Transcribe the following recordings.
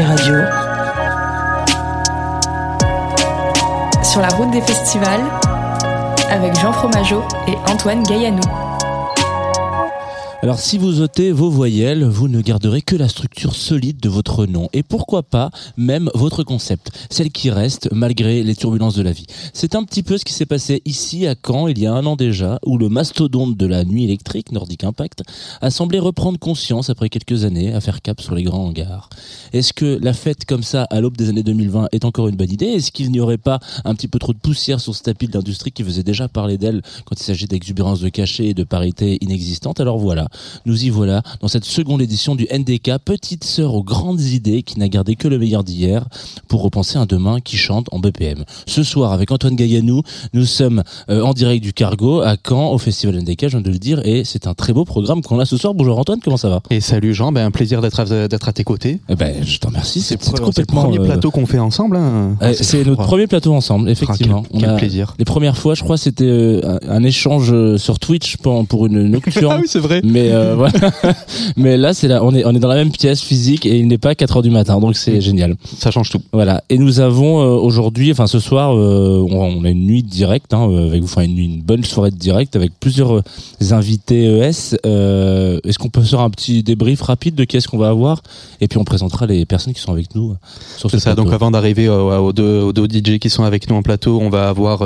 Radio. Sur la route des festivals, avec Jean Fromageau et Antoine Gaillanou. Alors si vous ôtez vos voyelles, vous ne garderez que la structure solide de votre nom et pourquoi pas même votre concept, celle qui reste malgré les turbulences de la vie. C'est un petit peu ce qui s'est passé ici à Caen il y a un an déjà où le mastodonte de la nuit électrique Nordic Impact a semblé reprendre conscience après quelques années à faire cap sur les grands hangars. Est-ce que la fête comme ça à l'aube des années 2020 est encore une bonne idée? Est-ce qu'il n'y aurait pas un petit peu trop de poussière sur ce tapis de l'industrie qui faisait déjà parler d'elle quand il s'agit d'exubérance de cachet et de parité inexistante Alors voilà, nous y voilà dans cette seconde édition du NDK, petite sœur aux grandes idées qui n'a gardé que le meilleur d'hier pour repenser un demain qui chante en BPM. Ce soir, avec Antoine Gaillanou, nous sommes euh, en direct du Cargo à Caen au Festival NDK, je viens de le dire, et c'est un très beau programme qu'on a ce soir. Bonjour Antoine, comment ça va? Et salut Jean, ben un plaisir d'être à, d'être à tes côtés. eh ben, Je t'en remercie, c'est C'est complètement... le premier euh, plateau qu'on fait ensemble. Hein. euh, Ah, c'est notre quoi. premier plateau ensemble, effectivement. Ah, quel- quel a- plaisir. Les premières fois, je crois, c'était euh, un, un échange sur Twitch pour, pour une nocturne. Ah oui, c'est vrai. Mais euh, voilà. Mais là, c'est là, on est on est dans la même pièce physique et il n'est pas 4 heures du matin, donc c'est génial. Ça change tout. Voilà. Et nous avons euh, aujourd'hui, enfin ce soir, euh, on, on a une nuit de direct hein, avec vous, enfin une, bonne soirée de direct avec plusieurs invités ES. Est-ce qu'on peut faire un petit débrief rapide de qu'est-ce qu'on va avoir? Et puis on présentera les personnes qui sont avec nous sur ce C'est ça. plateau. Donc avant d'arriver aux, deux, aux deux DJ qui sont avec nous en plateau, on va avoir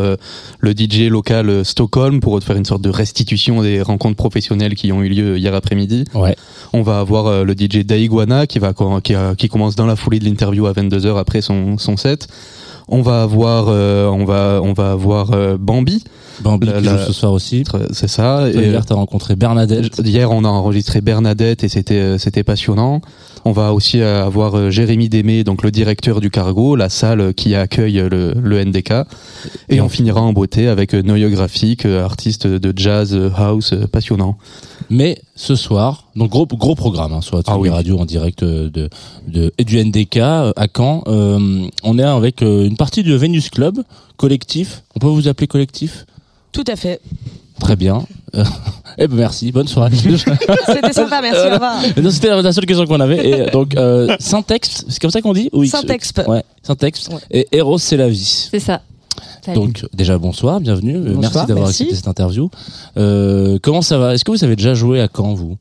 le DJ local Stockholm pour faire une sorte de restitution des rencontres professionnelles qui ont eu lieu hier après-midi. Ouais. On va avoir euh, le DJ Daiguana qui va qui, commence dans la foulée de l'interview à 22h après son, son set. On va avoir euh, on va on va avoir euh, Bambi, Bambi La- ce soir aussi. c'est ça. Et, hier, t'as rencontré Bernadette. Hier, on a enregistré Bernadette et c'était euh, c'était passionnant. On va aussi euh, avoir euh, Jérémy Démé, donc le directeur du Cargo, la salle qui accueille euh, le, le NDK. Et, Et on finira en beauté avec euh, Noyo Graphique, euh, artiste de jazz, euh, house, euh, passionnant. Mais ce soir, donc gros gros programme hein, sur la Ah oui. Radio en direct euh, de, de et du NDK euh, à Caen. Euh, on est avec euh, une partie du Venus Club collectif. On peut vous appeler collectif? Tout à fait. Très bien. Euh, eh ben merci. Bonne soirée. C'était sympa, merci, au revoir. non, c'était la seule question qu'on avait. Et donc euh, Syntext, c'est comme ça qu'on dit Oui. Syntext. Ouais. Syntext. Ouais. Et Eros c'est la vie. C'est ça. Salut. Donc déjà bonsoir, bienvenue. Euh, Bonsoir, merci d'avoir accepté cette interview. Euh, comment ça va? Est-ce que vous avez déjà joué à Caen vous?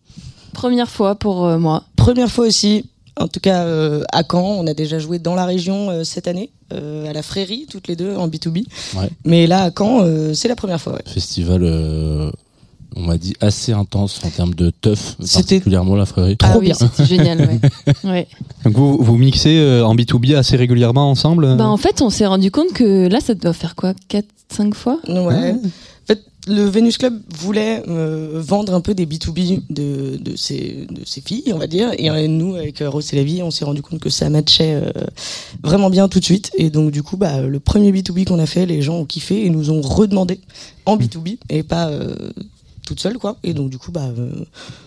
Première fois pour euh, moi. Première fois aussi, en tout cas euh, à Caen, on a déjà joué dans la région euh, cette année, euh, à la Frérie, toutes les deux, en B2B. Ouais. Mais là, à Caen, euh, c'est la première fois, ouais. festival, euh, on m'a dit, assez intense en termes de teuf, C'était particulièrement la Frérie. Trop ah oui, bien. c'était génial. Ouais. ouais. Donc vous, vous mixez euh, en B2B assez régulièrement ensemble Bah, en fait, on s'est rendu compte que là, ça doit faire quoi 4-5 fois Ouais. Le Venus Club voulait euh, vendre un peu des B2B de, de, ses, filles, on va dire. Et euh, nous, avec Rose et vie, on s'est rendu compte que ça matchait euh, vraiment bien tout de suite. Et donc, du coup, bah, le premier B2B qu'on a fait, les gens ont kiffé et nous ont redemandé en B2B et pas euh, toute seule, quoi. Et donc, du coup, bah, euh,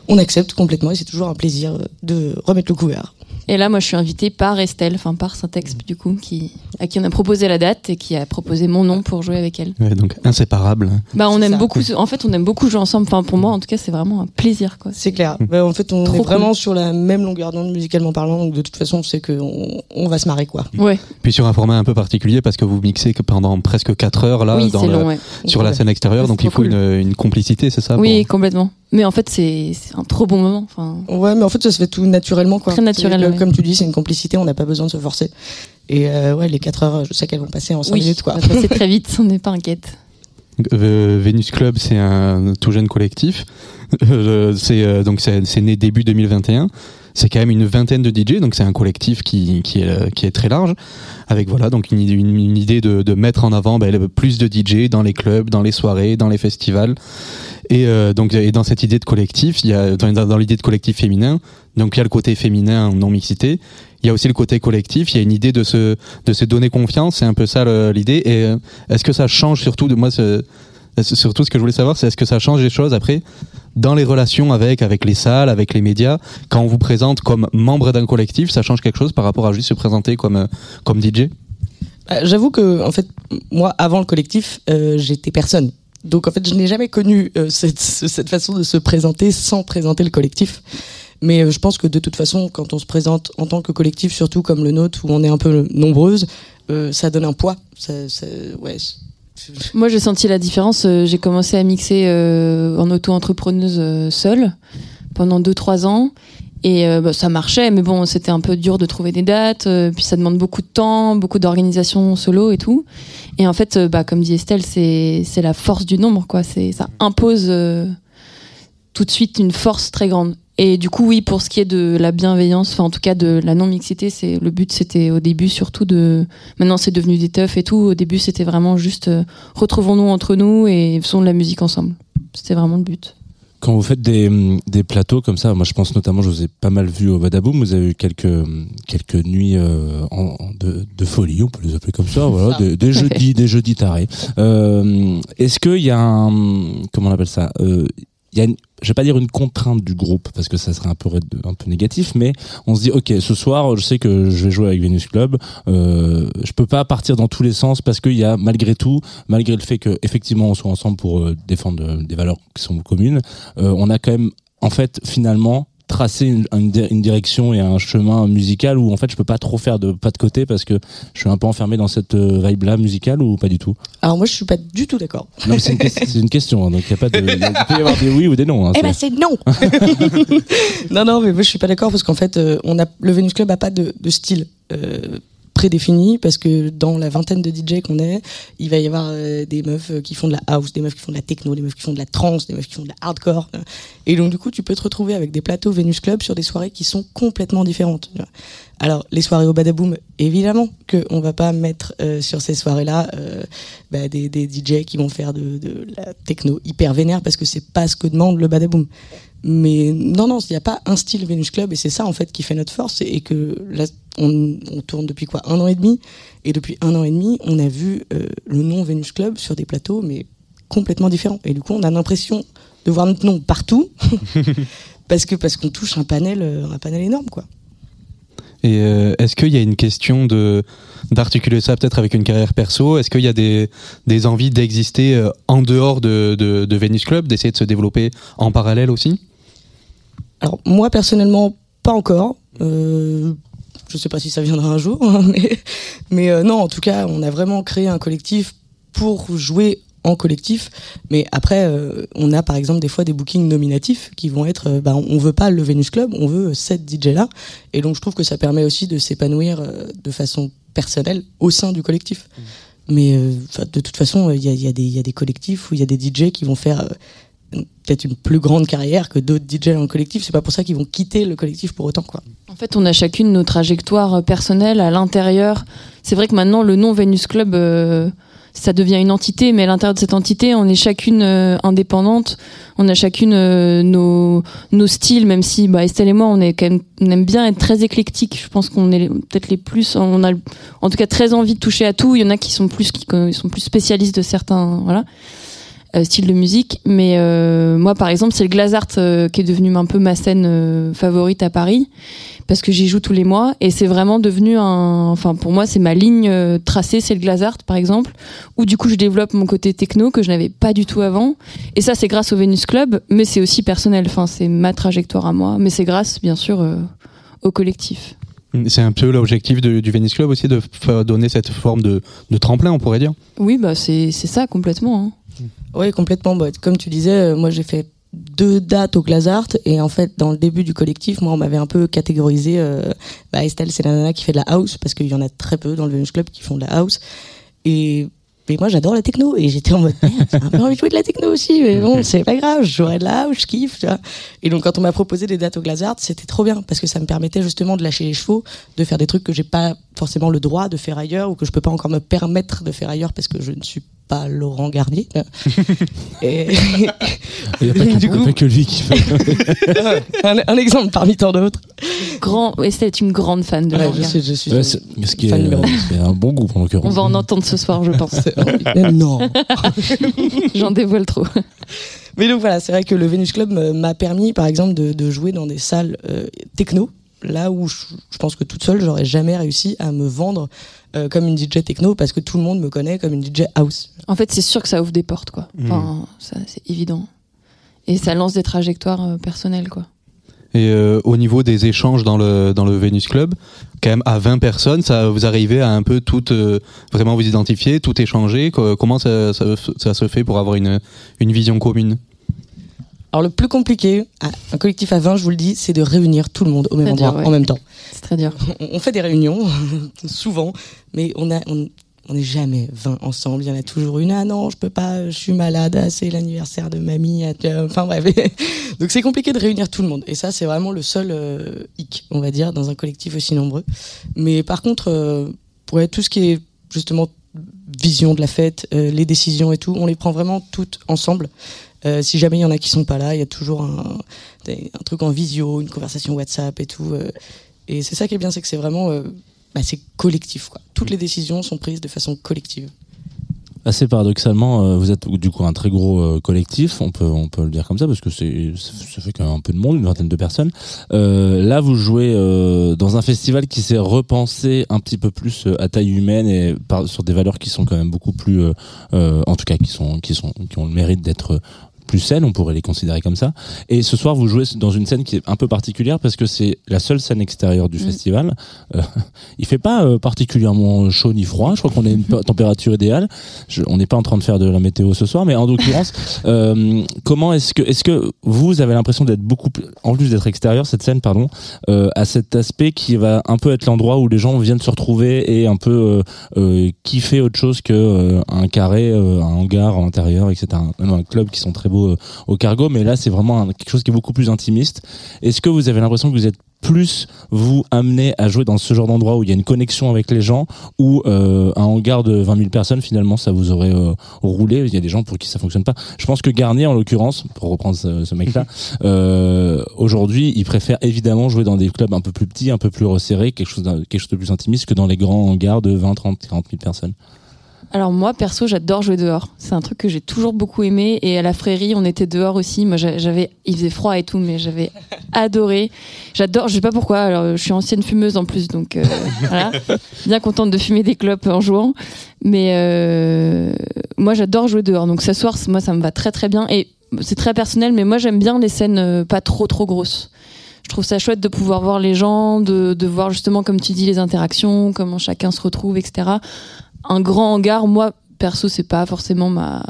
on accepte complètement et c'est toujours un plaisir euh, de remettre le couvert. Et là, moi, je suis invitée par Estelle, enfin par Syntex, du coup, qui, à qui on a proposé la date et qui a proposé mon nom pour jouer avec elle. Ouais, donc inséparable. Bah, on aime ça. beaucoup. En fait, on aime beaucoup jouer ensemble. Enfin, pour moi, en tout cas, c'est vraiment un plaisir, quoi. C'est clair. Bah, en fait, on Trop est cool. vraiment sur la même longueur d'onde musicalement parlant. Donc, de toute façon, on sait qu'on on va se marrer, quoi. Ouais. Puis sur un format un peu particulier parce que vous mixez que pendant presque 4 heures là oui, dans c'est le- long. Ouais. sur la scène extérieure, donc il faut cool. une, une complicité, c'est ça? Oui, pour- complètement. Mais en fait, c'est un trop bon moment. Enfin, Ouais, mais en fait, ça se fait tout naturellement, quoi. Très naturel, C'est que, ouais. Comme tu dis, c'est une complicité, on n'a pas besoin de se forcer. Et euh, ouais, les 4 heures, je sais qu'elles vont passer en 5 oui, minutes, quoi. ça va passer très vite. On n'est pas inquiète. Euh, Venus Club, c'est un tout jeune collectif. Euh, c'est euh, donc c'est c'est né début 2021. C'est quand même une vingtaine de DJ, donc c'est un collectif qui, qui, est, euh, qui est très large, avec voilà donc une, une, une idée de, de mettre en avant ben, plus de DJ dans les clubs, dans les soirées, dans les festivals. Et euh, donc et dans cette idée de collectif, il y a dans, l'idée de collectif féminin, donc il y a le côté féminin non mixité. Il y a aussi le côté collectif. Il y a une idée de se de se donner confiance. C'est un peu ça l'idée. Et euh, est-ce que ça change surtout de moi ce, surtout ce que je voulais savoir, c'est est-ce que ça change les choses après dans les relations avec avec les salles, avec les médias, quand on vous présente comme membre d'un collectif, ça change quelque chose par rapport à juste se présenter comme euh, comme DJ. Euh, J'avoue que, en fait, moi, avant le collectif, euh, j'étais personne. Donc, en fait, je n'ai jamais connu euh, cette, ce- cette façon de se présenter sans présenter le collectif. Mais euh, je pense que de toute façon, quand on se présente en tant que collectif, surtout comme le nôtre, où on est un peu nombreuses, euh, ça donne un poids. Ouais, Moi, j'ai senti la différence. euh, J'ai commencé à mixer euh, en auto-entrepreneuse euh, seule pendant 2-3 ans. Et euh, bah, ça marchait, mais bon, c'était un peu dur de trouver des dates. euh, puis ça demande beaucoup de temps, beaucoup d'organisation solo et tout. Et en fait, bah, comme dit Estelle, c'est la force du nombre, quoi. Ça impose tout de suite une force très grande. Et du coup, oui, pour ce qui est de la bienveillance, enfin en tout cas de la non mixité, c'est le but, c'était au début surtout de. Maintenant, c'est devenu des teufs et tout. Au début, c'était vraiment juste euh, retrouvons-nous entre nous et faisons de la musique ensemble. C'était vraiment le but. Quand vous faites des, des plateaux comme ça, moi je pense notamment, je vous ai pas mal vu au Badaboom, vous avez eu quelques, quelques nuits euh, en- de, de folie, on peut les appeler comme ça, voilà, des, des jeudis, des jeudis tarés. Euh, Est-ce qu'il y a un, comment on appelle ça euh, il y a une, je vais pas dire une contrainte du groupe parce que ça serait un peu un peu négatif, mais on se dit ok ce soir je sais que je vais jouer avec Venus Club, euh, je peux pas partir dans tous les sens parce qu'il y a malgré tout, malgré le fait que effectivement on soit ensemble pour euh, défendre euh, des valeurs qui sont communes, euh, on a quand même en fait finalement tracé une, une di- une direction et un chemin musical où en fait je peux pas trop faire de pas de côté parce que je suis un peu enfermé dans cette vibe là musicale ou pas du tout? Alors moi, je suis pas du tout d'accord. Non c'est une, question hein, donc il y a pas de il peut y avoir des oui ou des non. hein, Eh ben c'est non. non non mais moi je suis pas d'accord parce qu'en fait euh, on a le Venus Club a pas de, de style euh, prédéfini parce que dans la vingtaine de DJ qu'on est, il va y avoir euh, des meufs euh, qui font de la house, des meufs qui font de la techno, des meufs qui font de la trance, des meufs qui font de la hardcore. Et donc du coup tu peux te retrouver avec des plateaux Venus Club sur des soirées qui sont complètement différentes. Alors les soirées au Badaboom, évidemment que on va pas mettre euh, sur ces soirées-là bah, des, des DJ qui vont faire de, de la techno hyper vénère parce que c'est pas ce que demande le Badaboom. Mais non, non, il n'y a pas un style Venus Club et c'est ça en fait qui fait notre force et que là, on, on tourne depuis quoi Un an et demi? Et depuis un an et demi, on a vu euh, le nom Venus Club sur des plateaux mais complètement différents et du coup, on a l'impression de voir notre nom partout parce que parce qu'on touche un panel, euh, un panel énorme quoi. Et euh, est-ce qu'il y a une question de d'articuler ça peut-être avec une carrière perso? Est-ce qu'il y a des, des envies d'exister en dehors de, de, de Venus Club, d'essayer de se développer en parallèle aussi? Alors moi personnellement, pas encore. Euh, je sais pas si ça viendra un jour, hein, mais, mais euh, non, en tout cas, on a vraiment créé un collectif pour jouer en collectif. Mais après, euh, on a par exemple des fois des bookings nominatifs qui vont être, euh, bah, on veut pas le Venus Club, on veut cette DJ là. Et donc je trouve que ça permet aussi de s'épanouir euh, de façon personnelle au sein du collectif. Mais euh, de toute façon, il y a, y, a y a des collectifs où il y a des DJ qui vont faire euh, peut-être une plus grande carrière que d'autres DJ le collectif. C'est pas pour ça qu'ils vont quitter le collectif pour autant, quoi. En fait, on a chacune nos trajectoires euh, personnelles à l'intérieur. C'est vrai que maintenant, le nom Venus Club, euh, ça devient une entité, mais à l'intérieur de cette entité, on est chacune euh, indépendante. On a chacune nos, styles, même si bah, Estelle et moi, on, est quand même, on aime bien être très éclectique. Je pense qu'on est peut-être les plus, on a en tout cas très envie de toucher à tout. Il y en a qui sont plus, qui sont plus spécialistes de certains, voilà. Euh, styles de musique mais euh, moi par exemple c'est le Glazart euh, qui est devenu un peu ma scène favorite à Paris parce que j'y joue tous les mois et c'est vraiment devenu un enfin pour moi c'est ma ligne euh, tracée c'est le Glazart par exemple où du coup je développe mon côté techno que je n'avais pas du tout avant et ça c'est grâce au Venus Club mais c'est aussi personnel enfin c'est ma trajectoire à moi mais c'est grâce bien sûr euh, au collectif C'est un peu l'objectif du Venus Club aussi de donner cette forme de, de tremplin, on pourrait dire? oui bah c'est c'est ça complètement hein. Oui, complètement. Bah, comme tu disais, euh, moi j'ai fait deux dates au Glazart et en fait dans le début du collectif, moi on m'avait un peu catégorisé. Euh, bah, Estelle, c'est la nana qui fait de la house parce qu'il y en a très peu dans le Venus Club qui font de la house. Et mais moi j'adore la techno et j'étais en mode merde, j'ai un peu envie de jouer de la techno aussi, mais bon c'est pas grave, je jouerai de la house, je kiffe. Tu vois. Et donc quand on m'a proposé des dates au Glazart, c'était trop bien parce que ça me permettait justement de lâcher les chevaux, de faire des trucs que j'ai pas forcément le droit de faire ailleurs ou que je peux pas encore me permettre de faire ailleurs parce que je ne suis pas Laurent Garnier. Et Il n'y a pas, que- Du il y a coup- pas que lui qui fait. un, un exemple parmi tant d'autres. grand Estelle est une grande fan de Ouais, Laurent je suis, je suis Ouais, ce qui est, fan un. bon goût en l'occurrence. on va en entendre ce soir je pense non. j'en dévoile trop Mais donc voilà, c'est vrai que le Venus Club me- m'a permis, par exemple, de, de jouer dans des salles euh, techno, là où je, je pense que toute seule, j'aurais jamais réussi à me vendre euh, comme une DJ techno parce que tout le monde me connaît comme une DJ house. En fait, c'est sûr que ça ouvre des portes, quoi. Enfin, ça, c'est évident. Et ça lance des trajectoires euh, personnelles, quoi. Et euh, au niveau des échanges dans le dans le Venus Club, quand même à 20 personnes, ça vous arrivez à un peu tout euh, vraiment vous identifier, tout échanger. Co- Comment ça, ça, ça se fait pour avoir une une vision commune? Alors le plus compliqué, un collectif à 20, je vous le dis, c'est de réunir tout le monde au même endroit, dur, ouais. en même temps. C'est très dur. On, on fait des réunions, souvent, mais on a, on, on n'est jamais 20 ensemble. Il y en a toujours une, ah non, je peux pas, je suis malade, ah, c'est l'anniversaire de mamie, ah, enfin bref. Donc c'est compliqué de réunir tout le monde. Et ça, c'est vraiment le seul euh, hic, on va dire, dans un collectif aussi nombreux. Mais par contre, euh, ouais, tout ce qui est justement vision de la fête, euh, les décisions et tout, on les prend vraiment toutes ensemble. Euh, si jamais il y en a qui sont pas là, il y a toujours un, truc en visio, une conversation WhatsApp et tout. euh, et c'est ça qui est bien, c'est que c'est vraiment, euh, bah, c'est collectif. Toutes les décisions sont prises de façon collective. Assez paradoxalement, vous êtes du coup un très gros collectif, on peut on peut le dire comme ça parce que ça fait quand même un peu de monde, une vingtaine de personnes. Là, vous jouez dans un festival qui s'est repensé un petit peu plus à taille humaine et sur des valeurs qui sont quand même beaucoup plus, en tout cas qui sont qui sont qui ont le mérite d'être plus saines, on pourrait les considérer comme ça. Et ce soir, vous jouez dans une scène qui est un peu particulière parce que c'est la seule scène extérieure du Mm. festival. Euh, il fait pas euh, particulièrement chaud ni froid. Je crois qu'on a une température idéale. Je- on n'est pas en train de faire de la météo ce soir, mais en l'occurrence, euh, comment est-ce que est-ce que vous avez l'impression d'être beaucoup plus, en plus d'être extérieur cette scène, pardon, euh, à cet aspect qui va un peu être l'endroit où les gens viennent se retrouver et un peu kiffer autre chose que un carré, un hangar à l'intérieur, etc. Même un club qui sont très beaux euh, au cargo, mais là c'est vraiment un- quelque chose qui est beaucoup plus intimiste. Est-ce que vous avez l'impression que vous êtes plus vous amené à jouer dans ce genre d'endroit où il y a une connexion avec les gens ou euh, un hangar de 20 000 personnes finalement ça vous aurait euh, roulé? Il y a des gens pour qui ça fonctionne pas. Je pense que Garnier en l'occurrence pour reprendre ce, ce mec là euh, aujourd'hui il préfère évidemment jouer dans des clubs un peu plus petits un peu plus resserrés quelque chose quelque chose de plus intimiste que dans les grands hangars de 20 30 40 000 personnes Alors moi, perso, j'adore jouer dehors. C'est un truc que j'ai toujours beaucoup aimé. Et à la Frérie, on était dehors aussi. Moi, j'a- j'avais, il faisait froid et tout, mais j'avais adoré. J'adore. Je sais pas pourquoi. Alors, je suis ancienne fumeuse en plus, donc euh, voilà. Bien contente de fumer des clopes en jouant. Mais euh, moi, j'adore jouer dehors. Donc, s'asseoir, moi, ça me va très très bien. Et c'est très personnel, mais moi, j'aime bien les scènes euh, pas trop trop grosses. Je trouve ça chouette de pouvoir voir les gens, de, de voir justement, comme tu dis, les interactions, comment chacun se retrouve, etc un grand hangar, moi, perso, c'est pas forcément ma.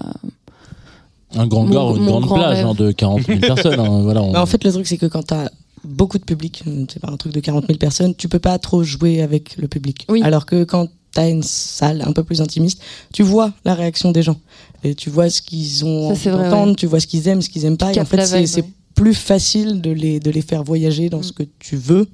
un grand Mon- hangar ou une grande grand plage hein, de 40 000 personnes hein, voilà on- Bah, en fait, le truc, c'est que quand tu as beaucoup de public, c'est pas un truc de 40 000 personnes, tu peux pas trop jouer avec le public. Oui. Alors que quand tu as une salle un peu plus intimiste, tu vois la réaction des gens. Et tu vois ce qu'ils ont Ça, envie d'entendre, ouais. tu vois ce qu'ils aiment, ce qu'ils aiment pas. Et en fait, c'est ouais. plus facile de les, de les faire voyager dans Mm. ce que tu veux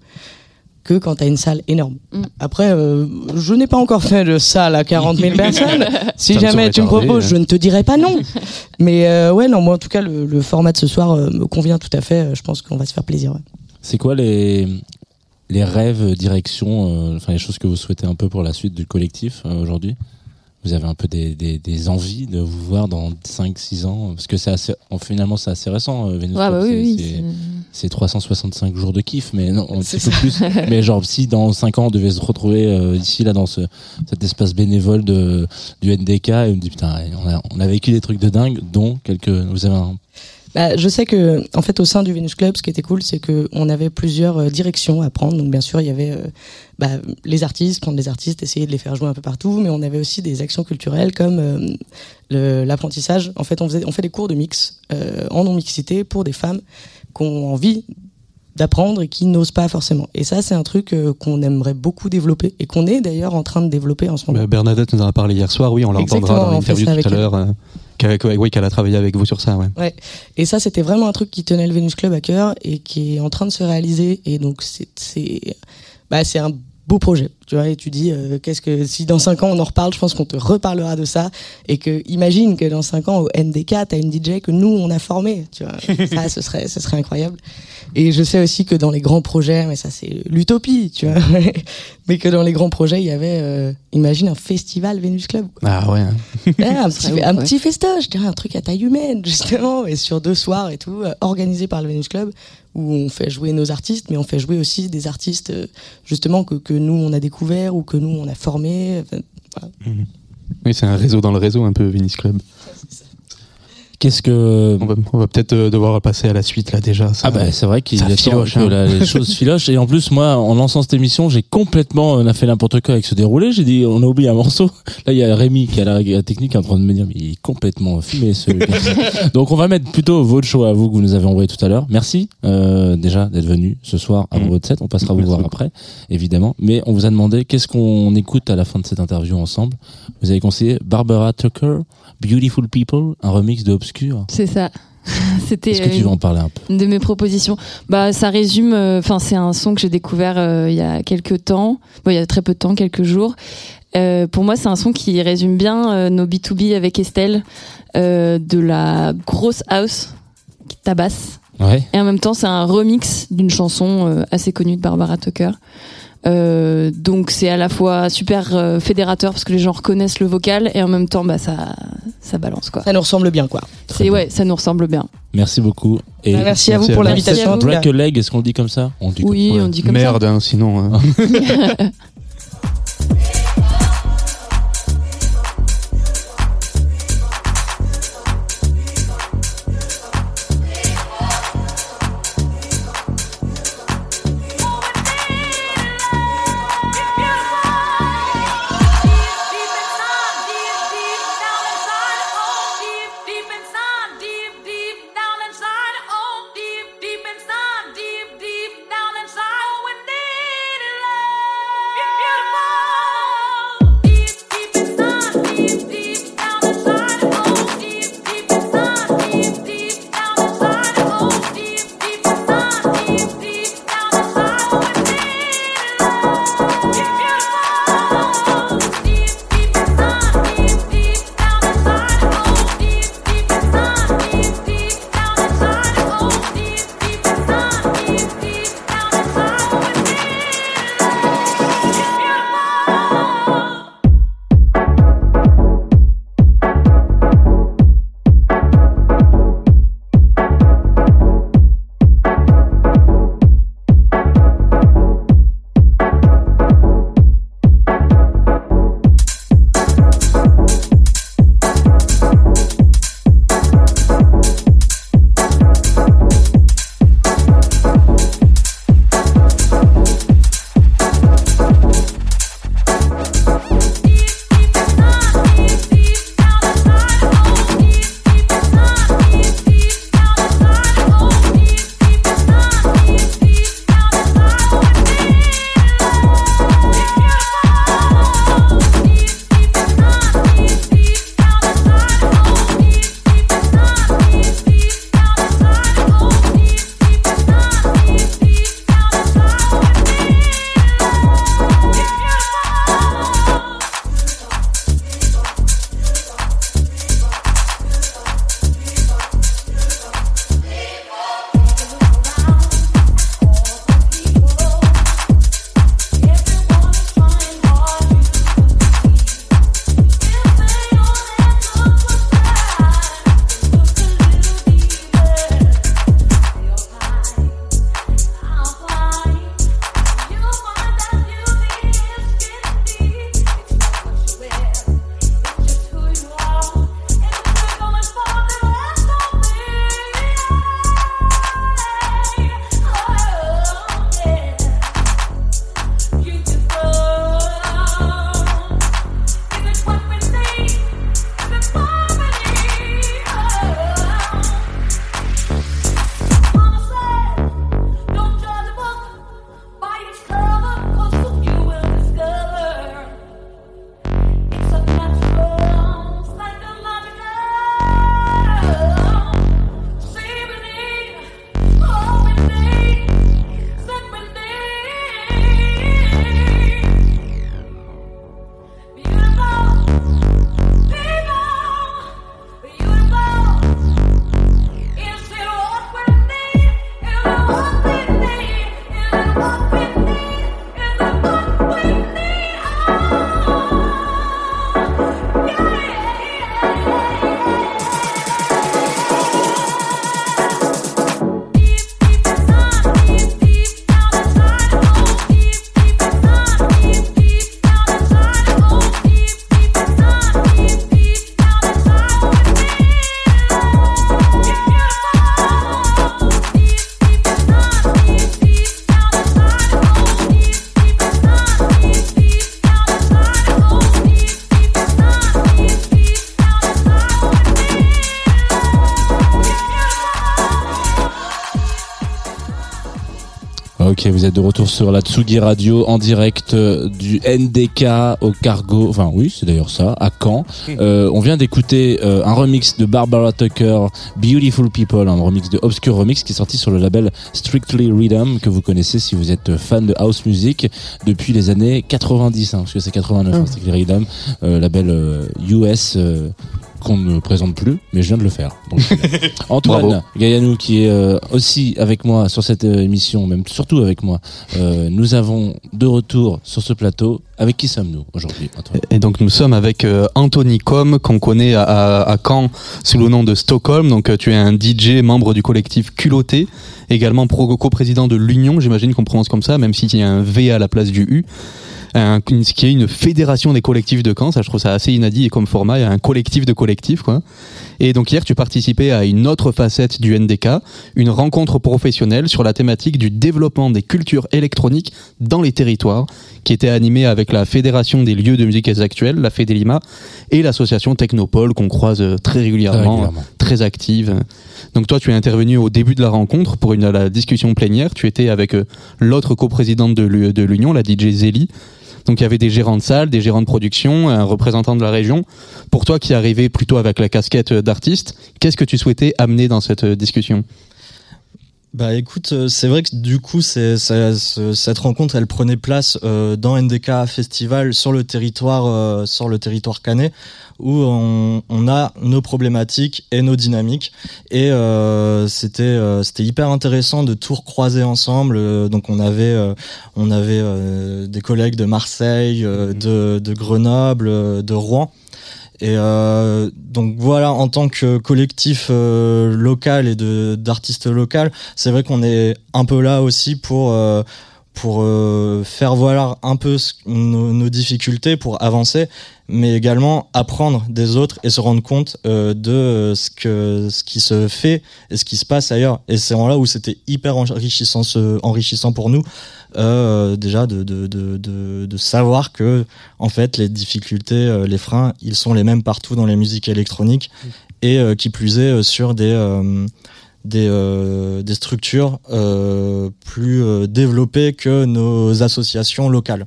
que quand tu as une salle énorme. Mm. Après, euh, je n'ai pas encore fait de salle à 40 000 personnes. Si Ça jamais tu me proposes, hein. je ne te dirai pas non. Mais euh, ouais, non, moi en tout cas, le, le format de ce soir euh, me convient tout à fait. Je pense qu'on va se faire plaisir. ouais. C'est quoi les les rêves, directions, euh, enfin les choses que vous souhaitez un peu pour la suite du collectif euh, aujourd'hui? Vous avez un peu des, des, des envies de vous voir dans 5-6 ans Parce que c'est assez, en- finalement c'est assez récent, euh, Venus Club, bah oui, c'est- oui. c'est- c'est- c'est 365 jours de kiff, mais non, un petit peu plus. mais genre, si dans 5 ans on devait se retrouver euh, ici, là, dans ce, cet espace bénévole de, du NDK, et on me dit putain, on a, on a vécu des trucs de dingue, dont quelques. Vous avez un. Bah, je sais que, en fait, au sein du Venus Club, ce qui était cool, c'est que on avait plusieurs euh, directions à prendre. Donc, bien sûr, il y avait euh, bah, les artistes, prendre les artistes, essayer de les faire jouer un peu partout, mais on avait aussi des actions culturelles comme euh, l'apprentissage. En fait, on, faisait, on fait des cours de mix euh, en non mixité pour des femmes qui ont envie d'apprendre et qui n'osent pas forcément. Et ça, c'est un truc euh, qu'on aimerait beaucoup développer et qu'on est d'ailleurs en train de développer en ce moment. Bah, Bernadette nous en a parlé hier soir, oui, on l'entendra dans l'interview tout à l'heure. Ouais, oui, qu'elle a travaillé avec vous sur ça, ouais. Et ça, c'était vraiment un truc qui tenait le Venus Club à cœur et qui est en train de se réaliser. Et donc, c'est, bah, c'est un beau projet. Tu vois, et tu dis, euh, qu'est-ce que, si dans 5 ans on en reparle, je pense qu'on te reparlera de ça. Et que, imagine que dans 5 ans, au NDK, t'as une DJ que nous, on a formée. Tu vois, ça, ce serait, ce serait incroyable. Et je sais aussi que dans les grands projets, mais ça, c'est l'utopie, tu vois. mais que dans les grands projets, il y avait, euh, imagine un festival Venus Club. quoi. Ah ouais. Ouais, un petit, un petit festoche, je dirais un truc à taille humaine, justement, et sur deux soirs et tout, euh, organisé par le Venus Club, où on fait jouer nos artistes, mais on fait jouer aussi des artistes, euh, justement, que, que nous, on a découvert ou que nous, on a formés. Enfin, Oui, c'est un réseau dans le réseau, un peu Venice Club. Qu'est-ce que On va, va peut-être euh, devoir passer à la suite là déjà. Ça, ah bah c'est vrai qu'il est temps filoche, que hein. la- les choses filochent et en plus moi en lançant cette émission j'ai complètement on a fait n'importe quoi avec ce déroulé j'ai dit on a oublié un morceau là il y a Rémi qui a la, la technique en train de me dire mais il est complètement fumé ce donc on va mettre plutôt votre choix à vous que vous nous avez envoyé tout à l'heure merci euh, déjà d'être venu ce soir avant Mm. votre set on passera vous Merci voir beaucoup. après évidemment mais on vous a demandé qu'est-ce qu'on écoute à la fin de cette interview ensemble? Vous avez conseillé Barbara Tucker Beautiful People un remix de C'est ça. C'était est-ce que tu euh, veux en parler un peu? une de mes propositions. Bah, ça résume. Enfin, c'est un son que j'ai découvert euh, il y a quelques temps. Bon, il y a très peu de temps, quelques jours. Euh, pour moi, c'est un son qui résume bien euh, nos B2B avec Estelle, euh, de la grosse house qui tabasse. ouais Et en même temps, c'est un remix d'une chanson euh, assez connue de Barbara Tucker. Euh, donc c'est à la fois super euh, fédérateur parce que les gens reconnaissent le vocal et en même temps bah ça ça balance quoi. Ça nous ressemble bien, quoi. C'est ouais, ça nous ressemble bien. Merci beaucoup. Et Bah, merci à vous pour l'invitation. break a leg, est-ce qu'on le dit comme ça? On dit comme- Oui, ouais. on dit comme Merde, hein, sinon. hein. Ok, vous êtes de retour sur la Tsugi Radio en direct euh, du NDK au Cargo. Enfin oui, c'est d'ailleurs ça, à Caen. Euh, on vient d'écouter euh, un remix de Barbara Tucker, Beautiful People, un remix de Obscure Remix qui est sorti sur le label Strictly Rhythm que vous connaissez si vous êtes fan de house music depuis les années 90, hein, parce que c'est 89, hein, Strictly Rhythm, euh, label euh, US. Qu'on ne présente plus, mais je viens de le faire. Donc, Antoine Bravo. Gaillanou, qui est euh, aussi avec moi sur cette euh, émission, même surtout avec moi, euh, nous avons de retour sur ce plateau. Avec qui sommes-nous aujourd'hui, Antoine? Et donc nous sommes avec euh, Anthony Com, qu'on connaît à, à, à Caen sous le nom de Stockholm. Donc tu es un DJ, membre du collectif Culotté, également co-président de l'Union, j'imagine qu'on prononce comme ça, même s'il y a un V à la place du U. Un, ce qui est une fédération des collectifs de Caen, ça je trouve ça assez inédit et comme format, il y a un collectif de collectifs quoi. Et donc hier tu participais à une autre facette du NDK, une rencontre professionnelle sur la thématique du développement des cultures électroniques dans les territoires, qui était animée avec la Fédération des lieux de musique actuelle, la Fédélima, et l'association Technopole qu'on croise euh, très régulièrement, Très régulièrement. très active. Donc toi, tu es intervenu au début de la rencontre pour une, la discussion plénière. Tu étais avec euh, l'autre coprésidente de l'Union, la DJ Zélie. Donc il y avait des gérants de salle, des gérants de production, un représentant de la région. Pour toi qui arrivais plutôt avec la casquette d'artiste, qu'est-ce que tu souhaitais amener dans cette euh, discussion? Bah écoute, euh, c'est vrai que du coup, c'est, ça- ce- cette rencontre, elle prenait place euh, dans NDK Festival sur le territoire, euh, sur le territoire canet, où on, on a nos problématiques et nos dynamiques. Et euh, c'était, euh, c'était hyper intéressant de tout recroiser ensemble. Euh, donc on avait, euh, on avait euh, des collègues de Marseille, euh, de, de Grenoble, de Rouen. Et euh, donc voilà, en tant que collectif euh, local et d'artistes locaux, c'est vrai qu'on est un peu là aussi pour euh, pour faire voir un peu nos, difficultés pour avancer, mais également apprendre des autres et se rendre compte de ce que ce qui se fait et ce qui se passe ailleurs. Et c'est là où c'était hyper enrichissant pour nous euh, déjà de, de, de, de, de savoir que en fait les difficultés, euh, les freins, ils sont les mêmes partout dans les musiques électroniques et euh, qui plus est euh, sur des euh, des, euh, des structures euh, plus euh, développées que nos associations locales.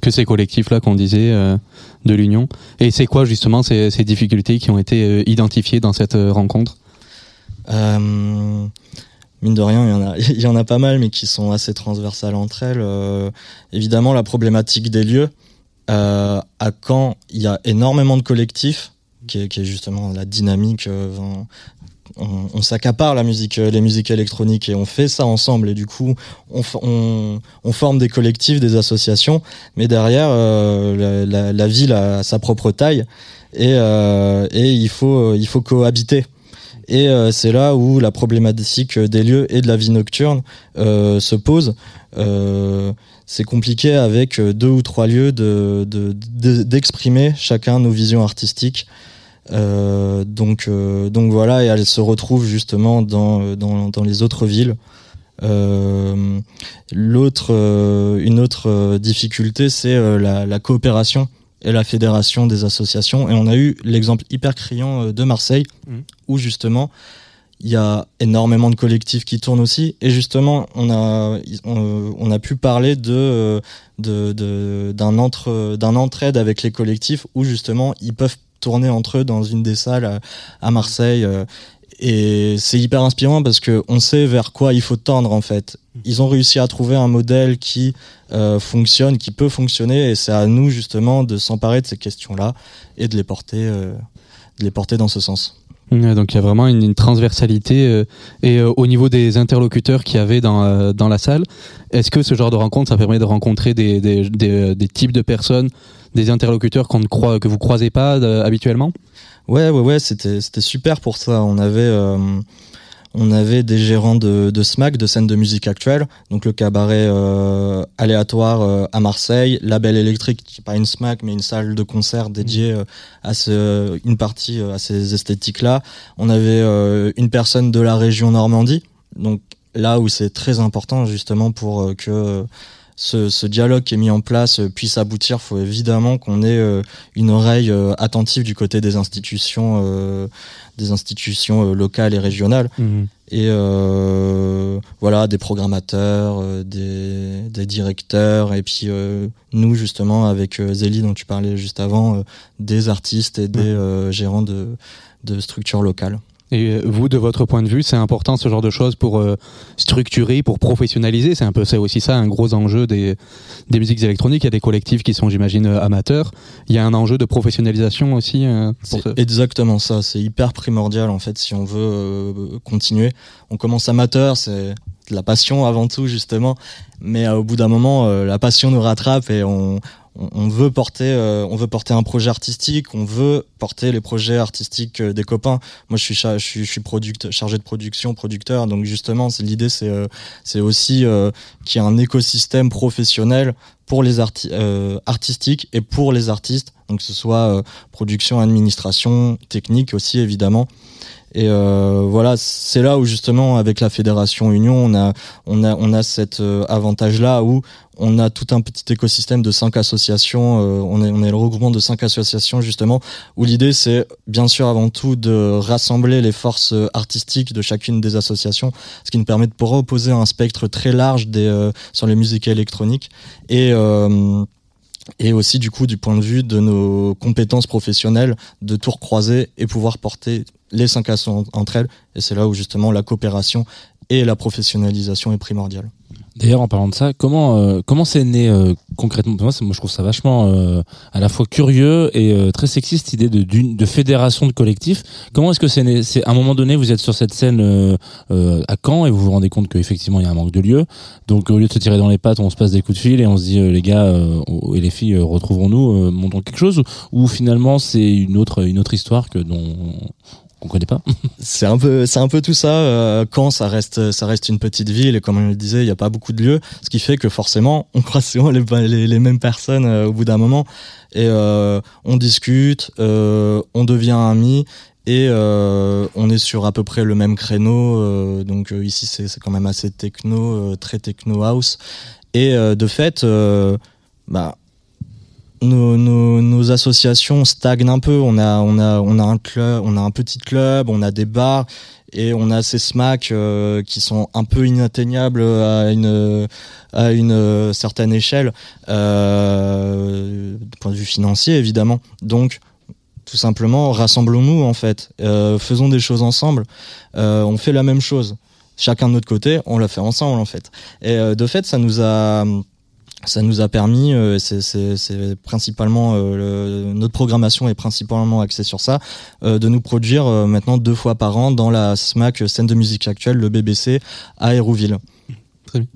que ces collectifs-là qu'on disait euh, de l'Union. Et c'est quoi justement ces, ces difficultés qui ont été euh, identifiées dans cette euh, rencontre? Euh, mine de rien, il y, en a, il y en a pas mal, mais qui sont assez transversales entre elles. Euh, évidemment, la problématique des lieux. Euh, à Caen, il y a énormément de collectifs, qui est, qui est justement la dynamique. euh, on, s'accapare la musique, euh, les musiques électroniques et on fait ça ensemble. Et du coup, on, on, on forme des collectifs, des associations, mais derrière, euh, la, la- la ville a sa propre taille et, euh, et il faut, il faut cohabiter. Et euh, c'est là où la problématique des lieux et de la vie nocturne euh, se pose. Euh, c'est compliqué avec deux ou trois lieux de, de- de- d'exprimer chacun nos visions artistiques. Donc, voilà, et elle se retrouve justement dans, les autres villes. L'autre, une autre difficulté, c'est la coopération et la fédération des associations. Et on a eu l'exemple hyper criant euh, de Marseille, Mhm. où justement, il y a énormément de collectifs qui tournent aussi. Et justement, on a, on, on a pu parler de, euh, de, de- d'un entre, d'un entraide avec les collectifs où justement, ils peuvent tourner entre eux dans une des salles à, à Marseille. Et c'est hyper inspirant parce que on sait vers quoi il faut tendre en fait. Ils ont réussi à trouver un modèle qui euh, fonctionne, qui peut fonctionner, et c'est à nous justement de s'emparer de ces questions-là et de les porter, euh, de les porter dans ce sens. Donc il y a vraiment une, transversalité. euh, et euh, au niveau des interlocuteurs qu'il y avait dans, euh, dans la salle, est-ce que ce genre de rencontre, ça permet de rencontrer des, des, des, des types de personnes, des interlocuteurs qu'on ne croit, que vous croisez pas euh, habituellement? Ouais, ouais, ouais, c'était c'était super pour ça. On avait euh, on avait des gérants de, de SMAC, de scène de musique actuelle, donc le cabaret euh, aléatoire euh, à Marseille, Label électrique, qui est pas une SMAC mais une salle de concert dédiée euh, à ce, une partie euh, à ces esthétiques-là. On avait euh, une personne de la région Normandie, donc là où c'est très important justement pour euh, que ce, ce dialogue qui est mis en place euh, puisse aboutir, faut évidemment qu'on ait euh, une oreille euh, attentive du côté des institutions, euh, des institutions euh, locales et régionales. Et euh, voilà, des programmateurs, euh, des, des, directeurs, et puis nous justement avec Zélie dont tu parlais juste avant, des artistes et des gérants de, de structures locales. Et vous, de votre point de vue, c'est important ce genre de choses pour structurer, pour professionnaliser? C'est un peu ça aussi ça, un gros enjeu des, des musiques électroniques. Il y a des collectifs qui sont, j'imagine, amateurs. Il y a un enjeu de professionnalisation aussi. c'est exactement ça. C'est hyper primordial en fait si on veut continuer. On commence amateur, c'est la passion avant tout justement mais euh, au bout d'un moment euh, la passion nous rattrape et on, on, veut porter euh, on veut porter un projet artistique on veut porter les projets artistiques des copains. Moi je suis je suis, chargé de production producteur. Donc justement c'est l'idée c'est c'est aussi qu'il y ait un écosystème professionnel pour les artistiques et pour les artistes. Donc que ce soit production administration technique aussi évidemment et euh, voilà, c'est là où justement avec la fédération Union, on a on a on a cet euh, avantage là où on a tout un petit écosystème de cinq associations. Euh, on est on est le regroupement de cinq associations justement où l'idée c'est bien sûr avant tout de rassembler les forces artistiques de chacune des associations, ce qui nous permet de proposer un spectre très large sur les musiques électroniques et et aussi du coup du point de vue de nos compétences professionnelles de tout recroiser et pouvoir porter les cinq associations entre elles et c'est là où justement la coopération et la professionnalisation est primordiale. D'ailleurs, en parlant de ça, comment euh, comment c'est né euh, concrètement? Moi, je trouve ça vachement euh, à la fois curieux et très sexiste l'idée de, de fédération de collectifs. Comment est-ce que c'est né? C'est à un moment donné, vous êtes sur cette scène à Caen et vous vous rendez compte qu'effectivement il y a un manque de lieu. Donc au lieu de se tirer dans les pattes, on se passe des coups de fil et on se dit les gars et les filles, retrouvons-nous, montons quelque chose? Ou finalement c'est une autre une autre histoire que dont qu'on connaît pas. c'est un peu, c'est un peu tout ça. Euh, quand ça reste, ça reste une petite ville et comme on le disait, il n'y a pas beaucoup de lieux, ce qui fait que forcément, on croise souvent les, mêmes personnes euh, au bout d'un moment et euh, on discute, euh, on devient amis et on est sur à peu près le même créneau. donc ici, c'est, c'est quand même assez techno, très techno house. Et de fait, bah nos, nos, nos, associations stagnent un peu. On a, on a, on a un club, on a un petit club, on a des bars et on a ces SMAC euh, qui sont un peu inatteignables à une, à une certaine échelle, euh, du point de vue financier évidemment. Donc, tout simplement, rassemblons-nous en fait, euh, faisons des choses ensemble. Euh, on fait la même chose, chacun de notre côté, on la fait ensemble en fait. Et euh, de fait, ça nous a ça nous a permis, euh, c'est principalement euh, notre programmation est principalement axée sur ça, euh, de nous produire maintenant deux fois par an dans la SMAC scène de musique actuelle, le BBC à Hérouville. Très bien.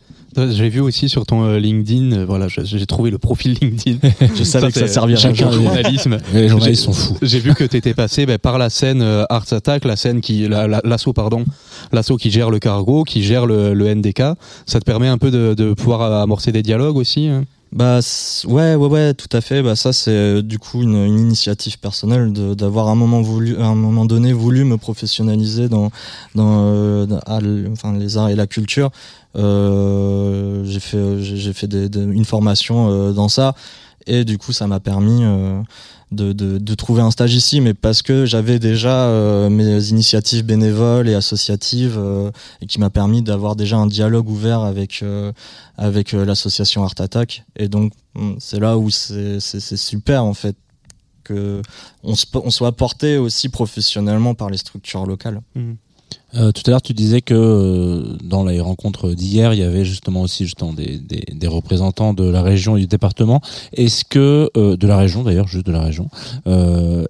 J'ai vu aussi sur ton LinkedIn, voilà, j'ai trouvé le profil LinkedIn. Je savais que ça servirait chacun journalisme. Les journalistes sont fous. J'ai vu que tu étais passé ben, par la scène Arts Attack, la scène qui, l'assaut pardon, l'assaut qui gère le cargo, qui gère le, le, NDK. Ça te permet un peu de, de pouvoir amorcer des dialogues aussi. Hein? Bah ouais ouais ouais tout à fait bah ça c'est euh, du coup une, une initiative personnelle d'avoir un moment voulu un moment donné voulu me professionnaliser dans dans, euh, enfin les arts et la culture euh, j'ai fait j'ai fait des, une formation euh, dans ça et du coup ça m'a permis de, de, de, trouver un stage ici, mais parce que j'avais déjà euh, mes initiatives bénévoles et associatives euh, et qui m'a permis d'avoir déjà un dialogue ouvert avec euh, avec l'association Art Attack. Et donc c'est là où c'est super en fait que on, on, soit porté aussi professionnellement par les structures locales. Mmh. Euh, tout à l'heure, tu disais que euh, dans les rencontres d'hier, il y avait justement aussi justement des, des, des, représentants de la région et du département. Est-ce que euh, de la région d'ailleurs, juste de la région,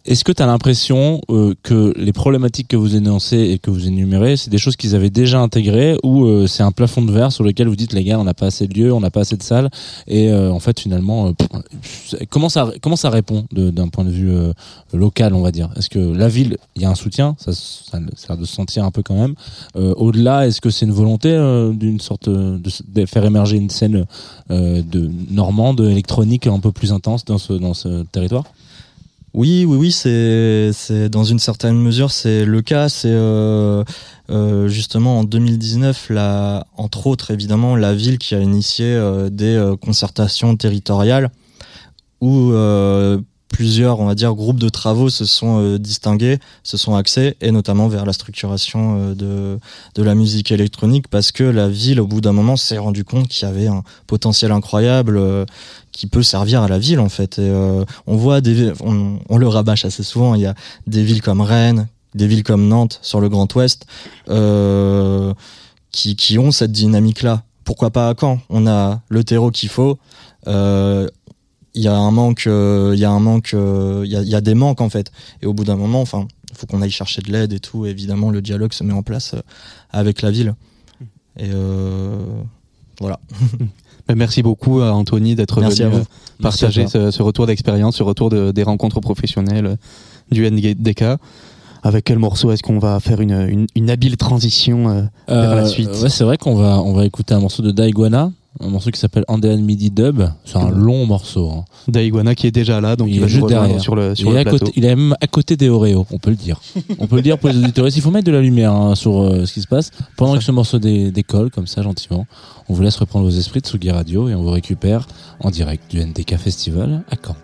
est-ce que tu as l'impression que les problématiques que vous énoncez et que vous énumérez, c'est des choses qu'ils avaient déjà intégrées ou c'est un plafond de verre sur lequel vous dites les gars, on n'a pas assez de lieux, on n'a pas assez de salles et en fait finalement, comment ça comment ça répond d'un point de vue local, on va dire? Est-ce que la ville, il y a un soutien, ça, ça, ça a de se sentir un peu quand Euh, au-delà, est-ce que c'est une volonté euh, d'une sorte de, faire émerger une scène euh, de normande électronique un peu plus intense dans ce territoire? Oui, oui, oui, c'est dans une certaine mesure c'est le cas. C'est justement en 2019, la, entre autres évidemment, la ville qui a initié des concertations territoriales où plusieurs, on va dire, groupes de travaux se sont euh, distingués, se sont axés, et notamment vers la structuration euh, de, de la musique électronique, parce que la ville, au bout d'un moment, s'est rendu compte qu'il y avait un potentiel incroyable euh, qui peut servir à la ville, en fait. Et on voit des, on, on, le rabâche assez souvent. Il y a des villes comme Rennes, des villes comme Nantes sur le Grand Ouest, qui, qui ont cette dynamique-là. Pourquoi pas à Caen? On a le terreau qu'il faut. Euh, il y a un manque, euh, il y a un manque, euh, il y, a, y, a, des manques en fait. Et au bout d'un moment, enfin, il faut qu'on aille chercher de l'aide et tout. évidemment, le dialogue se met en place euh, avec la ville. Et voilà. Merci beaucoup à Anthony d'être venu partager ce, ce, retour d'expérience, ce retour de, des rencontres professionnelles du NDK. Avec quel morceau est-ce qu'on va faire une, une, une habile transition vers la suite? ouais, C'est vrai qu'on va, on va écouter un morceau de Daiguana un morceau qui s'appelle Andean Midi Dub. C'est un long morceau. Hein. Daiguana qui est déjà là, donc il, est juste derrière sur le, sur il le est plateau. il est même à côté des Oreos, on peut le dire. on peut le dire pour les auditeurs. Il faut mettre de la lumière hein, sur euh, ce qui se passe pendant que ce morceau décolle, comme ça, gentiment. On vous laisse reprendre vos esprits de Sugi Radio et on vous récupère en direct du NDK Festival à Caen.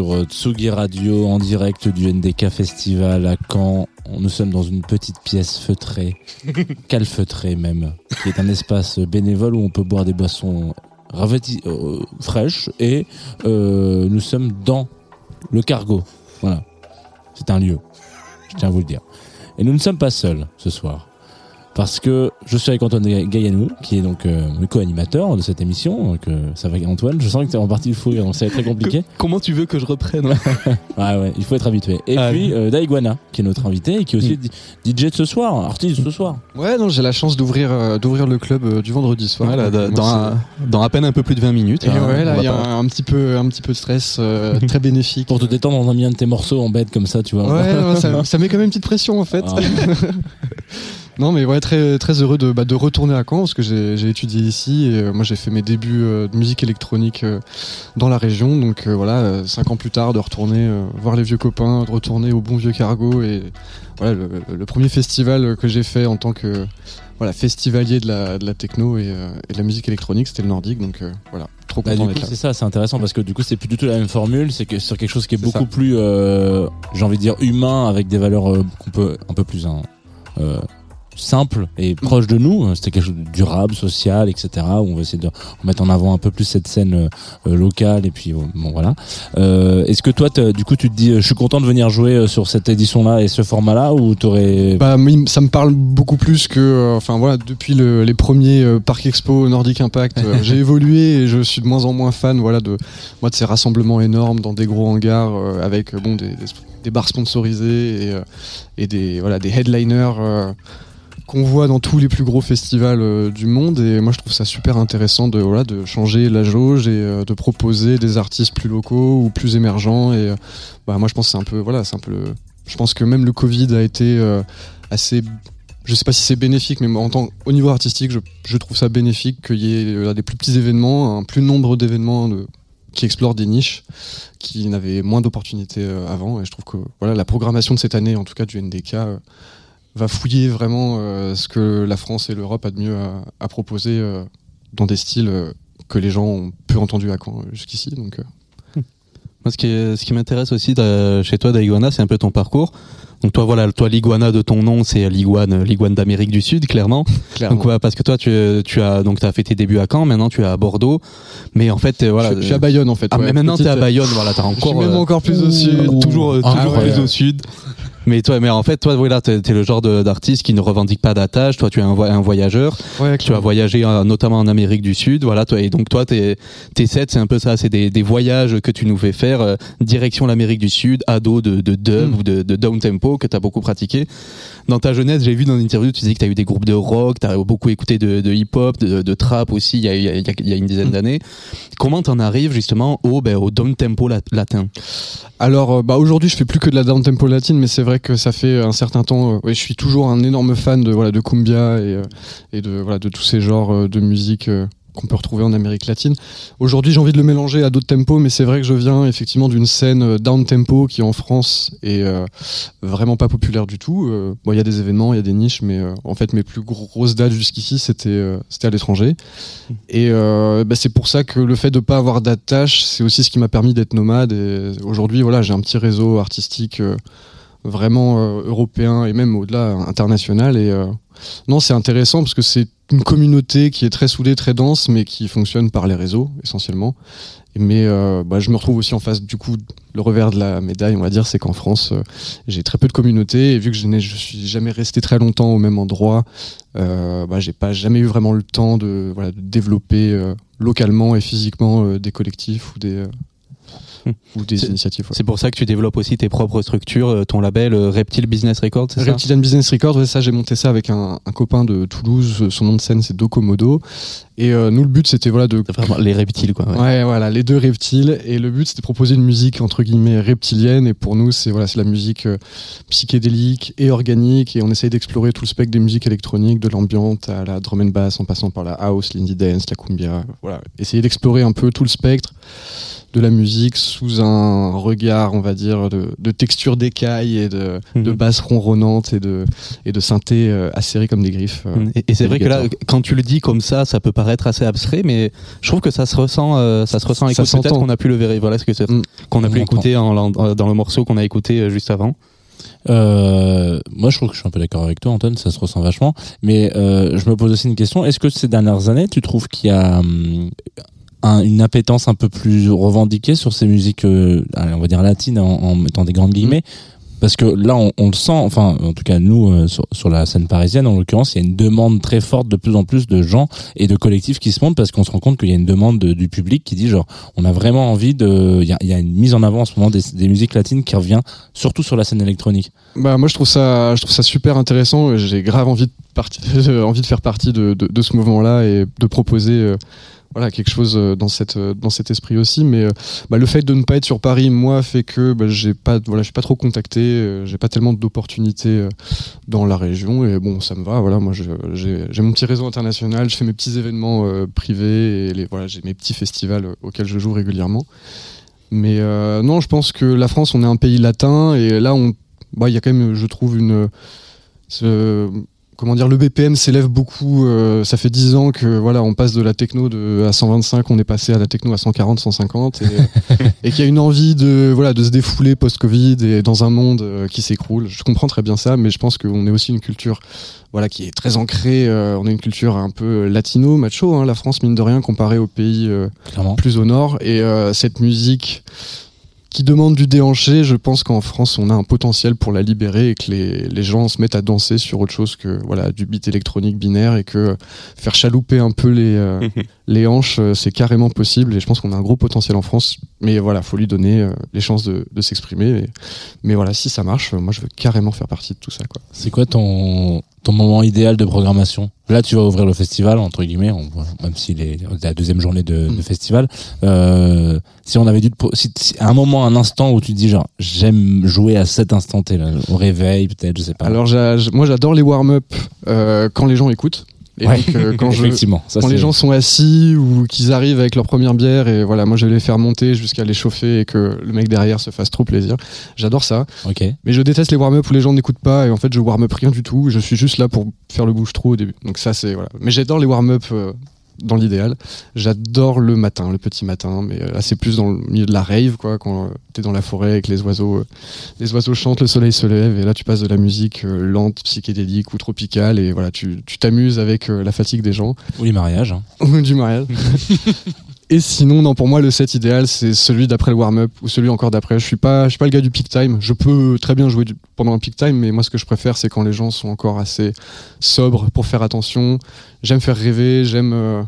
Sur euh, Tsugi Radio en direct du NDK Festival à Caen. Nous sommes dans une petite pièce feutrée, calfeutrée même, qui est un espace bénévole où on peut boire des boissons euh, fraîche et euh, nous sommes dans le cargo. Voilà. C'est un lieu. Je tiens à vous le dire. Et nous ne sommes pas seuls ce soir. Parce que je suis avec Antoine Gaillanou, qui est donc euh, le co-animateur de cette émission. Donc, euh, ça va Antoine, je sens que tu es en partie le fou, donc ça va être très compliqué. Comment tu veux que je reprenne là Ouais, ouais, il faut être habitué. Et Ah, puis, euh, Daiguana, qui est notre invité et qui est aussi di- DJ de ce soir, artiste de ce soir. Ouais, non, j'ai la chance d'ouvrir euh, d'ouvrir le club euh, du vendredi soir. Dans, moi, un- dans à peine un peu plus de 20 minutes. Et hein, ouais, là, il y a un, un petit peu un petit peu de stress euh, très bénéfique. Pour te détendre dans un de tes morceaux en bête comme ça, tu vois. Ouais, non, ça, ça met quand même une petite pression en fait. Ah. Non, mais ouais, très très heureux de, bah, de retourner à Caen parce que j'ai étudié ici et euh, moi j'ai fait mes débuts euh, de musique électronique euh, dans la région. Donc voilà, cinq ans plus tard, de retourner voir les vieux copains, de retourner au bon vieux cargo et voilà le, le premier festival que j'ai fait en tant que voilà festivalier de la, de la techno et, et de la musique électronique, c'était le Nordique. Donc voilà, trop Bah, content du coup, c'est ça, c'est intéressant parce que du coup, c'est plus du tout la même formule. C'est que sur quelque chose qui est, beaucoup ça. plus, j'ai envie de dire, humain, avec des valeurs qu'on peut un peu plus hein, simples et proches de nous. C'était quelque chose de durable, social, etc. Où on va essayer de mettre en avant un peu plus cette scène euh, euh, locale. Et puis, euh, bon, voilà. Euh, Est-ce que toi, du coup, tu te dis, je suis content de venir jouer sur cette édition-là et ce format-là, ou t'aurais Bah, ça me parle beaucoup plus que, enfin voilà, depuis le- les premiers Parc Expo Nordic Impact, j'ai évolué et je suis de moins en moins fan, voilà, de moi de ces rassemblements énormes dans des gros hangars avec bon des, des, des bars sponsorisés et, et des voilà des headliners euh, qu'on voit dans tous les plus gros festivals euh, du monde. Et moi je trouve ça super intéressant de voilà de changer la jauge et euh, de proposer des artistes plus locaux ou plus émergents. Et euh, bah moi je pense c'est un peu voilà c'est un peu je pense que même le Covid a été assez je sais pas si c'est bénéfique mais en tant au niveau artistique je, je trouve ça bénéfique qu'il y ait des plus petits événements un plus nombre d'événements de- qui explorent des niches qui n'avaient moins d'opportunités avant. Et je trouve que voilà la programmation de cette année en tout cas du NDK va fouiller vraiment euh, ce que la France et l'Europe a de mieux à, à proposer euh, dans des styles euh, que les gens ont peu entendus à Caen euh, jusqu'ici donc Moi, ce qui, ce qui m'intéresse aussi chez toi, d'Iguana, c'est un peu ton parcours. Donc toi, voilà, toi, l'iguana de ton nom, c'est l'iguane, l'iguane d'Amérique du Sud, clairement. clairement Donc ouais, parce que toi, tu, tu as donc as fait tes débuts à Caen, maintenant tu es à Bordeaux, mais en fait, voilà. je, je suis à Bayonne en fait Ah, ouais, mais maintenant petite- t'es à Bayonne, voilà, t'as je suis encore même encore plus au sud toujours, Ah, toujours ouais. plus au sud. Mais toi, mais en fait, toi, voilà, t'es t'es le genre d'artiste qui ne revendique pas d'attache. Toi, tu es un, vo- un voyageur. Ouais, Tu as voyagé euh, notamment en Amérique du Sud, voilà. Toi, et donc toi, tes tes sets, c'est un peu ça, c'est des, des voyages que tu nous fais faire euh, direction l'Amérique du Sud, ado de, de dub Mm. ou de, de down tempo que tu as beaucoup pratiqué. Dans ta jeunesse, j'ai vu dans l'interview, tu disais que tu as eu des groupes de rock, tu as beaucoup écouté de, de hip-hop, de, de trap aussi, il y a, y a- y a- une dizaine d'années. Comment t'en arrives justement au, ben, au down tempo lat- latin? Alors, euh, bah aujourd'hui, je fais plus que de la down tempo latine, mais c'est vrai que ça fait un certain temps. euh, je suis toujours un énorme fan de voilà de cumbia et, euh, de voilà de tous ces genres euh, de musique qu'on peut retrouver en Amérique latine. Aujourd'hui, j'ai envie de le mélanger à d'autres tempos, mais c'est vrai que je viens effectivement d'une scène down tempo qui en France est vraiment pas populaire du tout. Bon, il y a des événements, il y a des niches, mais en fait, mes plus grosses dates jusqu'ici, c'était c'était à l'étranger. Et bah, c'est pour ça que le fait de pas avoir d'attache, c'est aussi ce qui m'a permis d'être nomade. Et aujourd'hui, voilà, j'ai un petit réseau artistique vraiment euh, européen et même au-delà international. Et euh, non, c'est intéressant parce que c'est une communauté qui est très soudée, très dense, mais qui fonctionne par les réseaux essentiellement. Mais euh, bah, je me retrouve aussi en face du coup le revers de la médaille, on va dire, c'est qu'en France euh, j'ai très peu de communauté et vu que je je suis jamais resté très longtemps au même endroit, euh, bah, j'ai pas jamais eu vraiment le temps de voilà de développer localement et physiquement des collectifs ou des. ou des C'est- initiatives. ouais. C'est pour ça que tu développes aussi tes propres structures, euh, ton label euh, Reptile Business Records, c'est ça Reptilian Business Record, ouais, ça j'ai monté ça avec un, un copain de Toulouse, son nom de scène c'est Docomodo. Et euh, nous le but c'était voilà de Vraiment les reptiles, quoi. ouais. Ouais, voilà, les deux reptiles. Et le but, c'était de proposer une musique entre guillemets reptilienne. Et pour nous, c'est voilà, la musique euh, psychédélique et organique. Et on essaye d'explorer tout le spectre des musiques électroniques, de l'ambiante à la drum and bass, en passant par la house, l'indie dance, la cumbia. Voilà, essayer d'explorer un peu tout le spectre de la musique sous un regard, on va dire, de, de texture d'écaille et de, de Mhm. basse ronronnante et de, et de synthé euh, acéré comme des griffes. euh. Et, et c'est vrai que là, quand tu le dis comme ça, ça peut paraître assez abstrait, mais je trouve que ça se ressent, euh, ça se ressent à Ça l'écoute. Peut-être qu'on a pu le vérifier. Voilà ce que c'est, Mm. qu'on a On pu écouter en, en- dans le morceau qu'on a écouté euh, juste avant. Euh, moi, je trouve que je suis un peu d'accord avec toi, Antoine. Ça se ressent vachement. Mais euh, je me pose aussi une question. Est-ce que ces dernières années, tu trouves qu'il y a hum, un- une appétence un peu plus revendiquée sur ces musiques, euh, on va dire latines, en, en mettant des grandes guillemets. Parce que là, on, on le sent, enfin, en tout cas, nous, euh, sur, sur la scène parisienne, en l'occurrence, il y a une demande très forte de plus en plus de gens et de collectifs qui se montent parce qu'on se rend compte qu'il y a une demande de- du public qui dit, genre, on a vraiment envie de. Il y a, y a une mise en avant en ce moment des, des musiques latines qui revient surtout sur la scène électronique. Bah moi je trouve ça je trouve ça super intéressant. J'ai grave envie de partir envie de faire partie de, de, de ce mouvement-là et de proposer euh, voilà quelque chose euh, euh, dans cet esprit aussi. Mais euh, bah, le fait de ne pas être sur Paris moi fait que bah, j'ai je suis pas trop contacté. j'ai pas tellement d'opportunités dans la région et bon ça me va. Voilà moi j'ai mon petit réseau international. Je fais mes petits événements privés les voilà j'ai mes petits festivals auxquels je joue régulièrement. Mais non, je pense que la France, on est un pays latin et là, on, bah, il y a quand même, je trouve, une, comment dire, le BPM s'élève beaucoup. euh, ça fait 10 ans que voilà, on passe de la techno de, à 125, on est passé à la techno à 140, 150, et, et qu'il y a une envie de voilà de se défouler post-Covid et dans un monde euh, qui s'écroule. Je comprends très bien ça, mais je pense qu'on est aussi une culture voilà qui est très ancrée. euh, on a une culture un peu latino, macho, hein, la France mine de rien comparée aux pays. plus au nord. Et cette musique qui demande du déhanché, je pense qu'en France, on a un potentiel pour la libérer et que les, les gens se mettent à danser sur autre chose que voilà du beat électronique binaire et que faire chalouper un peu les, euh, les hanches, euh, c'est carrément possible. Et je pense qu'on a un gros potentiel en France. Mais voilà, faut lui donner euh, les chances de, de s'exprimer. Mais voilà, si ça marche, euh, moi, je veux carrément faire partie de tout ça. Quoi. C'est quoi ton, ton moment idéal de programmation? Là, tu vas ouvrir le festival, entre guillemets, on, même s'il est la deuxième journée de, de Mm. festival. Euh, si on avait dû si, si- à un moment, un instant où tu te dis genre, j'aime jouer à cet instant T, là, au réveil, peut-être, je sais pas. Alors, moi, j'adore les warm-up euh, quand les gens écoutent. Et Ouais. donc, euh, quand je, Effectivement. Ça, quand les gens sont assis ou qu'ils arrivent avec leur première bière et voilà, moi je vais les faire monter jusqu'à les chauffer et que le mec derrière se fasse trop plaisir. J'adore ça. Mais je déteste les warm-up où les gens n'écoutent pas et en fait je warm-up rien du tout. Je suis juste là pour faire le bouche-trou au début. Donc ça c'est voilà. Mais j'adore les warm-up euh, dans l'idéal. J'adore le matin, le petit matin. Mais euh, là c'est plus dans le milieu de la rave quoi, quand euh, t'es dans la forêt avec les oiseaux, euh, les oiseaux chantent, le soleil se lève et là tu passes de la musique euh, lente, psychédélique ou tropicale et voilà tu tu t'amuses avec euh, la fatigue des gens. Ou les mariages. hein. Ou du mariage. Et sinon, non, pour moi, le set idéal, c'est celui d'après le warm-up ou celui encore d'après. Je suis pas, je suis pas le gars du peak time. Je peux très bien jouer du- pendant un peak time, mais moi, ce que je préfère, c'est quand les gens sont encore assez sobres pour faire attention. J'aime faire rêver, j'aime, euh,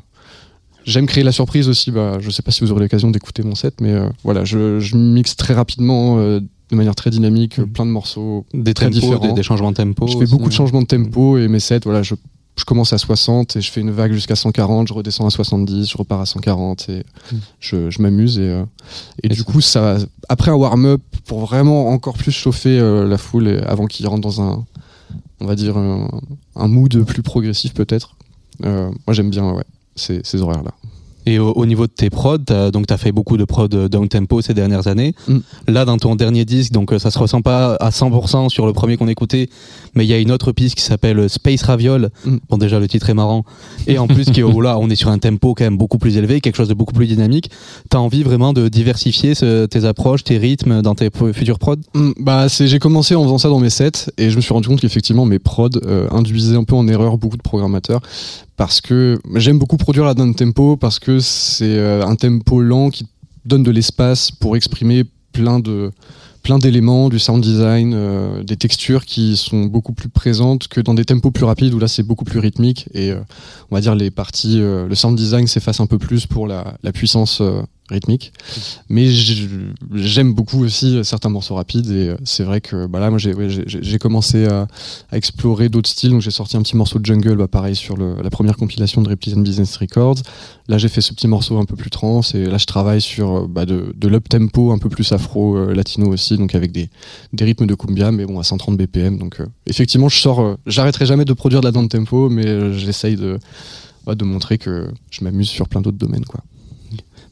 j'aime créer la surprise aussi. Bah, je sais pas si vous aurez l'occasion d'écouter mon set, mais euh, voilà, je, je mixe très rapidement, euh, de manière très dynamique, euh, plein de morceaux. Des Très tempos, différents. des, des changements de tempo. Je fais aussi. beaucoup de changements de tempo et mes sets, voilà, je, je commence à 60 et je fais une vague jusqu'à 140, je redescends à 70, je repars à 140 et je, je m'amuse et, euh, et, Et du coup ça, après un warm-up pour vraiment encore plus chauffer euh, la foule et avant qu'ils rentrent dans un, on va dire un, un mood plus progressif peut-être. euh, moi j'aime bien ouais, ces, ces horaires là. Et au, au niveau de tes prods, donc tu as fait beaucoup de prods down tempo ces dernières années. Mm. Là, dans ton dernier disque, donc euh, ça se ressent pas à 100% sur le premier qu'on écoutait, mais il y a une autre piste qui s'appelle Space Raviol. Mm. Bon, déjà le titre est marrant. Et en plus, qui est, oh là, on est sur un tempo quand même beaucoup plus élevé, quelque chose de beaucoup plus dynamique. T'as envie vraiment de diversifier ce- tes approches, tes rythmes dans tes futurs prods? Hmm, bah c'est j'ai commencé en faisant ça dans mes sets et je me suis rendu compte qu'effectivement mes prods euh, induisaient un peu en erreur beaucoup de programmateurs parce que j'aime beaucoup produire la down tempo parce que c'est euh, un tempo lent qui donne de l'espace pour exprimer plein d'éléments du sound design euh, des textures qui sont beaucoup plus présentes que dans des tempos plus rapides où là c'est beaucoup plus rythmique et euh, on va dire les parties le sound design s'efface un peu plus pour la, puissance rythmique. Mais j'aime beaucoup aussi certains morceaux rapides et euh, c'est vrai que bah là moi j'ai commencé à, explorer d'autres styles. Donc j'ai sorti un petit morceau de jungle bah pareil sur la première compilation de Reptilian Business Records. Là j'ai fait ce petit morceau un peu plus trance et là je travaille sur euh, bah, de, l'up tempo un peu plus afro euh, latino aussi donc avec des, rythmes de cumbia mais bon à 130 bpm donc effectivement je sors j'arrêterai jamais de produire de la down tempo mais j'essaye de de montrer que je m'amuse sur plein d'autres domaines quoi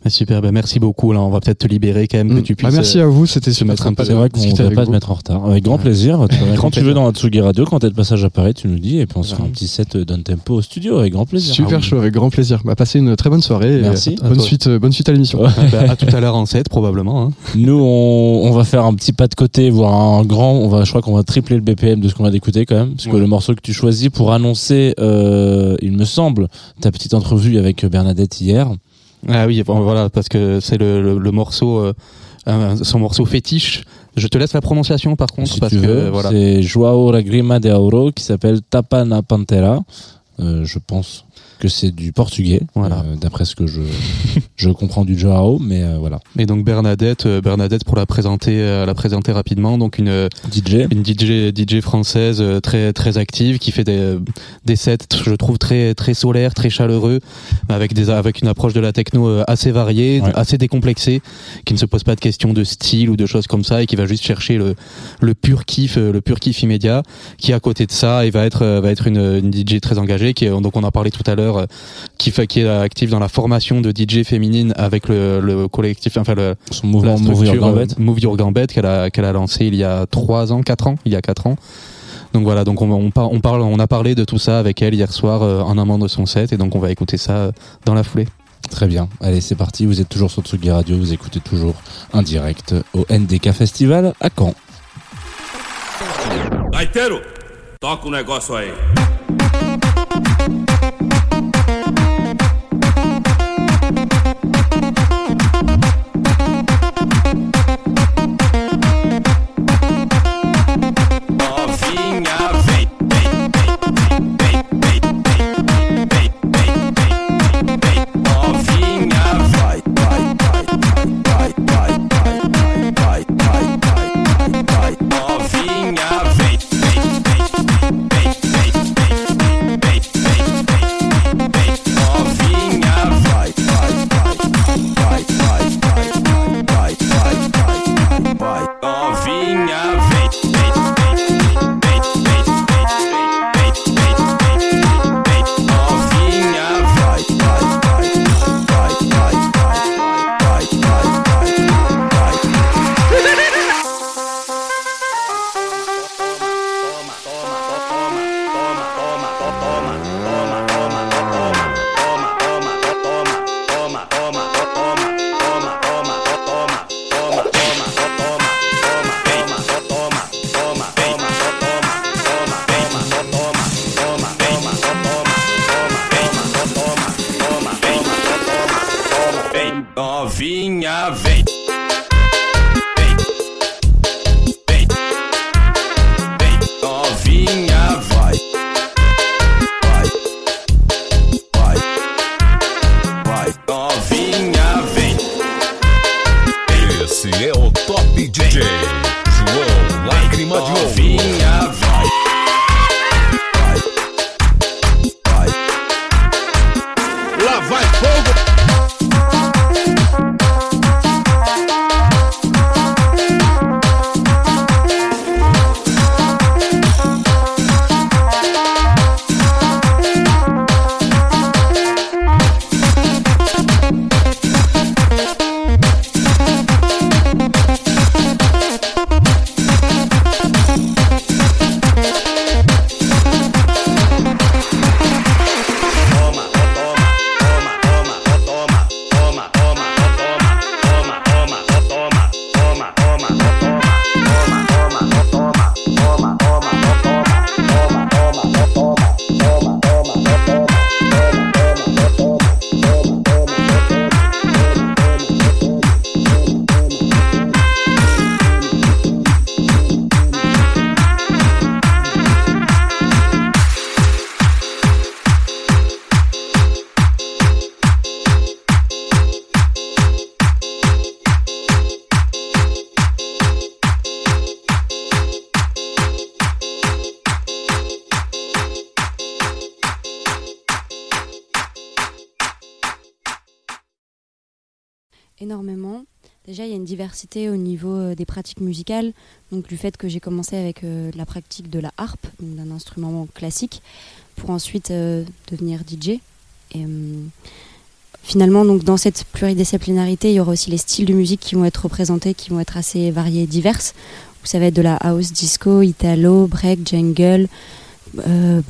Bah, Super, bah, merci beaucoup. Là, on va peut-être te libérer quand même, que tu Bah, puisses. merci à vous c'était se super mettre un sympa peu- C'est vrai qu'on ne va pas te mettre en retard. Avec grand plaisir. Quand tu veux dans Atsugi Radio, quand t'es de passage à Paris, tu nous dis, et puis on se fera un petit set d'un tempo au studio, avec grand plaisir. Super chaud, avec grand plaisir. Bah, passez une très bonne soirée. Merci. euh, bonne, suite, euh, bonne suite à l'émission. Ouais. Bah, à tout à l'heure en 7, probablement. hein. Nous, on, on va faire un petit pas de côté, voire un grand. On va, je crois qu'on va tripler le BPM de ce qu'on vient d'écouter quand même, parce que Ouais. le morceau que tu choisis pour annoncer, euh, il me semble, ta petite entrevue avec Bernadette hier. Ah oui, bon, voilà, parce que c'est le, le, le morceau, euh, son morceau fétiche. Je te laisse la prononciation par contre, si parce tu que veux, voilà. c'est Joao Lagrima de Auro qui s'appelle Tapa na Pantera. Euh, je pense que c'est du portugais, Voilà. euh, d'après ce que je je comprends du Joao, mais euh, voilà. Et donc Bernadette, euh, Bernadette pour la présenter, la présenter rapidement, donc une DJ. une DJ DJ française très très active qui fait des des sets je trouve très très solaires, très chaleureux avec des avec une approche de la techno assez variée, Ouais. assez décomplexée, qui ne se pose pas de questions de style ou de choses comme ça et qui va juste chercher le le pur kiff le pur kiff immédiat qui à côté de ça et va être va être une, une DJ très engagée qui donc on en parlait tout à l'heure euh, qui fait qui est active dans la formation de DJ féminine avec le, le collectif enfin le Son mouvement la Move Your structure, Gambit. euh, Move Your Gambit qu'elle a qu'elle a lancé il y a trois ans, quatre ans, il y a quatre ans. Donc voilà, donc on, on, par- on parle, on a parlé de tout ça avec elle hier soir euh, en amont de son set et donc on va écouter ça euh, dans la foulée. Très bien. Allez, c'est parti. Vous êtes toujours sur Tsugi Radio. Vous écoutez toujours un direct au NDK Festival à Caen. Au niveau euh, des pratiques musicales. Donc, du fait que j'ai commencé avec euh, la pratique de la harpe, d'un instrument classique, pour ensuite euh, devenir DJ. Et finalement, donc, dans cette pluridisciplinarité, il y aura aussi les styles de musique qui vont être représentés, qui vont être assez variés et diverses. Ça va être de la house, disco, italo, break, jungle, euh,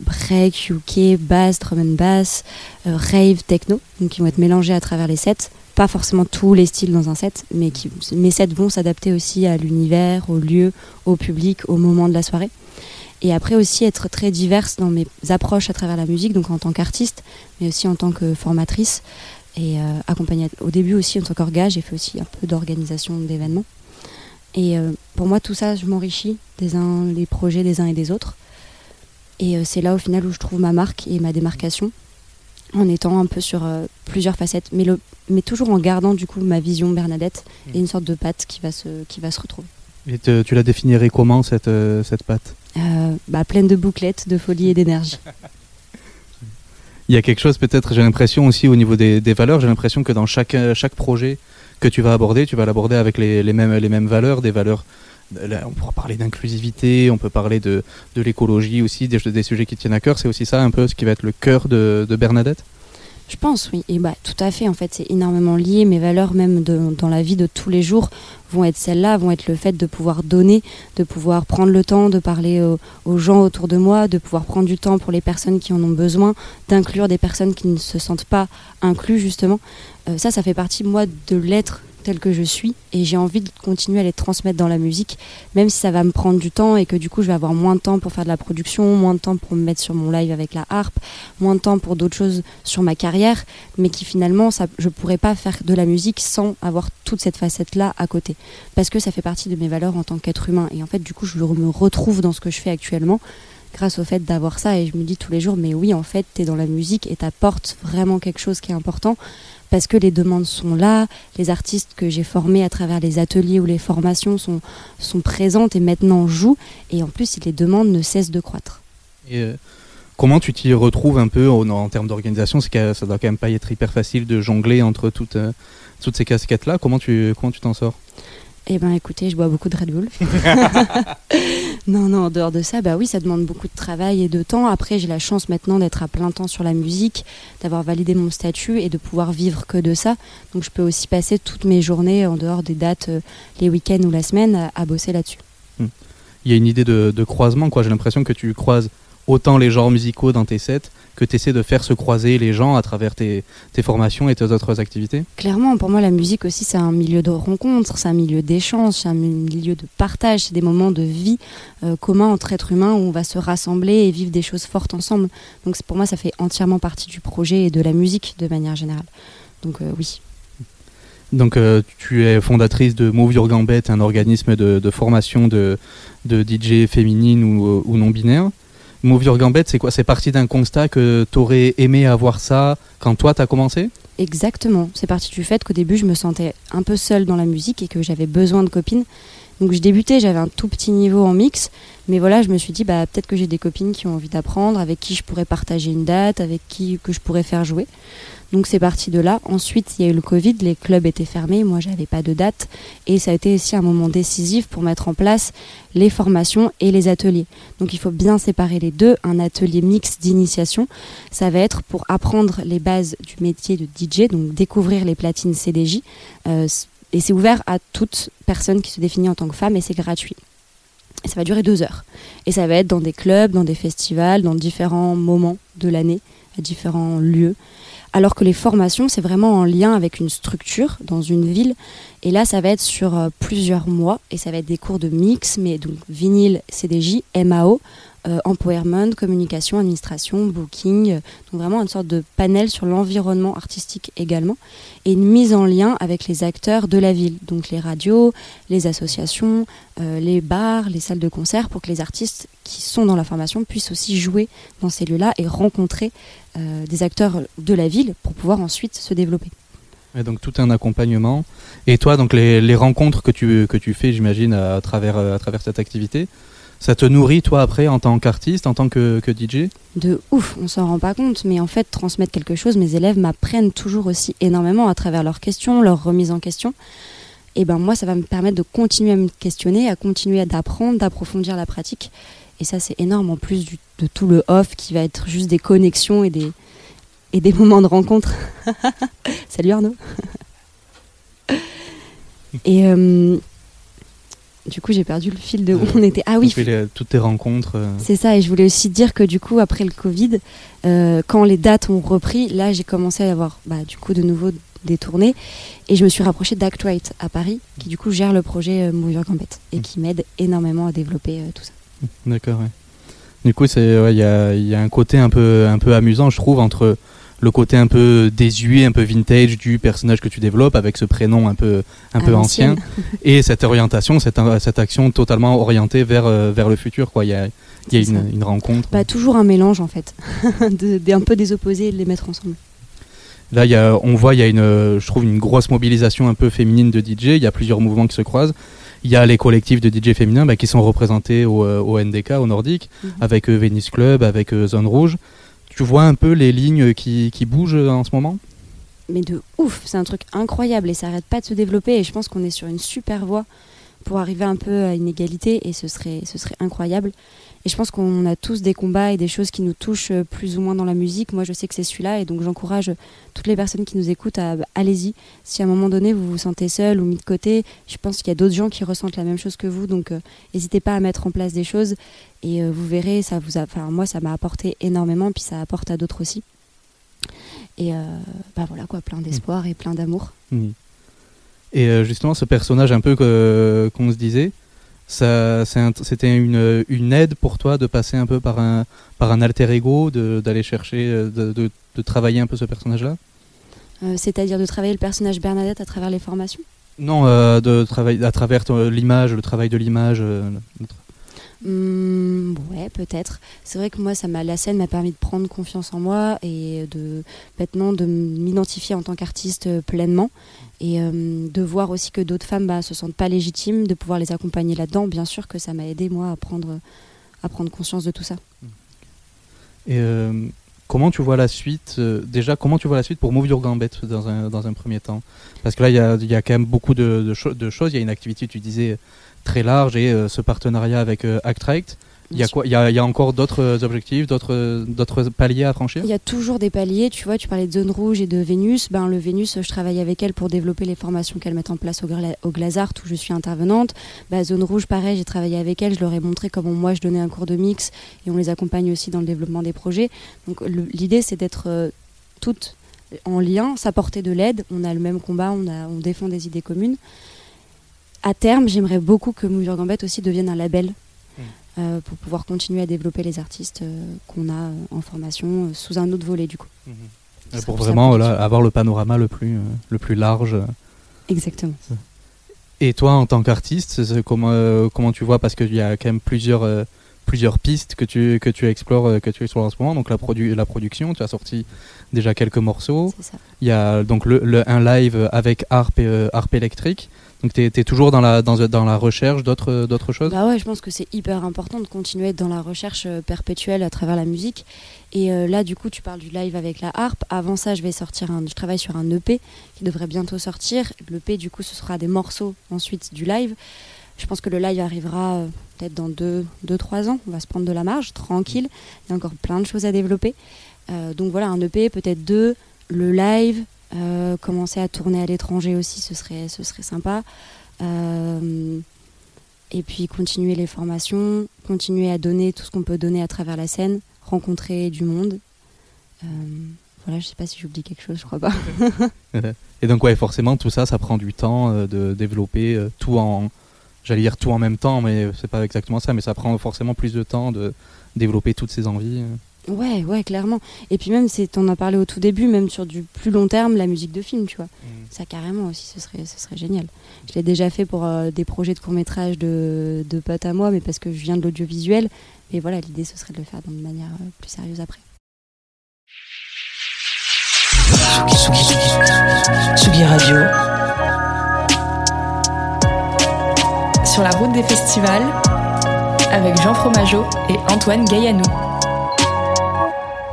break, UK, bass, drum and bass, rave, techno, donc qui vont être mélangés à travers les sets. Pas forcément tous les styles dans un set, mais qui, mes sets vont s'adapter aussi à l'univers, au lieu, au public, au moment de la soirée. Et après aussi être très diverse dans mes approches à travers la musique, donc en tant qu'artiste, mais aussi en tant que formatrice. et euh, accompagner. Au début aussi, en tant qu'orga, j'ai fait aussi un peu d'organisation d'événements. Et euh, pour moi, tout ça, je m'enrichis des uns, les projets des uns et des autres. Et euh, c'est là au final où je trouve ma marque et ma démarcation, en étant un peu sur euh, plusieurs facettes, mais, le, mais toujours en gardant du coup ma vision Bernadette et une sorte de patte qui va se, qui va se retrouver. Et te- tu la définirais comment cette, euh, cette patte? Euh, bah, pleine de bouclettes, de folie et d'énergie. Il y a quelque chose peut-être, j'ai l'impression aussi au niveau des, des valeurs, j'ai l'impression que dans chaque, chaque projet que tu vas aborder, tu vas l'aborder avec les, les, mêmes, les mêmes valeurs, des valeurs, on pourra parler d'inclusivité, on peut parler de, de l'écologie aussi, des, sujets qui tiennent à cœur, c'est aussi ça un peu ce qui va être le cœur de, de Bernadette? Je pense, oui. Bah, tout à fait, en fait, c'est énormément lié. Mes valeurs, même dans la vie de tous les jours, vont être celles-là, vont être le fait de pouvoir donner, de pouvoir prendre le temps de parler aux, gens autour de moi, de pouvoir prendre du temps pour les personnes qui en ont besoin, d'inclure des personnes qui ne se sentent pas inclus, justement. Euh, ça, ça fait partie, moi, de l'être tel que je suis. Et j'ai envie de continuer à les transmettre dans la musique, même si ça va me prendre du temps et que du coup, je vais avoir moins de temps pour faire de la production, moins de temps pour me mettre sur mon live avec la harpe, moins de temps pour d'autres choses sur ma carrière, mais qui finalement, ça, je pourrais pas faire de la musique sans avoir toute cette facette-là à côté. Parce que ça fait partie de mes valeurs en tant qu'être humain. Et en fait, du coup, je me retrouve dans ce que je fais actuellement grâce au fait d'avoir ça. Et je me dis tous les jours, mais oui, en fait, tu es dans la musique et t'apportes vraiment quelque chose qui est important. Parce que les demandes sont là, les artistes que j'ai formés à travers les ateliers ou les formations sont, sont présentes et maintenant jouent. Et en plus, les demandes ne cessent de croître. Et, euh, Comment tu t'y retrouves un peu en, en termes d'organisation? C'est que ça doit quand même pas être hyper facile de jongler entre toutes, euh, toutes ces casquettes-là. Comment tu comment tu t'en sors? Eh ben écoutez, je bois beaucoup de Red Bull. non, non, en dehors de ça, bah oui, ça demande beaucoup de travail et de temps. Après, j'ai la chance maintenant d'être à plein temps sur la musique, d'avoir validé mon statut et de pouvoir vivre que de ça. Donc je peux aussi passer toutes mes journées en dehors des dates, euh, les week-ends ou la semaine, à, bosser là-dessus. Il y a une idée de, de croisement, quoi. J'ai l'impression que tu croises autant les genres musicaux dans tes sets que tu essaies de faire se croiser les gens à travers tes, tes formations et tes autres activités. Clairement, pour moi, la musique aussi, c'est un milieu de rencontre, c'est un milieu d'échange, c'est un milieu de partage, c'est des moments de vie euh, communs entre êtres humains où on va se rassembler et vivre des choses fortes ensemble. Donc pour moi, ça fait entièrement partie du projet et de la musique de manière générale. Donc euh, oui. Donc euh, tu es fondatrice de Move Your Gambette, un organisme de, de formation de, de DJ féminine ou, ou non binaire. Move Gambette, c'est quoi C'est parti d'un constat que tu aurais aimé avoir ça quand toi t'as commencé Exactement. C'est parti du fait qu'au début, je me sentais un peu seule dans la musique et que j'avais besoin de copines. Donc je débutais, j'avais un tout petit niveau en mix, mais voilà, je me suis dit bah peut-être que j'ai des copines qui ont envie d'apprendre, avec qui je pourrais partager une date, avec qui que je pourrais faire jouer. Donc c'est parti de là. Ensuite, il y a eu le Covid, les clubs étaient fermés, moi j'avais pas de date et ça a été aussi un moment décisif pour mettre en place les formations et les ateliers. Donc il faut bien séparer les deux. Un atelier mix d'initiation, ça va être pour apprendre les bases du métier de DJ, donc découvrir les platines CDJ. Euh, et c'est ouvert à toute personne qui se définit en tant que femme et c'est gratuit. Ça va durer deux heures. Et ça va être dans des clubs, dans des festivals, dans différents moments de l'année, à différents lieux. Alors que les formations, c'est vraiment en lien avec une structure dans une ville. Et là, ça va être sur euh, plusieurs mois. Et ça va être des cours de mix, mais donc vinyle, CDJ, MAO, euh, empowerment, communication, administration, booking. euh, donc vraiment une sorte de panel sur l'environnement artistique également. Et une mise en lien avec les acteurs de la ville. Donc les radios, les associations, euh, les bars, les salles de concert, pour que les artistes qui sont dans la formation puissent aussi jouer dans ces lieux-là et rencontrer euh, des acteurs de la ville pour pouvoir ensuite se développer. Donc tout un accompagnement. Et toi, donc les, les rencontres que tu, que tu fais, j'imagine, à travers, à travers cette activité, ça te nourrit toi après en tant qu'artiste, en tant que, DJ de ouf, on s'en rend pas compte, mais en fait, transmettre quelque chose, mes élèves m'apprennent toujours aussi énormément à travers leurs questions, leurs remises en question. Et ben moi, ça va me permettre de continuer à me questionner, à continuer à d'apprendre, d'approfondir la pratique. Et ça, c'est énorme en plus de tout le off qui va être juste des connexions et des, et des moments de rencontre. Salut Arnaud. et euh, du coup, j'ai perdu le fil de où on était. Ah oui, les- toutes tes rencontres. euh, c'est ça, et je voulais aussi dire que du coup, après le Covid, euh, quand les dates ont repris, là, j'ai commencé à avoir bah, du coup de nouveau des tournées, et je me suis rapprochée d'Act Right à Paris, qui du coup gère le projet euh, Move Your Gambette, et qui m'aide énormément à développer euh, tout ça. D'accord, ouais. Du coup, ouais, il y, a, y a un côté un peu, un peu amusant, je trouve, entre le côté un peu désuet, un peu vintage du personnage que tu développes avec ce prénom un peu, un À peu ancien et cette orientation, cette, cette action totalement orientée vers, euh, vers le futur. Quoi. Il y a, il y a C'est une, rencontre. Bah, toujours un mélange en fait, de, un peu des opposés et de les mettre ensemble. Là, y a, on voit, il y a une, euh, je trouve, une grosse mobilisation un peu féminine de DJ. Il y a plusieurs mouvements qui se croisent. Il y a les collectifs de DJ féminins bah, qui sont représentés au, euh, au NDK, au Nordique, Mhm. avec euh, Venice Club, avec euh, Zone Rouge. Tu vois un peu les lignes qui, bougent en ce moment? Mais de ouf, c'est un truc incroyable et ça arrête pas de se développer et je pense qu'on est sur une super voie pour arriver un peu à une égalité et ce serait, ce serait incroyable. Et je pense qu'on a tous des combats et des choses qui nous touchent euh, plus ou moins dans la musique. Moi, je sais que c'est celui-là et donc j'encourage toutes les personnes qui nous écoutent à bah, allez-y. Si à un moment donné vous vous sentez seul ou mis de côté, je pense qu'il y a d'autres gens qui ressentent la même chose que vous. Donc euh, n'hésitez pas à mettre en place des choses et euh, vous verrez, ça vous a, moi ça m'a apporté énormément puis ça apporte à d'autres aussi. Et bah voilà quoi, plein d'espoir et plein d'amour. Mhm. Et justement, ce personnage un peu qu'on se disait, c'était une, une aide pour toi de passer un peu par un, par un alter ego, d'aller chercher, euh, de, de- de travailler un peu ce personnage-là? Euh, C'est-à-dire de travailler le personnage Bernadette à travers les formations? Non, euh, de travailler à travers l'image, le travail de l'image. euh, Hmm, ouais, peut-être. C'est vrai que moi, ça m'a, la scène m'a permis de prendre confiance en moi et de maintenant de m'identifier en tant qu'artiste pleinement et euh, de voir aussi que d'autres femmes bah, se sentent pas légitimes, de pouvoir les accompagner là-dedans. Bien sûr que ça m'a aidé moi à prendre, à prendre conscience de tout ça. Et euh, comment tu vois la suite euh, Déjà, comment tu vois la suite pour Move Your Gambit dans un, dans un premier temps? Parce que là, il y a, y a quand même beaucoup de, de, cho- de choses. Il y a une activité, tu disais, très large et ce partenariat avec Actrite. Il y a quoi? Il y a, il y a encore d'autres objectifs, d'autres d'autres paliers à franchir? Il y a toujours des paliers, tu vois, tu parlais de Zone Rouge et de Vénus. Ben, le Vénus, je travaille avec elle pour développer les formations qu'elle met en place au, Gla- au Glazart où je suis intervenante. Ben, Zone Rouge, pareil, j'ai travaillé avec elle, je leur ai montré comment moi je donnais un cours de mix et on les accompagne aussi dans le développement des projets. Donc l'idée c'est d'être euh, toutes en lien, s'apporter de l'aide. On a le même combat, on, a, on défend des idées communes. À terme, j'aimerais beaucoup que Your Gambette aussi devienne un label euh, pour pouvoir continuer à développer les artistes euh, qu'on a euh, en formation euh, sous un autre volet du coup. Sera Pour vraiment voilà, avoir le panorama le plus, euh, le plus large. Exactement. Et toi, en tant qu'artiste, comment, euh, comment tu vois? Parce qu'il y a quand même plusieurs, euh, plusieurs pistes que tu, que tu explores, euh, que tu explores en ce moment. Donc la, produ la production, tu as sorti déjà quelques morceaux. Il y a donc le, le- un live avec harpe, et, euh, harpe électrique. Donc tu es, toujours dans la, recherche d'autres choses? Bah ouais, je pense que c'est hyper important de continuer dans la recherche euh, perpétuelle à travers la musique. Et euh, là, du coup, tu parles du live avec la harpe. Avant ça, je vais sortir un, je travaille sur un EP qui devrait bientôt sortir. L'EP, du coup, ce sera des morceaux ensuite du live. Je pense que le live arrivera euh, peut-être dans 2-3 deux, deux, ans. On va se prendre de la marge, tranquille. Il y a encore plein de choses à développer. Donc voilà, un EP, peut-être deux. Le live, euh, commencer à tourner à l'étranger aussi, ce serait, ce serait sympa. Euh, et puis continuer les formations, continuer à donner tout ce qu'on peut donner à travers la scène, rencontrer du monde. Euh, voilà, je sais pas si j'oublie quelque chose, je crois pas. Et donc ouais, forcément, tout ça, ça prend du temps de développer tout en, j'allais dire tout en même temps, mais c'est pas exactement ça, mais ça prend forcément plus de temps de développer toutes ces envies. Ouais, ouais, clairement. Et puis même, c'est, on en a parlé au tout début, même sur du plus long terme, la musique de film, tu vois. Ça carrément aussi, ce serait, ce serait génial. Je l'ai déjà fait pour euh, des projets de court métrage de, de potes à moi, mais parce que je viens de l'audiovisuel. Et voilà, l'idée, ce serait de le faire d'une manière euh, plus sérieuse après. Tsugi Radio. Sur la route des festivals, avec Jean Fromageau et Antoine Gaillanou.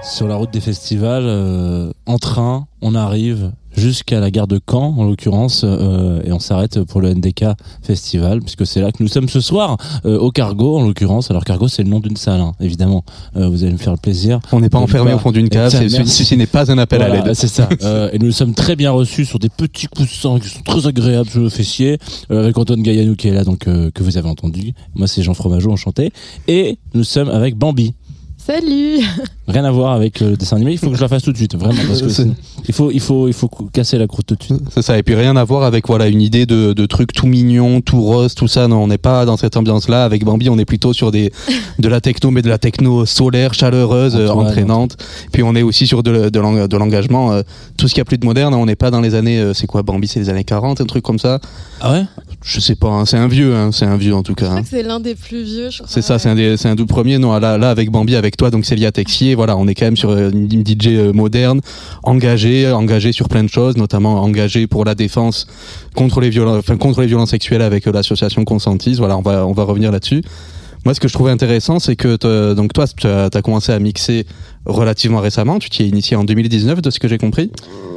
Sur la route des festivals, euh, en train, on arrive jusqu'à la gare de Caen, en l'occurrence, euh, et on s'arrête pour le NDK Festival, puisque c'est là que nous sommes ce soir, euh, au Cargo, en l'occurrence. Alors Cargo, c'est le nom d'une salle, hein, évidemment. Euh, vous allez me faire le plaisir. On n'est pas enfermé pas- au fond d'une cave, ceci n'est pas un appel à l'aide. C'est ça. Euh, et nous sommes très bien reçus sur des petits coussins qui sont très agréables sur le fessier, euh, avec Antoine Gaillanou qui est là, donc euh, que vous avez entendu. Moi, c'est Jean Fromageau, enchanté. Et nous sommes avec Bambi. Salut Rien à voir avec euh, le dessin animé. Il faut que je la fasse tout de suite, vraiment, parce que il faut, il faut, il faut casser la croûte tout de suite. C'est ça, et puis rien à voir avec voilà une idée de, de trucs tout mignons, tout rose, tout ça. Non, on n'est pas dans cette ambiance-là. Avec Bambi, on est plutôt sur des de la techno, mais de la techno solaire, chaleureuse, euh, Antoine, entraînante. Puis on est aussi sur de, de l'eng- de l'engagement. euh, tout ce qu'il y a plus de moderne, on n'est pas dans les années. euh, c'est quoi Bambi C'est les années 40, un truc comme ça. Ah ouais? Je sais pas. hein, c'est un vieux, hein, c'est un vieux en tout cas. Hein. que c'est l'un des plus vieux, je crois. C'est ça, c'est un des, c'est un tout premier. Non, là, là, avec Bambi, avec toi, donc Célia Texier, voilà, on est quand même sur euh, une DJ euh, moderne, engagée, engagée sur plein de choses, notamment engagée pour la défense contre les violences, enfin, contre les violences sexuelles avec euh, l'association Consentis. Voilà, on va, on va revenir là-dessus. Moi, ce que je trouvais intéressant, c'est que donc toi, tu as, t'as commencé à mixer relativement récemment. Tu t'y es initié en 2019, de ce que j'ai compris.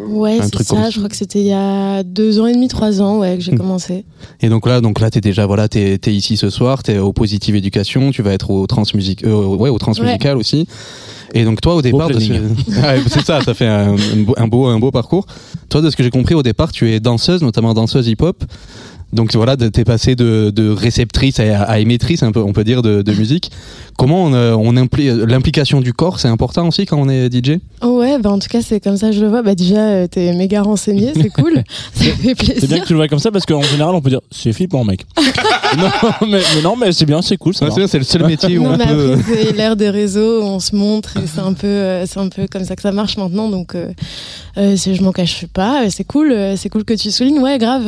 Ouais, Un c'est comme ça. Je crois que c'était il y a deux ans et demi, trois ans, ouais, que j'ai Hmm. commencé. Et donc là, donc là, t'es déjà voilà, t'es es ici ce soir, t'es au Positive Éducation, tu vas être au Transmusique, euh, ouais, au Transmusical aussi. Et donc toi, au départ, de ce... planning. Ouais, c'est ça, ça fait un, un beau- un beau, un beau parcours. Toi, de ce que j'ai compris au départ, tu es danseuse, notamment danseuse hip-hop. Donc voilà, t'es passé de, de réceptrice à, à émettrice, un peu, on peut dire, de, de musique. Comment on, euh, on impli- l'implication du corps, c'est important aussi quand on est DJ. Oh ouais, bah en tout cas, c'est comme ça que je le vois. Bah déjà, euh, t'es méga renseigné, c'est cool. ça fait plaisir. C'est bien que tu le vois comme ça parce qu'en général, on peut dire c'est flippant, mec. non, mais, mais non, mais c'est bien, c'est cool. Ouais, c'est le seul métier où non, on mais peut. c'est l'ère des réseaux, on se montre et c'est un peu, euh, c'est un peu comme ça que ça marche maintenant. Donc, euh, euh, je m'en cache pas. C'est cool, c'est cool que tu soulignes. Ouais, grave.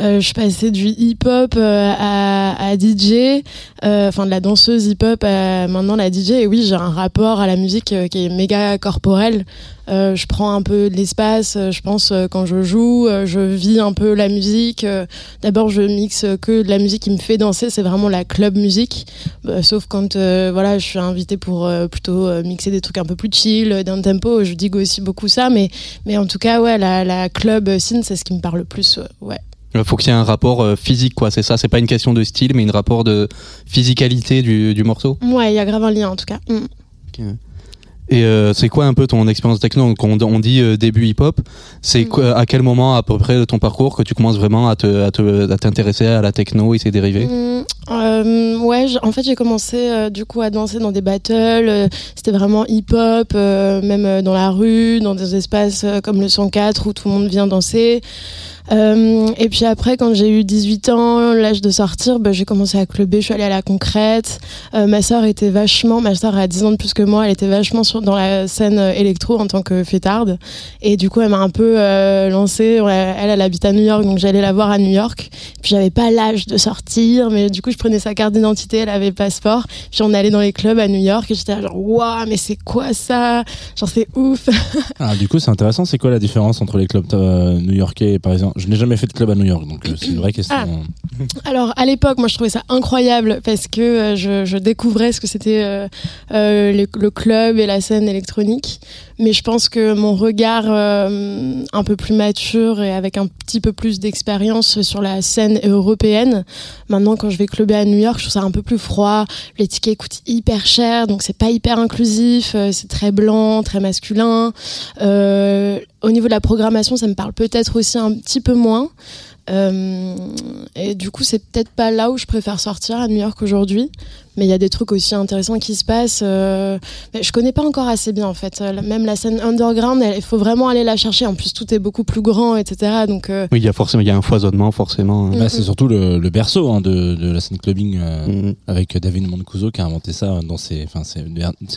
je passée du hip-hop euh, à, à DJ, euh, enfin de la danseuse hip-hop à maintenant la DJ. Et oui, j'ai un rapport à la musique euh, qui est méga corporel. Euh, je prends un peu de l'espace, euh, je pense, euh, quand je joue, euh, je vis un peu la musique. euh, D'abord, je mixe que de la musique qui me fait danser, c'est vraiment la club musique. Sauf quand euh, voilà, je suis invitée pour euh, plutôt euh, mixer des trucs un peu plus chill, euh, d'un tempo. Je digue aussi beaucoup ça, mais, mais en tout cas, ouais, la, la club scene, c'est ce qui me parle le plus. euh, ouais. Il faut qu'il y ait un rapport euh, physique, quoi. C'est ça. C'est pas une question de style, mais un rapport de physicalité du, du morceau. Ouais, il y a grave un lien en tout cas. Mm. Et euh, c'est quoi un peu ton expérience techno? Donc, on, on dit euh, début hip-hop. C'est Mm. à quel moment à peu près de ton parcours que tu commences vraiment à te, à te, à t'intéresser à la techno et ses dérivés Mm, euh, ouais, en fait j'ai commencé euh, du coup à danser dans des battles. euh, C'était vraiment hip-hop, euh, même euh, dans la rue, dans des espaces euh, comme le 104 où tout le monde vient danser. Euh, et puis après, quand j'ai eu 18 ans, l'âge de sortir, bah, j'ai commencé à clubber, je suis allée à la concrète. Euh, ma sœur était vachement, ma sœur a 10 ans de plus que moi, elle était vachement sur, dans la scène euh, électro en tant que fêtarde. Et du coup, elle m'a un peu euh, lancée. Elle, elle habite à New York, donc j'allais la voir à New York. Puis j'avais pas l'âge de sortir, mais du coup, je prenais sa carte d'identité, elle avait passeport. Puis on allait dans les clubs à New York et j'étais genre, waouh, mais c'est quoi ça? Genre, c'est ouf. Ah, du coup, c'est intéressant. C'est quoi la différence entre les clubs euh, new-yorkais et parisien Je n'ai jamais fait de club à New York, donc euh, c'est une vraie question. Ah. Alors à l'époque, moi je trouvais ça incroyable parce que euh, je, découvrais ce que c'était euh, le, club et la scène électronique. Mais je pense que mon regard un peu plus mature et avec un petit peu plus d'expérience sur la scène européenne, maintenant quand je vais clubber à New York, je trouve ça un peu plus froid. Les tickets coûtent hyper cher, donc c'est pas hyper inclusif. C'est très blanc, très masculin. Au niveau de la programmation, ça me parle peut-être aussi un petit peu moins. Euh, et du coup, c'est peut-être pas là où je préfère sortir à New York aujourd'hui. Mais il y a des trucs aussi intéressants qui se passent. euh, mais je connais pas encore assez bien en fait. Euh, Même la scène underground, il faut vraiment aller la chercher. En plus, tout est beaucoup plus grand, etc. Donc, euh, Oui, il y a forcément, il y a un foisonnement forcément. Bah, c'est surtout le, le berceau hein, de, de la scène clubbing euh, Mhm. avec David Mancuso qui a inventé ça dans ses, enfin c'est,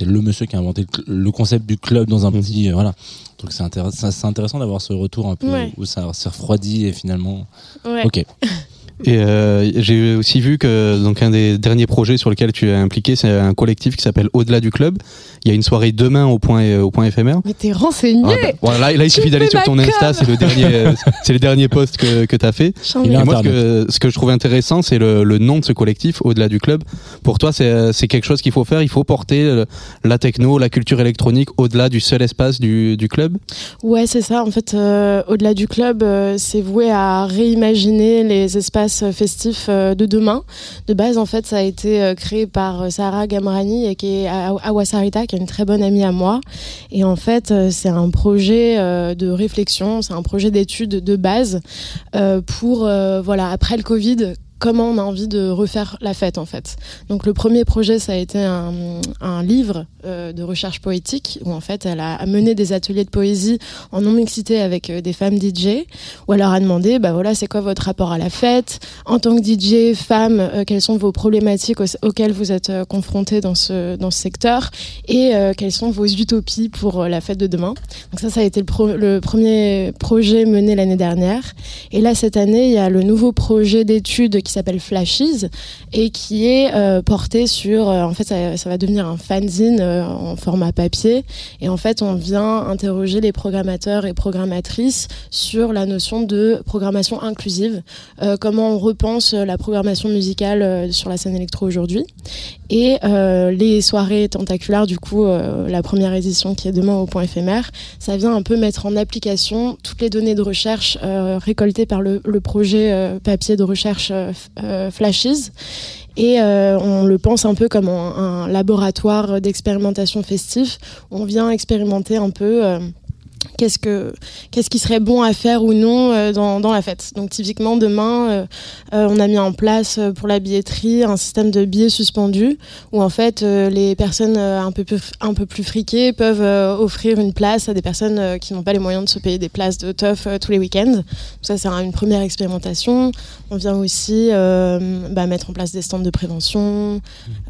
le monsieur qui a inventé le, concept du club dans un Mhm. petit, euh, voilà. Donc c'est intéressant, c'est intéressant d'avoir ce retour un peu Ouais. où ça s'est refroidi et finalement. ouais. Ok. Et euh, j'ai aussi vu que donc un des derniers projets sur lesquels tu es impliqué, c'est un collectif qui s'appelle Au-delà du club. Il y a une soirée demain au point au point éphémère. Mais t'es renseigné. Ah, bah, voilà, là, là, il suffit d'aller sur ton Insta, c'est le dernier, euh, c'est le dernier post que que t'as fait. Et moi, ce que, ce que je trouve intéressant, c'est le, le nom de ce collectif, au-delà du club. Pour toi, c'est c'est quelque chose qu'il faut faire. Il faut porter le- la techno, la culture électronique au-delà du seul espace du, du club? Ouais, c'est ça. En fait, euh, au-delà du club, euh, c'est voué à réimaginer les espaces festifs euh, de demain. De base, en fait, ça a été euh, créé par euh, Sarah Gamrani, et qui est à Wasarita, qui est une très bonne amie à moi. Et en fait, c'est un projet de réflexion, c'est un projet d'étude de base pour, voilà, après le Covid, comment on a envie de refaire la fête en fait. Donc le premier projet, ça a été un, livre euh, de recherche poétique où en fait elle a mené des ateliers de poésie en non mixité avec euh, des femmes DJ où elle leur a demandé bah voilà c'est quoi votre rapport à la fête? En tant que DJ femme euh, quelles sont vos problématiques aux- auxquelles vous êtes confrontées dans ce dans ce secteur? Et quelles sont vos utopies pour la fête de demain? Donc ça ça a été le, le premier projet mené l'année dernière et là cette année il y a le nouveau projet d'études qui s'appelle Flashes et qui est euh, porté sur euh, en fait ça, va devenir un fanzine euh, en format papier. Et en fait on vient interroger les programmateurs et programmatrices sur la notion de programmation inclusive euh, comment on repense la programmation musicale sur la scène électro aujourd'hui. Et les soirées tentaculaires du coup la première édition qui est demain au point éphémère ça vient un peu mettre en application toutes les données de recherche récoltées par le, projet papier de recherche Flashes et euh, on le pense un peu comme un, un laboratoire d'expérimentation festif. On vient expérimenter un peu euh, qu'est-ce que qu'est-ce qui serait bon à faire ou non euh, dans, dans la fête. Donc typiquement demain, euh, euh, on a mis en place pour la billetterie un système de billets suspendus où en fait euh, les personnes un peu plus, un peu plus friquées peuvent offrir une place à des personnes qui n'ont pas les moyens de se payer des places de teuf tous les week-ends. Donc ça c'est un- une première expérimentation. On vient aussi bah, mettre en place des stands de prévention,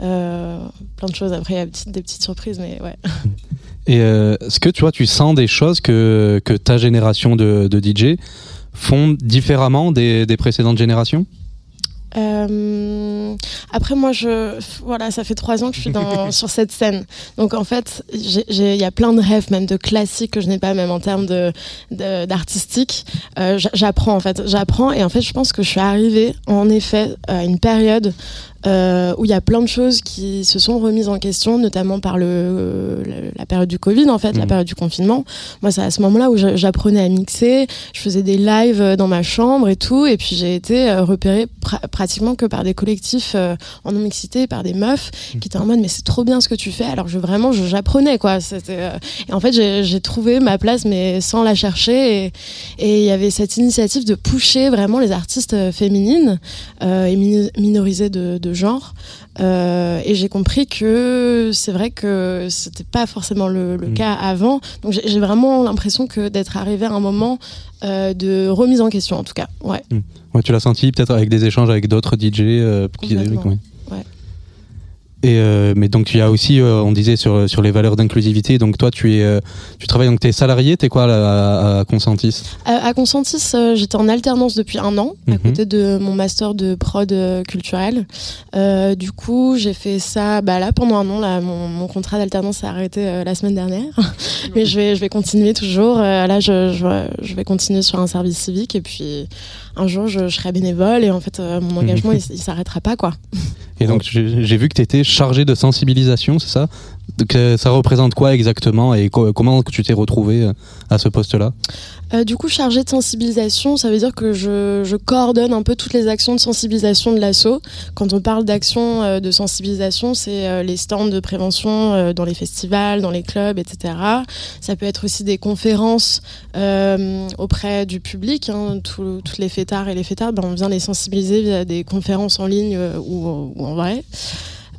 euh, plein de choses. Après il y a des petites surprises, mais ouais. Et euh, est-ce que tu vois, tu sens des choses que, que ta génération de, de DJ font différemment des, des précédentes générations? Euh, après moi je voilà ça fait trois ans que je suis dans sur cette scène. Donc en fait il y a plein de rêves même de classiques que je n'ai pas même en termes de d'artistique. Euh, j'a- j'apprends en fait. J'apprends et en fait je pense que je suis arrivée en effet à une période euh, où il y a plein de choses qui se sont remises en question, notamment par le, le- la période du Covid, en fait, la Mhm. période du confinement. Moi, c'est à ce moment-là où j'apprenais à mixer, je faisais des lives euh, dans ma chambre et tout, et puis j'ai été euh, repérée pra- pratiquement que par des collectifs euh, en non-mixité, par des meufs qui étaient en mode, mais c'est trop bien ce que tu fais, alors je vraiment, j'apprenais, quoi. C'était, euh, Et en fait, j'ai trouvé ma place, mais sans la chercher, et il y avait cette initiative de pusher vraiment les artistes féminines et minorisées de, de genre. Euh, et j'ai compris que c'est vrai que c'était pas forcément le, le cas avant. Donc j'ai vraiment l'impression que d'être arrivé à un moment euh, de remise en question, en tout cas. Ouais. Ouais, tu l'as senti peut-être avec des échanges avec d'autres DJ euh, qui- ouais. Et euh, mais donc il y a aussi, euh, on disait sur sur les valeurs d'inclusivité. Donc toi, tu es, euh, tu travailles donc t'es salarié, t'es quoi là, à, à Consentis? À, à Consentis, euh, j'étais en alternance depuis un an, à Mhm. côté de mon master de prod euh, culturel. Euh, du coup, j'ai fait ça bah, là pendant un an. Là, mon, mon contrat d'alternance s'est arrêté euh, la semaine dernière, mais je vais, je vais continuer toujours. Euh, là, je, je, je vais continuer sur un service civique et puis un jour, je, je serai bénévole et en fait, euh, mon engagement, il, il s'arrêtera pas, quoi. Et donc j'ai j'ai vu que tu étais chargé de sensibilisation, c'est ça? Ça représente quoi exactement et co- comment tu t'es retrouvé euh, à ce poste-là? Euh, du coup, chargée de sensibilisation, ça veut dire que je, coordonne un peu toutes les actions de sensibilisation de l'ASSO. Quand on parle d'actions euh, de sensibilisation, c'est les stands de prévention dans les festivals, dans les clubs, etc. Ça peut être aussi des conférences auprès du public. hein. Toutes les fêtards et les fêtards, ben, on vient les sensibiliser via des conférences en ligne ou en vrai.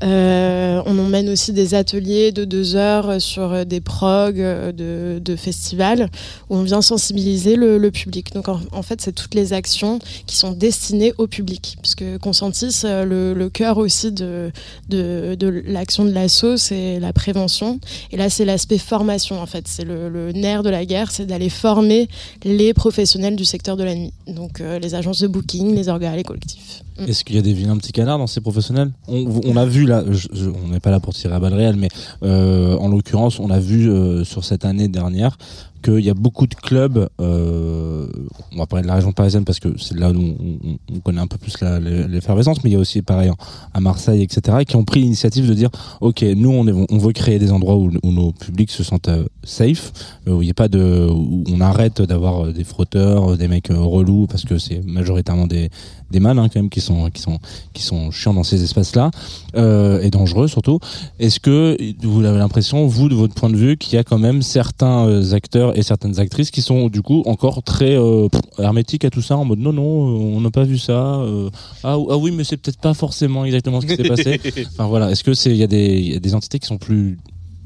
Euh, on emmène aussi des ateliers de deux heures sur euh, des progs euh, de, festivals où on vient sensibiliser le, public. Donc en, fait, c'est toutes les actions qui sont destinées au public. Puisque Consentis, euh, le, cœur aussi de, l'action de l'ASSO, c'est la prévention. Et là, c'est l'aspect formation en fait. C'est le, nerf de la guerre, c'est d'aller former les professionnels du secteur de la nuit. Donc les agences de booking, les organes, les collectifs. Mm. Est-ce qu'il y a des vilains petits canards dans ces professionnels? On, on a vu là, on n'est pas là pour tirer à balles réelles, mais euh, en l'occurrence, on a vu euh, sur cette année dernière qu'il y a beaucoup de clubs, euh, on va parler de la région parisienne parce que c'est là où on, on- on connaît un peu plus l'effervescence, mais il y a aussi pareil en- à Marseille, etc., qui ont pris l'initiative de dire, ok, nous on, veut créer des endroits où, nos publics se sentent euh, safe, euh, où il a pas de, on arrête d'avoir des frotteurs, des mecs relous, parce que c'est majoritairement des, des mâles hein, quand même qui sont qui sont qui sont chiants dans ces espaces là euh, et dangereux surtout. Est-ce que vous avez l'impression, vous, de votre point de vue, qu'il y a quand même certains euh, acteurs et certaines actrices qui sont du coup encore très euh, hermétiques à tout ça, en mode non, non, euh, on n'a pas vu ça. euh, ah, ah oui, mais c'est peut-être pas forcément exactement ce qui s'est passé. Enfin voilà, est-ce que c'est il y y a des entités qui sont plus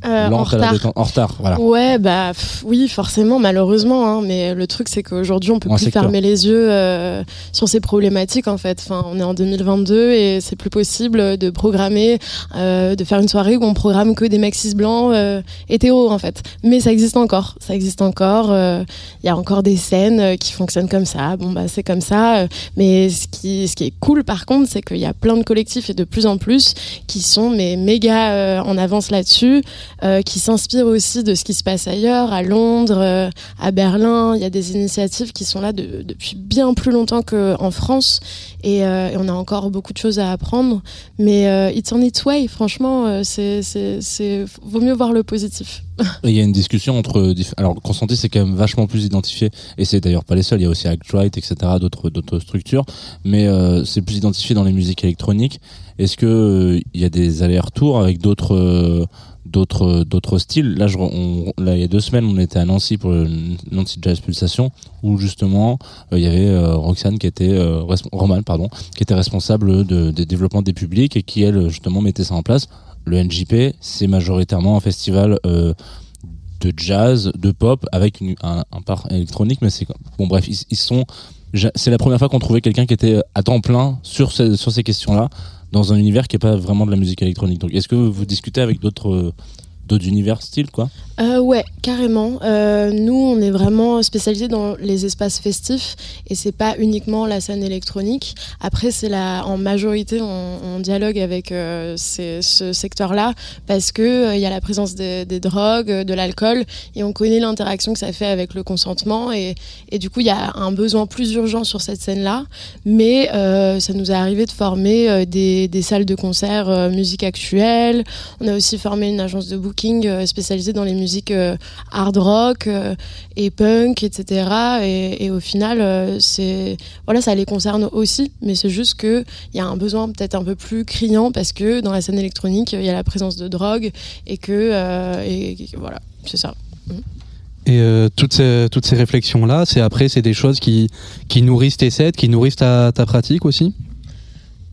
Euh, en retard. détente, en retard, voilà. Ouais, bah pff, oui, forcément, malheureusement. hein, mais le truc, c'est qu'aujourd'hui, on peut En plus secteur. fermer les yeux euh, sur ces problématiques. En fait, enfin, on est en 2022 et c'est plus possible de programmer, euh, de faire une soirée où on programme que des maxis blancs euh, hétéros, en fait. Mais ça existe encore. Ça existe encore. euh, Il y a encore des scènes euh, qui fonctionnent comme ça. Bon, bah c'est comme ça. euh, mais ce qui, ce qui est cool, par contre, c'est qu'il y a plein de collectifs et de plus en plus qui sont mais méga euh, en avance là-dessus euh, qui s'inspirent aussi de ce qui se passe ailleurs, à Londres, euh, à Berlin. Il y a des initiatives qui sont là de- depuis bien plus longtemps qu'en France. Et, euh, et on a encore beaucoup de choses à apprendre. Mais euh, it's on its way, franchement, euh, c'est, vaut mieux voir le positif. Il y a une discussion entre alors consenti c'est quand même vachement plus identifié et c'est d'ailleurs pas les seuls il y a aussi Actright etc d'autres structures mais euh, c'est plus identifié dans les musiques électroniques est-ce que euh, il y a des allers-retours avec d'autres euh, d'autres d'autres styles là je là il y a deux semaines on était à Nancy pour le Nancy Jazz Pulsation où justement euh, il y avait euh, Roxane qui était euh, Roman pardon qui était responsable de, des développements des publics et qui elle justement mettait ça en place le NJP c'est majoritairement un festival euh, de jazz, de pop, avec une- un, part électronique, mais c'est bon bref, ils, sont. C'est la première fois qu'on trouvait quelqu'un qui était à temps plein sur sur ces questions-là, dans un univers qui est pas vraiment de la musique électronique. Donc, est-ce que vous discutez avec d'autres euh, d'autres univers style quoi Euh, ouais, carrément. Euh, nous, on est vraiment spécialisé dans les espaces festifs et c'est pas uniquement la scène électronique. Après, c'est la, en majorité, on, dialogue avec euh, ce secteur-là parce que il y a la présence des, drogues, de l'alcool et on connaît l'interaction que ça fait avec le consentement et, et du coup, il y a un besoin plus urgent sur cette scène-là. Mais ça nous est arrivé de former des, des salles de concert musique actuelle. On a aussi formé une agence de booking euh, spécialisée dans les musiques euh, hard rock euh, et punk, etc. Et, au final, c'est voilà, ça les concerne aussi, mais c'est juste que il y a un besoin peut-être un peu plus criant parce que dans la scène électronique, il y a la présence de drogue et que voilà, c'est ça. Et toutes ces, toutes ces réflexions-là, c'est après, c'est des choses qui, qui nourrissent tes sets, qui nourrissent ta, ta pratique aussi?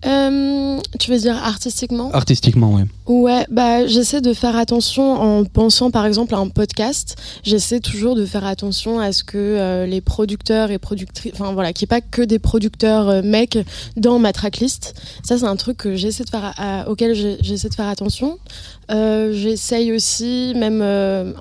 Euh, tu veux dire artistiquement? Artistiquement, ouais. Ouais, bah j'essaie de faire attention en pensant par exemple à un podcast. J'essaie toujours de faire attention à ce que euh, les producteurs et productrices, enfin voilà, qu'il n'y ait pas que des producteurs euh, mecs dans ma tracklist. Ça c'est un truc que j'essaie de faire, à- auquel j'essaie de faire attention. J'essaye aussi, même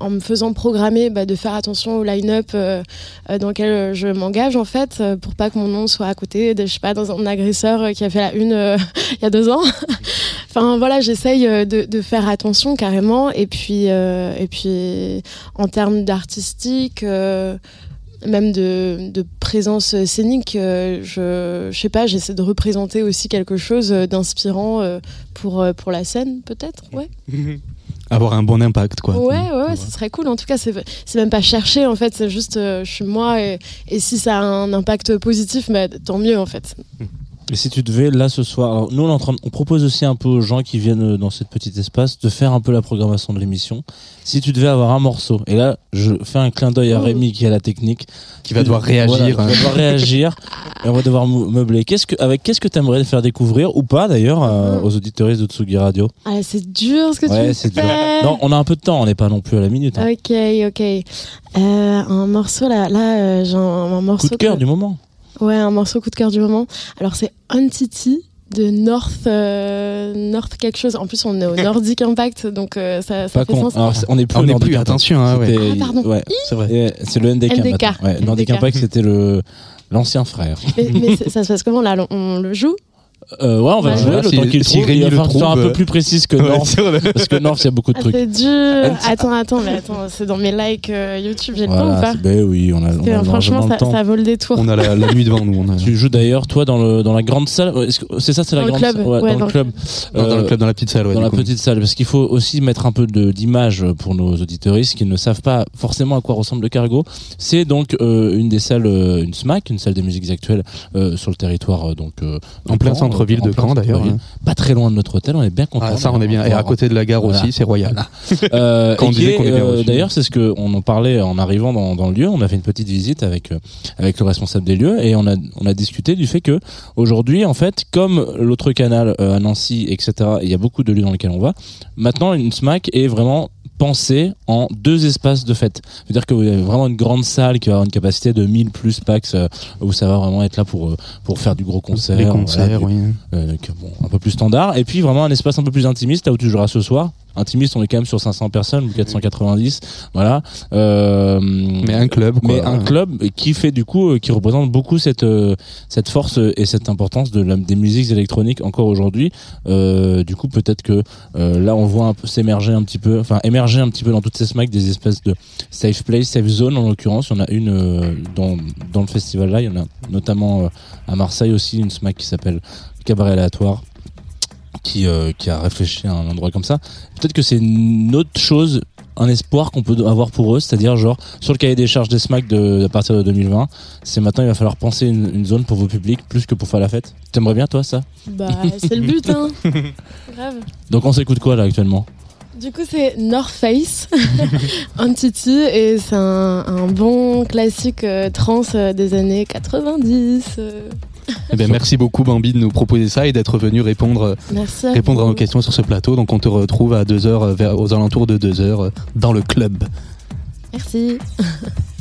en me faisant programmer, bah, de faire attention au line-up dans lequel je m'engage en fait, pour pas que mon nom soit à côté, de, je sais pas, dans un agresseur qui a fait la une euh, il y a deux ans. enfin voilà, j'essaye euh, de, de faire attention carrément. Et puis, euh, et puis en termes d'artistique. euh, même de, de présence scénique, je, je sais pas, j'essaie de représenter aussi quelque chose d'inspirant pour, pour la scène, peut-être, ouais. Avoir un bon impact, quoi. Ouais, ouais, ouais, ce serait cool. En tout cas, c'est même pas cherché, en fait, c'est juste, euh, je suis moi, et, et si ça a un impact positif, bah, tant mieux, en fait. Et si tu devais là ce soir, alors, nous on, est en train de- on propose aussi un peu aux gens qui viennent euh, dans cet petit espace de faire un peu la programmation de l'émission. Si tu devais avoir un morceau, et là je fais un clin d'œil à Oh. Rémi qui à la technique, Qui va devoir réagir. Voilà, qui va devoir réagir, et on va devoir meubler. Qu'est-ce que, avec qu'est-ce que t'aimerais faire découvrir ou pas d'ailleurs euh, Mhm. aux auditeurs de Tsugi Radio? Ah, c'est dur ce que tu Ouais, c'est dur. Non, on a un peu de temps, on n'est pas non plus à la minute. hein. Ok, ok. Euh, un morceau là, là, euh, j'ai un, un morceau. Coup de cœur que- du moment. Ouais, un morceau coup de cœur du moment. Alors c'est Entity de North, euh, North quelque chose. En plus, on est au Nordic Impact, donc euh, ça, ça Pas fait con. sens. Alors, on est plus On Nordic plus, Impact. attention, hein, ouais. C'était- Ah, pardon. ouais, C'est vrai. C'est le NDK. NDK. Ouais, Nordic NDK. Impact, c'était le l'ancien frère. Mais, ça se passe comment là? On le joue? Euh, ouais, on va Ouais. jouer Voilà, le si- temps qu'il si trouve. Rémi Il va le un peu euh, plus précise que Ouais, North. Parce que North, il y a beaucoup de Ah, trucs. c'est dur. Attends, attends, mais attends, c'est dans mes likes euh, YouTube, j'ai le temps ou Voilà, pas ben oui, on a, on a Franchement, le ça, temps. ça vaut le détour. On a la, la nuit devant nous. On a... Tu joues d'ailleurs, toi, dans, le, dans la grande salle. C'est ça, c'est la Dans le grande club, salle ouais, dans, dans le club. Dans le Euh, club, dans la petite salle, ouais. dans la coup. petite salle, parce qu'il faut aussi mettre un peu de- d'image pour nos auditeuristes qui ne savent pas forcément à quoi ressemble le cargo. C'est donc euh, une des salles, euh, une SMAC, une salle des musiques actuelles euh, sur le territoire euh, donc euh, En plein Caen, en de Caen, d'ailleurs, centre-ville. Pas très loin de notre hôtel, on est bien content. Ah, ça, on est bien. Et à côté de la gare aussi, c'est royal. Euh, bien euh, reçu. D'ailleurs, c'est ce que on en parlait en arrivant dans, dans le lieu. On a fait une petite visite avec euh, avec le responsable des lieux et on a on a discuté du fait que aujourd'hui, en fait, comme l'autre canal euh, à Nancy, etc. Il y a beaucoup de lieux dans lesquels on va. Maintenant, une SMAC est vraiment pensée en deux espaces de fête. C'est-à-dire que vous avez vraiment une grande salle qui va avoir une capacité de 1000 plus packs euh, où ça va vraiment être là pour euh, pour faire du gros concert, Les concerts, oui. euh, que, bon, un peu plus standard. Et puis vraiment un espace un peu plus intimiste, là où tu joueras ce soir. Intimiste, on est quand même sur 500 personnes ou 490, voilà. Euh, Mais un club, quoi. mais un club qui fait du coup, euh, qui représente beaucoup cette euh, cette force et cette importance de la, des musiques électroniques encore aujourd'hui. Euh, du coup, peut-être que euh, là, on voit un peu s'émerger un petit peu, enfin émerger un petit peu dans toutes ces smacks des espèces de safe place, safe zone en l'occurrence. Il y en a une euh, dans dans le festival là. Il y en a notamment euh, à Marseille aussi une smack qui s'appelle Cabaret aléatoire qui, euh, qui a réfléchi à un endroit comme ça. Peut-être que c'est une autre chose, un espoir qu'on peut avoir pour eux, c'est-à-dire genre sur le cahier des charges des SMAC de, à partir de 2020, c'est maintenant il va falloir penser une, une zone pour vos publics plus que pour faire la fête. T'aimerais bien toi ça? Bah, c'est le but, hein. Grave. Donc on s'écoute quoi là actuellement? Du coup, c'est North Face, Entity, et c'est un, un bon classique euh, trans euh, des années 90. Eh ben, merci beaucoup Bambi de nous proposer ça et d'être venu répondre, Merci. à répondre à nos questions sur ce plateau. Donc on te retrouve à 2 heures, euh, vers, aux alentours de 2 heures euh, dans le club. Merci.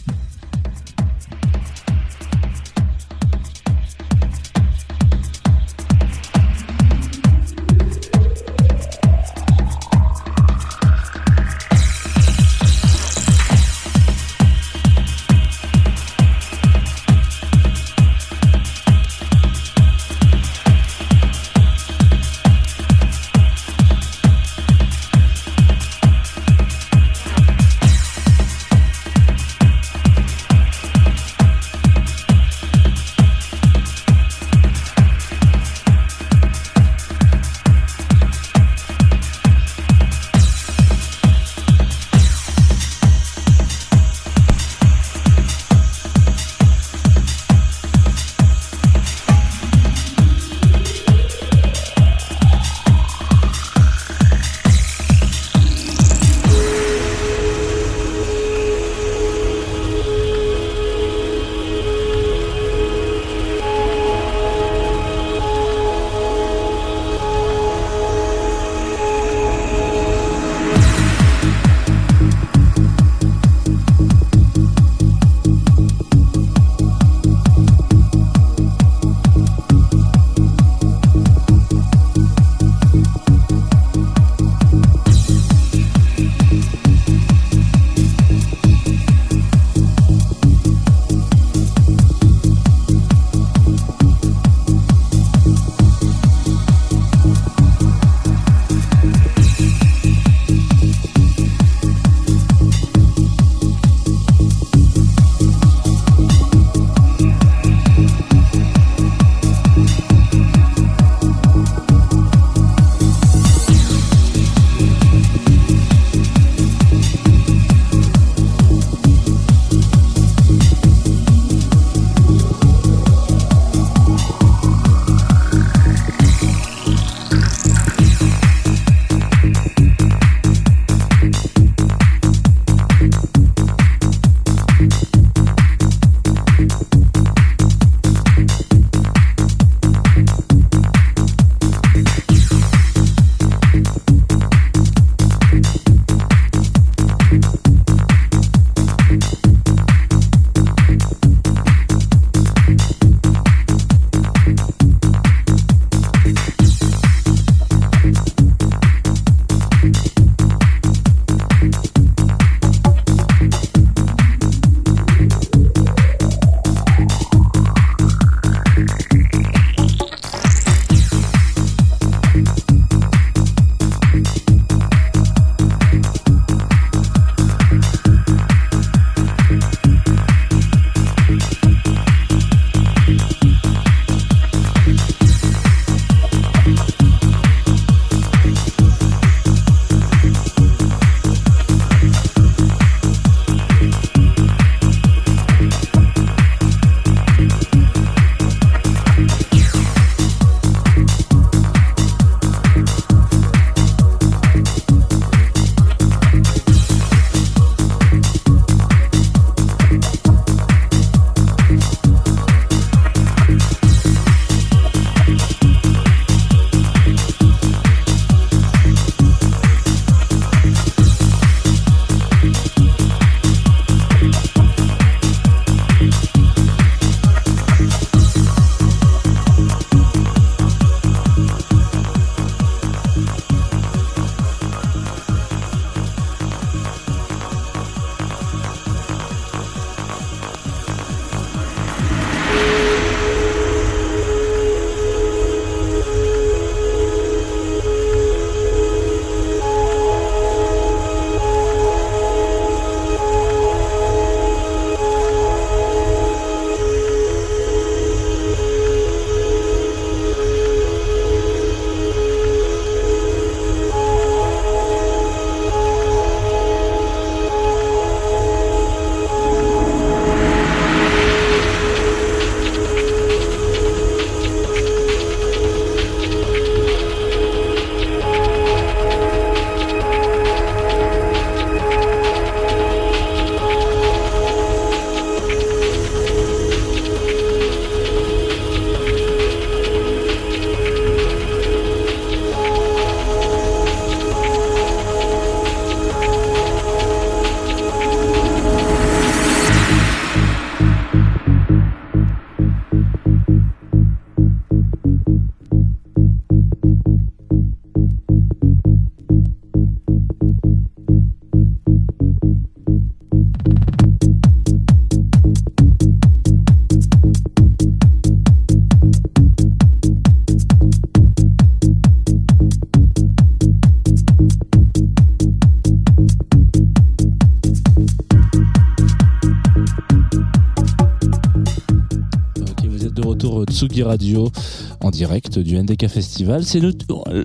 direct du NDK Festival. C'est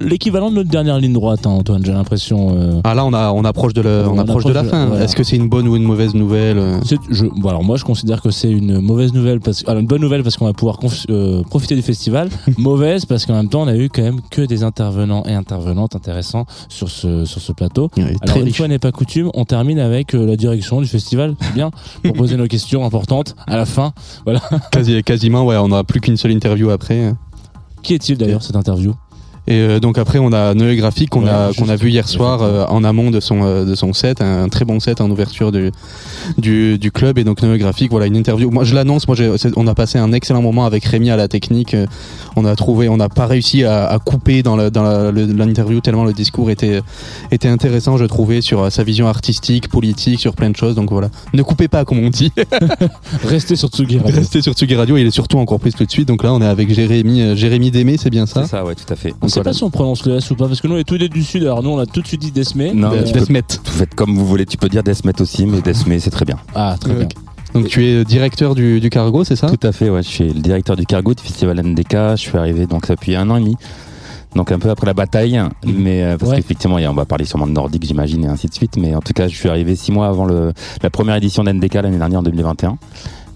l'équivalent de notre dernière ligne droite, hein, Antoine, j'ai l'impression. euh. Ah là, on, a, on approche de, la- on On approche de la de- fin. voilà. Est-ce que c'est une bonne ou une mauvaise nouvelle euh je, bon, alors moi je considère que c'est une mauvaise nouvelle parce alors une bonne nouvelle parce qu'on va pouvoir euh, profiter du festival mauvaise parce qu'en même temps on a eu quand même que des intervenants et intervenantes intéressants sur ce sur ce plateau est alors une riche. fois n'est pas coutume on termine avec euh, la direction du festival c'est bien pour poser nos questions importantes à la fin voilà Quasi- quasiment, ouais, on n'aura plus qu'une seule interview après. Qui est-il d'ailleurs cette interview? Et euh, donc après, on a Noé Graphique qu'on Ouais, a qu'on a vu hier soir euh, en amont de son euh, de son set, un, très bon set en ouverture du du, du club et donc Noé Graphique, voilà une interview. Moi, je l'annonce. Moi, on a passé un excellent moment avec Rémi à la technique. Euh, On a trouvé, on n'a pas réussi à, à couper dans dans la- le- l'interview tellement le discours était était intéressant, je trouvais, sur euh, sa vision artistique, politique, sur plein de choses. Donc voilà, ne coupez pas comme on dit. restez sur Tsugi Radio Restez sur Tsugi Radio. Il est surtout encore plus tout de suite. Donc là, on est avec Jérémy Jérémy Démé, c'est bien ça? C'est ça, ouais, tout à fait. on voilà. pas si on prononce le S ou pas parce que nous on est tous les du sud alors nous on a tout de suite dit Desmé Non, mais Desmet. Vous faites comme vous voulez, tu peux dire Desmet aussi, mais Desmet c'est très bien. ah très bien Ok. Donc tu es directeur du, du cargo, c'est ça? Tout à fait, ouais. Je suis le directeur du cargo du festival NDK. Je suis arrivé donc depuis un an et demi. Donc un peu après la bataille, mais euh, parce Ouais. qu'effectivement, on va parler sûrement de nordique, j'imagine, et ainsi de suite. Mais en tout cas, je suis arrivé six mois avant le, la première édition d'NDK l'année dernière en 2021.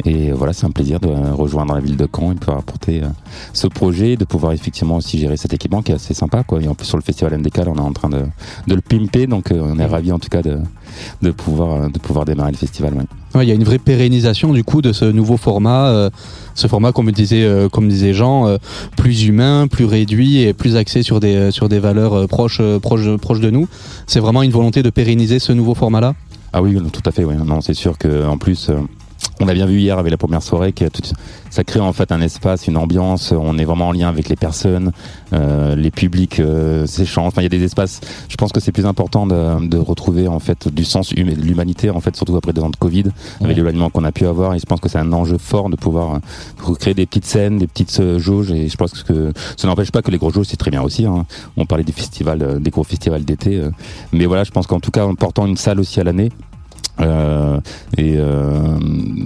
Et voilà, c'est un plaisir de rejoindre la ville de Caen et de pouvoir apporter euh, ce projet, de pouvoir effectivement aussi gérer cet équipement qui est assez sympa. Quoi. Et en plus sur le festival là, on est en train de, de le pimper, donc euh, on est ravis en tout cas de, de pouvoir euh, de pouvoir démarrer le festival. ouais. Ouais, Il y a une vraie pérennisation du coup de ce nouveau format, euh, ce format comme disait euh, comme disait Jean, euh, plus humain, plus réduit et plus axé sur des sur des valeurs proches proches proches de nous. C'est vraiment une volonté de pérenniser ce nouveau format là. Ah oui, tout à fait. Oui. Non, c'est sûr que en plus, on a bien vu hier avec la première soirée que ça crée en fait un espace, une ambiance. On est vraiment en lien avec les personnes, euh, les publics euh, s'échangent. Enfin, il y a des espaces. Je pense que c'est plus important de, de retrouver en fait du sens humain, de l'humanité en fait, surtout après deux ans de Covid, Ouais. avec l'éloignement qu'on a pu avoir. Et je pense que c'est un enjeu fort de pouvoir recréer des petites scènes, des petites euh, jauges. Et je pense que ça n'empêche pas que les gros jauges c'est très bien aussi. hein. On parlait des festivals, euh, des gros festivals d'été. euh. mais voilà, je pense qu'en tout cas, en portant une salle aussi à l'année. Euh, et euh,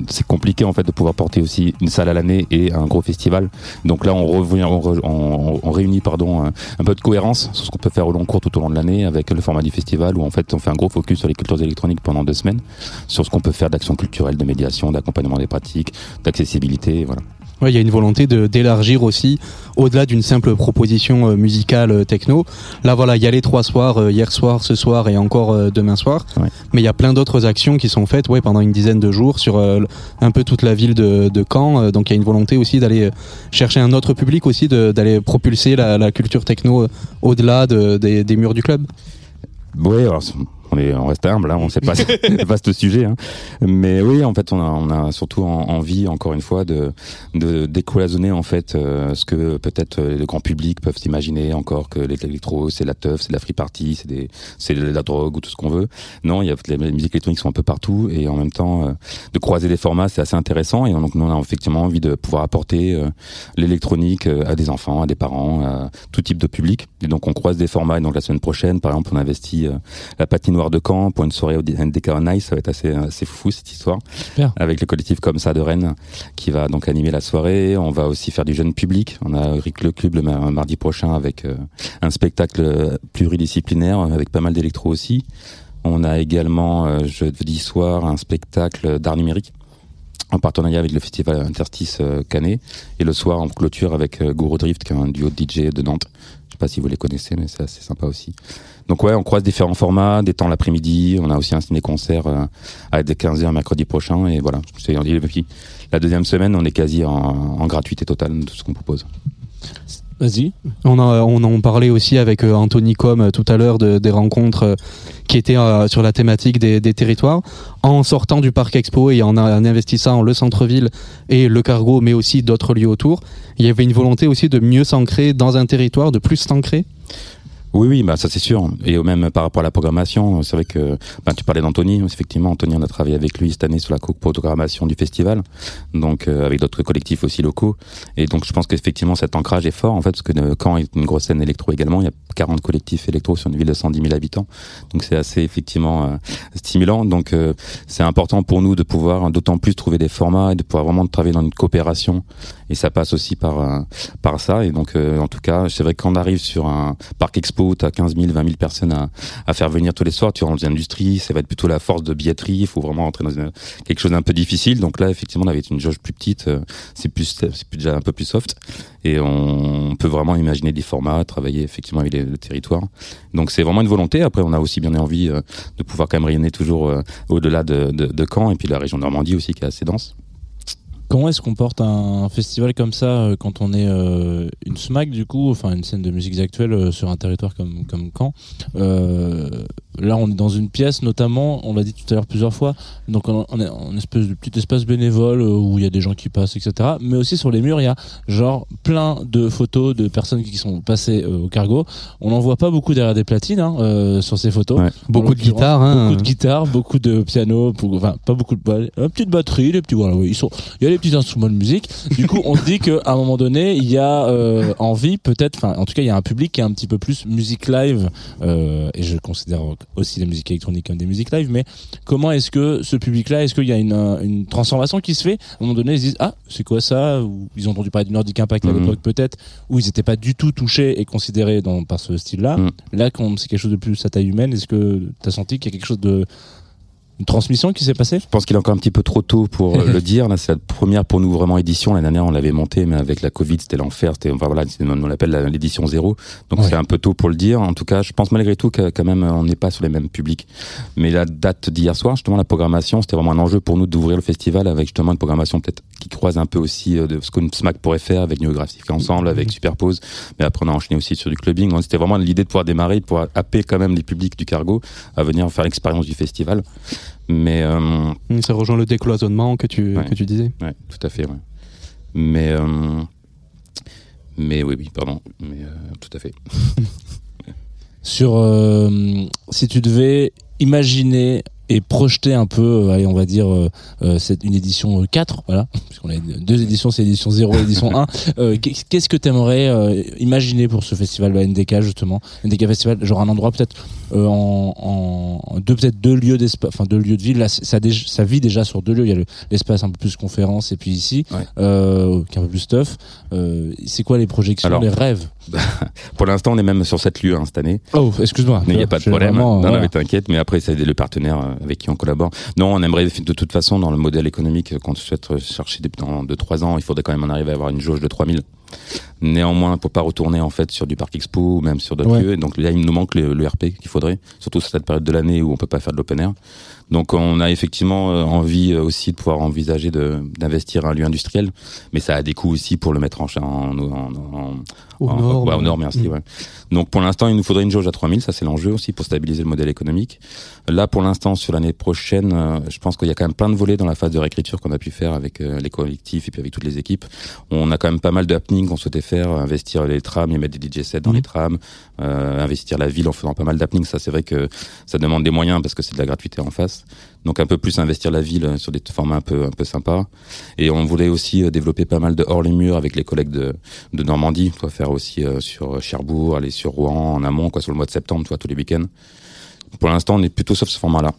c'est compliqué en fait de pouvoir porter aussi une salle à l'année et un gros festival. Donc là, on, revient, on, réunit pardon un, un peu de cohérence sur ce qu'on peut faire au long cours tout au long de l'année avec le format du festival où en fait on fait un gros focus sur les cultures électroniques pendant deux semaines, sur ce qu'on peut faire d'action culturelle, de médiation, d'accompagnement des pratiques, d'accessibilité, voilà. Ouais, il y a une volonté de d'élargir aussi au-delà d'une simple proposition euh, musicale euh, techno. Là voilà, il y a les trois soirs, euh, hier soir, ce soir et encore demain soir. Ouais. Mais il y a plein d'autres actions qui sont faites ouais, pendant une dizaine de jours sur un peu toute la ville de, de Caen. Donc il y a une volonté aussi d'aller chercher un autre public aussi, d'aller propulser la, la culture techno au-delà de- des, des murs du club. Oui, alors c'est- on, est, on reste humble, hein, on sait pas, ce sujet. Hein. Mais oui, en fait, on a, on a surtout en- envie, encore une fois, de, de décloisonner en fait euh, ce que peut-être le grand public peuvent s'imaginer encore que l'électro, c'est la teuf, c'est la free party, c'est des, c'est de la drogue ou tout ce qu'on veut. Non, il y a les musiques électroniques sont un peu partout et en même temps, euh, de croiser des formats, c'est assez intéressant. Et donc, nous, on a effectivement envie de pouvoir apporter euh, l'électronique euh, à des enfants, à des parents, à tout type de public. Et donc, on croise des formats. Et donc, la semaine prochaine, par exemple, on investit euh, la patinoire de Caen pour une soirée au NDK on Ice. Ça va être assez, assez fou cette histoire. Super. Avec le collectif comme ça de Rennes qui va donc animer la soirée. On va aussi faire du jeune public. On a Rick le Club le mar- mardi prochain avec euh, un spectacle pluridisciplinaire avec pas mal d'électro aussi. On a également euh, jeudi soir un spectacle d'art numérique en partenariat avec le festival Interstice euh, Canet. Et le soir, on clôture avec euh, Guru Drift, qui est un duo de DJ de Nantes. Je sais pas si vous les connaissez, mais c'est assez sympa aussi. Donc ouais, on croise différents formats, des temps l'après-midi. On a aussi un ciné-concert euh, à des 15h mercredi prochain. Et voilà, c'est la deuxième semaine, on est quasi en, gratuité totale de tout ce qu'on propose. Vas-y. On, a, on en parlait aussi avec euh, Anthony Com euh, tout à l'heure de, des rencontres qui étaient sur la thématique des, des territoires. En sortant du parc expo et en investissant le centre-ville et le cargo, mais aussi d'autres lieux autour, il y avait une volonté aussi de mieux s'ancrer dans un territoire, de plus s'ancrer? Oui, oui, bah ça c'est sûr. Et même par rapport à la programmation, c'est vrai que bah, tu parlais d'Anthony. Effectivement, Anthony, on a travaillé avec lui cette année sur la co-programmation du festival, donc euh, avec d'autres collectifs aussi locaux. Et donc je pense qu'effectivement cet ancrage est fort en fait, parce que euh, Caen est une grosse scène électro également. Il y a 40 collectifs électro sur une ville de 110 000 habitants, donc c'est assez effectivement euh, stimulant. Donc euh, c'est important pour nous de pouvoir d'autant plus trouver des formats et de pouvoir vraiment travailler dans une coopération. Et ça passe aussi par euh, par ça. Et donc euh, en tout cas, c'est vrai que quand on arrive sur un parc expo, tu as 15 000, 20 000 personnes à, à faire venir tous les soirs. Tu rentres dans l'industrie, ça va être plutôt la force de billetterie. Il faut vraiment rentrer dans quelque chose d'un peu difficile. Donc là, effectivement, on avait une jauge plus petite. euh, C'est plus plus déjà un peu plus soft. Et on peut vraiment imaginer des formats, travailler effectivement avec les- Donc c'est vraiment une volonté. Après, on a aussi bien envie euh, de pouvoir quand même rayonner toujours euh, au-delà de, Caen et puis la région Normandie aussi qui est assez dense. Comment est-ce qu'on porte un festival comme ça euh, quand on est euh, une SMAC du coup, enfin une scène de musique actuelle euh, sur un territoire comme comme Caen Euh, Là, on est dans une pièce, notamment, on l'a dit tout à l'heure plusieurs fois, donc on on est en espèce de petit espace bénévole où il y a des gens qui passent, etc. Mais aussi sur les murs, il y a genre plein de photos de personnes qui sont passées au cargo. On n'en voit pas beaucoup derrière des platines hein, sur ces photos. Ouais. Beaucoup de guitares, hein. Beaucoup de guitares, beaucoup de piano, pour- enfin pas beaucoup de une petite batterie, des petits voilà, oui, ils sont il y a petits instruments de musique. Du coup, on se dit qu'à un moment donné, il y a euh, envie peut-être enfin en tout cas, il y a un public qui est un petit peu plus musique live euh, et je considère aussi la musique électronique comme des musiques live mais comment est-ce que ce public-là, est-ce qu'il y a une, euh, une transformation qui se fait? À un moment donné, ils se disent ah c'est quoi ça? Ou ils ont entendu parler du Nordic Impact à Mhm. l'époque peut-être, où ils n'étaient pas du tout touchés et considérés dans, par ce style-là. Mhm. Là, quand c'est quelque chose de plus à taille humaine, est-ce que tu as senti qu'il y a quelque chose de une transmission qui s'est passée Je pense qu'il est encore un petit peu trop tôt pour euh, le dire. Là, c'est la première pour nous vraiment édition. L'année dernière, on l'avait monté, mais avec la Covid, c'était l'enfer. C'était, enfin voilà, on l'appelle la- l'édition zéro. Donc Ouais. c'est un peu tôt pour le dire. En tout cas, je pense malgré tout que quand même, on n'est pas sur les mêmes publics. Mais la date d'hier soir, justement, la programmation, c'était vraiment un enjeu pour nous d'ouvrir le festival avec justement une programmation peut-être qui croise un peu aussi euh, de ce qu'une SMAC pourrait faire avec Néographique ensemble, avec Superpose. Mais après, on a enchaîné aussi sur du clubbing. C'était vraiment l'idée de pouvoir démarrer, de pouvoir happer quand même les publics du cargo à venir faire l'expérience du festival. Mais euh, Ça rejoint le décloisonnement que tu, Ouais. que tu disais. Ouais, tout à fait. Ouais. Mais euh, mais oui, oui, pardon. Mais euh, tout à fait. sur euh, si tu devais imaginer et projeter un peu, euh, allez, on va dire, euh, euh, c'est une édition euh, 4, voilà, puisqu'on a deux éditions, c'est édition 0 et édition 1. Euh, qu'est- Qu'est-ce que tu aimerais imaginer pour ce festival de NDK, justement NDK Festival, genre un endroit peut-être euh, en, en- deux, peut-être deux lieux d'espace, enfin deux lieux de ville. Là, ça, ça vit déjà sur deux lieux. Il y a le- l'espace un peu plus conférence et puis ici, Ouais. euh, qui est un peu plus stuff. Euh, c'est quoi les projections, Alors, les rêves? Pour l'instant, on est même sur sept lieux hein, cette année. Oh, excuse-moi. Mais il n'y a pas de problème. vraiment, non, voilà. non, mais t'inquiète. Mais après, c'est le partenaire euh, avec qui on collabore. Non, on aimerait de toute façon, dans le modèle économique qu'on souhaite chercher depuis- dans 2-3 ans, il faudrait quand même en arriver à avoir une jauge de 3000. Néanmoins, pour pas retourner en fait sur du parc expo ou même sur d'autres Ouais. lieux. Et donc là, il nous manque le, le RP qu'il faudrait, surtout sur cette période de l'année où on peut pas faire de l'open air. Donc on a effectivement euh, envie euh, aussi de pouvoir envisager d'investir un lieu industriel, mais ça a des coûts aussi pour le mettre en, cha- en, en, en- Au en- nord, ouais, au ouais. nord, merci. Mm. ouais. Donc pour l'instant, il nous faudrait une jauge à 3000, ça c'est l'enjeu aussi pour stabiliser le modèle économique. Là, pour l'instant, sur l'année prochaine, euh, je pense qu'il y a quand même plein de volets dans la phase de réécriture qu'on a pu faire avec les collectifs et puis avec toutes les équipes. On a quand même pas mal de happenings qu'on souhaitait faire, investir les trams, et mettre des DJ sets dans Mhm. les trams, euh, investir la ville en faisant pas mal d'happenings. Ça, c'est vrai que ça demande des moyens parce que c'est de la gratuité en face. Donc un peu plus investir la ville euh, sur des formats un peu un peu sympas. Et on voulait aussi euh, développer pas mal de hors les murs avec les collègues de, de Normandie. On va faire aussi euh, sur Cherbourg, aller sur Rouen en amont, quoi, sur le mois de septembre, tu vois, tous les week-ends. Pour l'instant, on est plutôt sur ce format-là.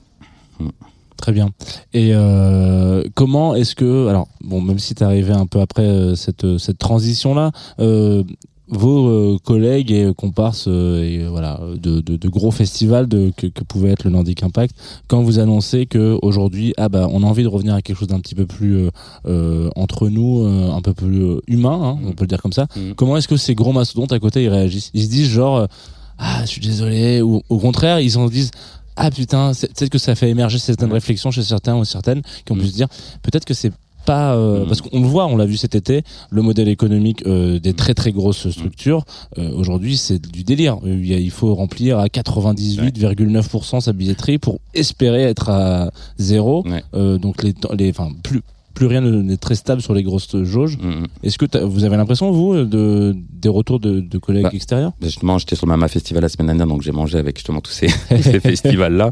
Très bien. Et euh, comment est-ce que, alors bon, même si tu arrivé un peu après euh, cette cette transition là, euh, vos euh, collègues et comparses euh, et euh, voilà de, de, de gros festivals de, que, que pouvait être le Nordic Impact, quand vous annoncez que aujourd'hui ah bah on a envie de revenir à quelque chose d'un petit peu plus euh, euh, entre nous, euh, un peu plus euh, humain, hein, on peut le dire comme ça. Mhm. Comment est-ce que ces gros mastodontes à côté ils réagissent? Ils se disent genre euh, ah je suis désolé ou au contraire ils en disent ah putain, c'est- peut-être que ça fait émerger certaines réflexions chez certains ou certaines qui ont pu Mm. se dire peut-être que c'est pas euh, Mm. parce qu'on le voit, on l'a vu cet été, le modèle économique euh, des très très grosses structures euh, aujourd'hui c'est du délire. Il, y a- il faut remplir à 98,9% sa billetterie pour espérer être à zéro. Ouais. Euh, donc les, les enfin plus plus rien ne- n'est très stable sur les grosses jauges. Mm, Est-ce que vous avez l'impression, vous, de, des retours de, de collègues Bah, extérieurs? Bah, Justement, j'étais sur le Mama Festival la semaine dernière, donc j'ai mangé avec justement tous ces, ces festivals-là.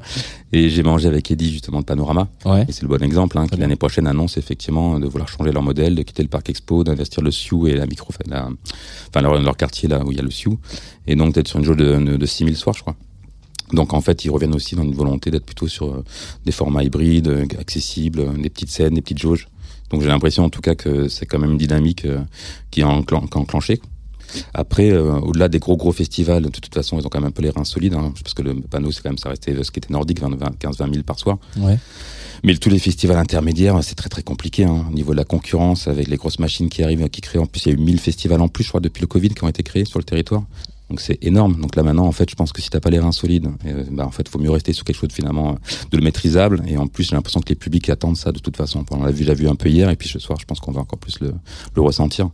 Et j'ai mangé avec Eddie, justement, de Panorama. Ouais. Et c'est le bon exemple, hein, qui l'année prochaine annonce effectivement de vouloir changer leur modèle, de quitter le parc expo, d'investir le Sioux et la micro, la, enfin leur, leur quartier là où il y a le Sioux. Et donc d'être sur une jauge de, de, de 6000 soirs, je crois. Donc en fait, ils reviennent aussi dans une volonté d'être plutôt sur euh, des formats hybrides, accessibles, euh, des petites scènes, des petites jauges. Donc j'ai l'impression en tout cas que c'est quand même une dynamique euh, qui est enclen- enclenchée. Après, euh, au-delà des gros gros festivals, de toute façon, ils ont quand même un peu les reins solides, hein, parce que le panneau, c'est quand même ça restait ce qui était nordique, 15-20 000 par soir. Ouais. Mais tous les festivals intermédiaires, c'est très très compliqué hein, au niveau de la concurrence avec les grosses machines qui arrivent, qui créent. En plus, il y a eu 1000 festivals en plus, je crois, depuis le Covid, qui ont été créés sur le territoire. Donc c'est énorme. Donc là maintenant, en fait, je pense que si t'as pas les reins solides, bah en fait, faut mieux rester sur quelque chose de finalement euh, de le maîtrisable. Et en plus, j'ai l'impression que les publics attendent ça de toute façon. On l'a vu, un peu hier, et puis ce soir, je pense qu'on va encore plus le, ressentir.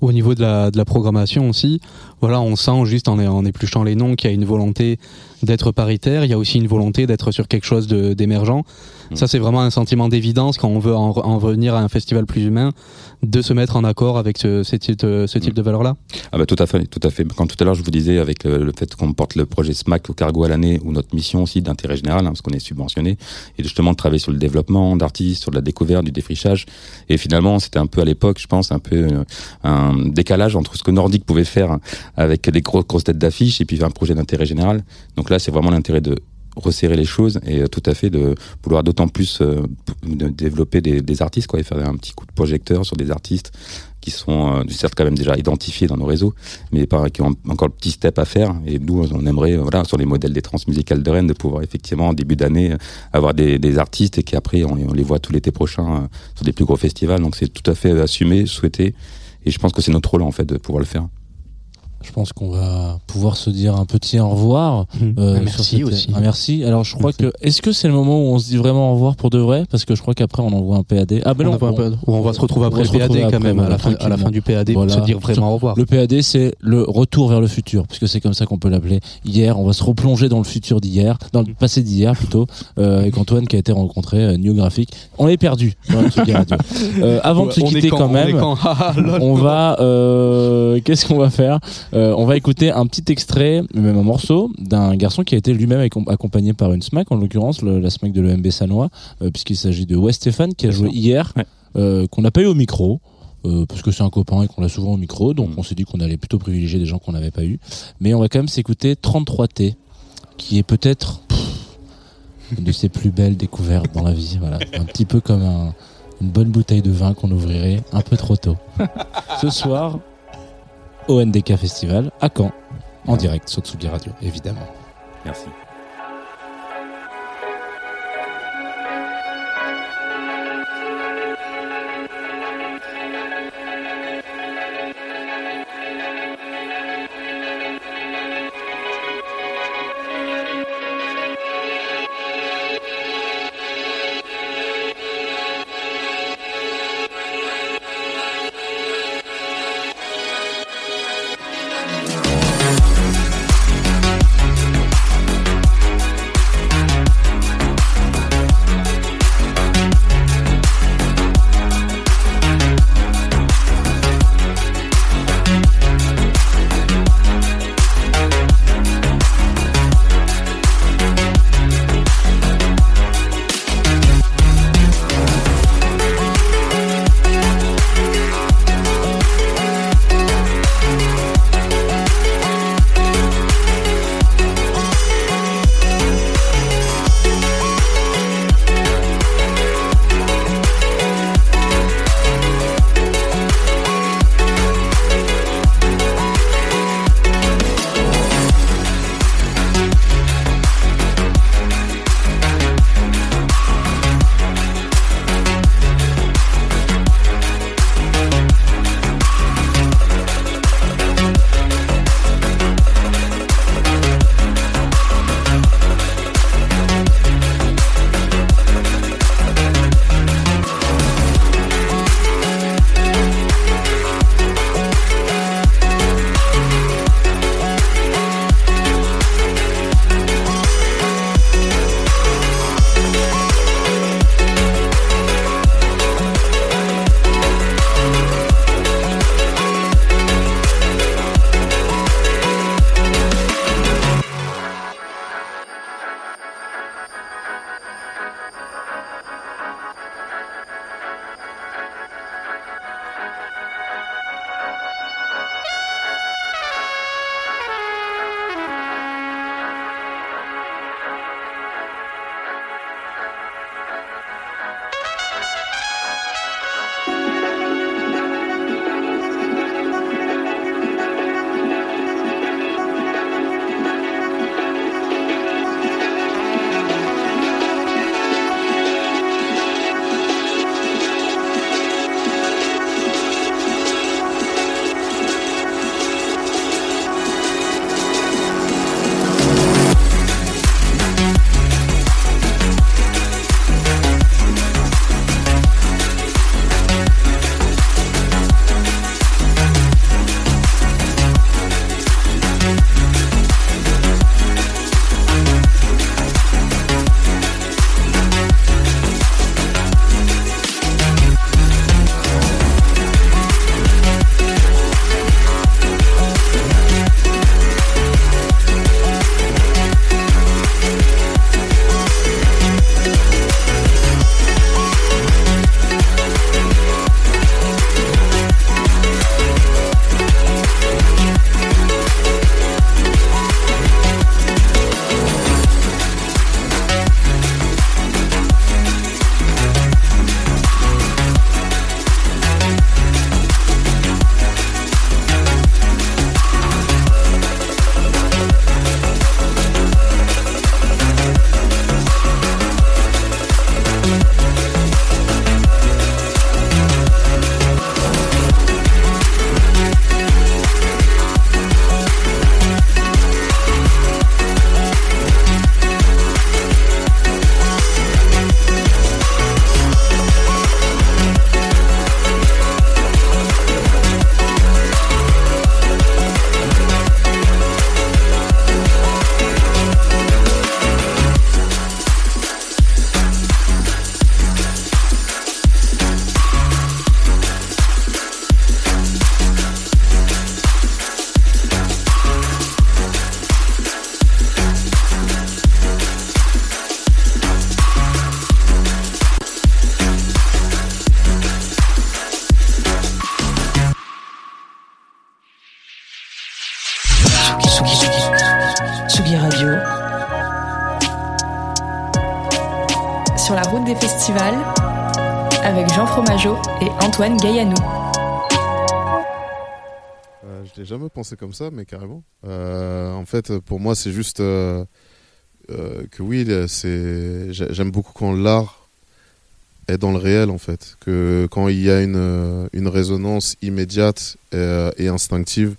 Au niveau de la programmation aussi, voilà, on sent juste en, en épluchant les noms qu'il y a une volonté d'être paritaire. Il y a aussi une volonté d'être sur quelque chose d'émergent. Ça, c'est vraiment un sentiment d'évidence quand on veut en, en revenir à un festival plus humain, de se mettre en accord avec ce, ce type, ce type de valeur-là. Ah bah tout à fait, tout à fait. Quand tout à l'heure je vous disais avec le, le fait qu'on porte le projet SMAC au cargo à l'année ou notre mission aussi d'intérêt général, hein, parce qu'on est subventionné, et justement de travailler sur le développement d'artistes, sur de la découverte, du défrichage. Et finalement, c'était un peu à l'époque, je pense, un peu euh, un décalage entre ce que Nordique pouvait faire avec les grosses, grosses têtes d'affiche et puis un projet d'intérêt général. Donc là, c'est vraiment l'intérêt de resserrer les choses et euh, tout à fait de vouloir d'autant plus euh, développer des, artistes quoi et faire un petit coup de projecteur sur des artistes qui sont euh, certes quand même déjà identifiés dans nos réseaux mais qui ont encore le petit step à faire. Et nous on aimerait euh, voilà sur les modèles des transmusicales de Rennes de pouvoir effectivement en début d'année avoir des, artistes et qu'après on, on les voit tout l'été prochain euh, sur des plus gros festivals. Donc c'est tout à fait assumé souhaité. Et je pense que c'est notre rôle en fait de pouvoir le faire Je pense qu'on va pouvoir se dire un petit au revoir. euh, Un merci cette- aussi. Merci. Alors je crois que est-ce que c'est le moment où on se dit vraiment au revoir pour de vrai? Parce que je crois qu'après on envoie un PAD. Ah ben on, non, peu- on va se retrouver on après le PAD quand après, même, à, la fin, à la fin tranquillement. du PAD, Voilà. pour se dire vraiment au revoir. Le PAD, c'est le retour vers le futur, puisque c'est comme ça qu'on peut l'appeler. Hier, on va se replonger dans le futur d'hier, dans le passé d'hier plutôt, euh, avec Antoine qui a été rencontré, euh, New Graphic. On est perdu. Euh, avant de se On quitter quand, on même, quand? Ah, on va, euh, qu'est-ce qu'on va faire? Euh, On va écouter un petit extrait, même un morceau, d'un garçon qui a été lui-même accom- accompagné par une SMAC, en l'occurrence la SMAC de l'EMB Sanois, euh, puisqu'il s'agit de West Stéphane qui a joué hier, Ouais. euh, qu'on n'a pas eu au micro. parce que c'est un copain et qu'on l'a souvent au micro, donc on s'est dit qu'on allait plutôt privilégier des gens qu'on n'avait pas eu. Mais on va quand même s'écouter 33T, qui est peut-être une de ses plus belles découvertes dans la vie. Voilà, un petit peu comme un- une bonne bouteille de vin qu'on ouvrirait un peu trop tôt. Ce soir, au NDK Festival, à Caen, en direct sur Tsugi Radio, évidemment. merci Antoine. Euh, je l'ai jamais pensé comme ça, mais carrément. Euh, en fait, pour moi, c'est juste euh, que oui, c'est j'ai- j'aime beaucoup quand l'art est dans le réel, en fait. Que quand il y a une, une résonance immédiate et, instinctive.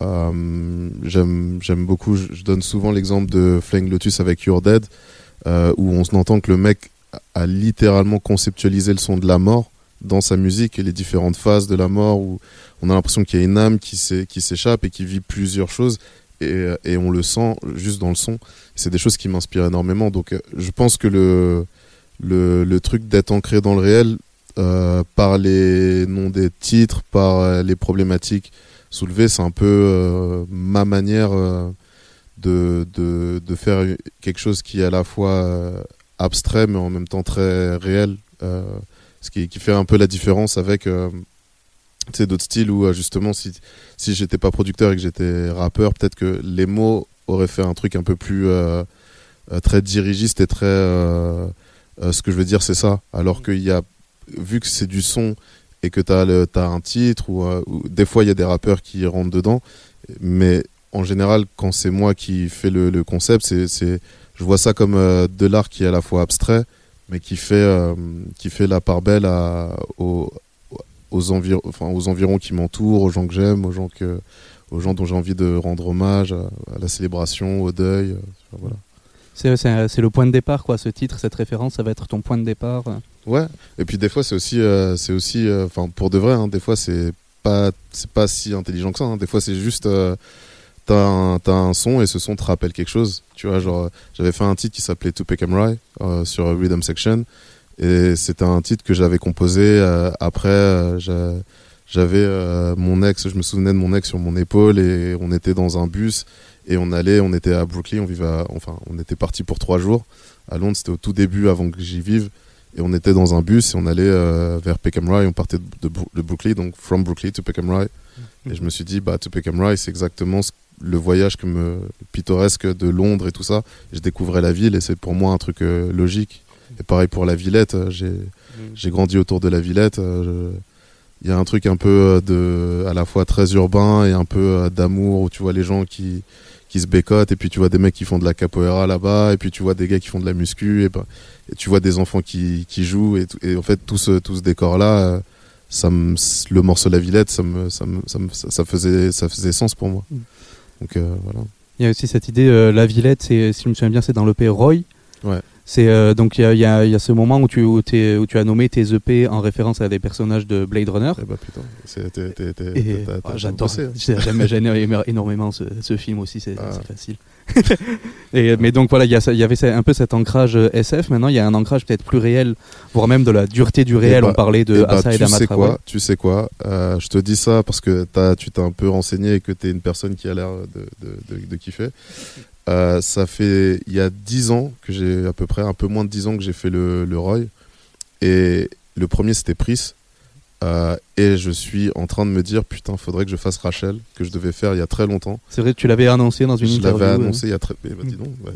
J'aime beaucoup. Je, donne souvent l'exemple de Flying Lotus avec You're Dead, où on entend que le mec a littéralement conceptualisé le son de la mort dans sa musique et les différentes phases de la mort où on a l'impression qu'il y a une âme qui s'é- qui s'échappe et qui vit plusieurs choses et, euh, et on le sent juste dans le son. C'est des choses qui m'inspirent énormément. Donc euh, je pense que le, truc d'être ancré dans le réel euh, par les noms des titres, par les problématiques soulevées, c'est un peu ma manière de, faire quelque chose qui est à la fois abstrait mais en même temps très réel. Ce qui, qui fait un peu la différence avec euh, d'autres styles où euh, justement si, si j'étais pas producteur et que j'étais rappeur, peut-être que les mots auraient fait un truc un peu plus euh, très dirigiste et très ce que je veux dire c'est ça. Alors qu'il y a vu que c'est du son et que tu as, un titre ou, ou des fois il y a des rappeurs qui rentrent dedans, mais en général quand c'est moi qui fais le, le concept, c'est c'est je vois ça comme euh, de l'art qui est à la fois abstrait mais qui fait euh, qui fait la part belle à, aux aux, envir enfin, aux environs qui m'entourent, aux gens que j'aime, aux gens que aux gens dont j'ai envie de rendre hommage, à, à la célébration, au deuil. euh, enfin, voilà. C'est, c'est, le point de départ, quoi. Ce titre, cette référence, ça va être ton point de départ. Ouais. Et puis des fois c'est aussi euh, c'est aussi euh, pour de vrai hein, des fois c'est pas c'est pas si intelligent que ça. hein. Des fois c'est juste euh, t'as un, t'as un son et ce son te rappelle quelque chose. Tu vois genre j'avais fait un titre qui s'appelait To Pick Right euh, sur Rhythm Section. Et c'était un titre que j'avais composé euh, après euh, j'a- j'avais euh, mon ex je me souvenais de mon ex sur mon épaule et on était dans un bus et on allait on était à Brooklyn on vivait enfin on était parti pour trois jours à Londres. C'était au tout début avant que j'y vive et on était dans un bus et on allait euh, vers Peckham Rye on partait de Brooklyn donc from Brooklyn to Peckham Rye et je me suis dit bah to Peckham Rye c'est exactement ce- le voyage que me pittoresque de Londres et tout ça je découvrais la ville et c'est pour moi un truc euh, logique. Et pareil pour la Villette euh, j'ai j'ai grandi autour de la Villette euh, il y a un truc un peu euh, de à la fois très urbain et un peu euh, d'amour où tu vois les gens qui qui se bécotent et puis tu vois des mecs qui font de la capoeira là-bas et puis tu vois des gars qui font de la muscu et, ben, et tu vois des enfants qui, qui jouent et, en fait tout ce tout ce décor là ça me, le morceau La Villette ça me ça me, ça, me- ça- ça faisait ça faisait sens pour moi donc euh, voilà Il y a aussi cette idée, euh, la Villette, c'est, si je me souviens bien, c'est dans l'EP Roy. Ouais. C'est euh, donc il y a, y y ce moment où tu, où, t'es- où tu as nommé tes EP en référence à des personnages de Blade Runner. Eh bah putain, t'as j'adore, j'aime j'aime éno- énormément ce, ce film aussi, c'est Ah. c'est facile. Et, mais donc voilà, il y, avait un peu cet ancrage euh, SF. Maintenant, il y a un ancrage peut-être plus réel, voire même de la dureté du réel. Eh bah- On parlait de eh bah, Assa et tu sais quoi, tu sais quoi euh, Je te dis ça parce que tu t'es un peu renseigné et que tu es une personne qui a l'air de, de, de- de kiffer. Euh, ça fait il y a 10 ans que j'ai à peu près un peu moins de 10 ans que j'ai fait le, le Roy et le premier c'était Pris Euh, et je suis en train de me dire putain faudrait que je fasse Rachel que je devais faire il y a très longtemps C'est vrai tu l'avais annoncé dans une je interview. l'avais euh. annoncé il y a très. Mais bah, dis donc, ouais,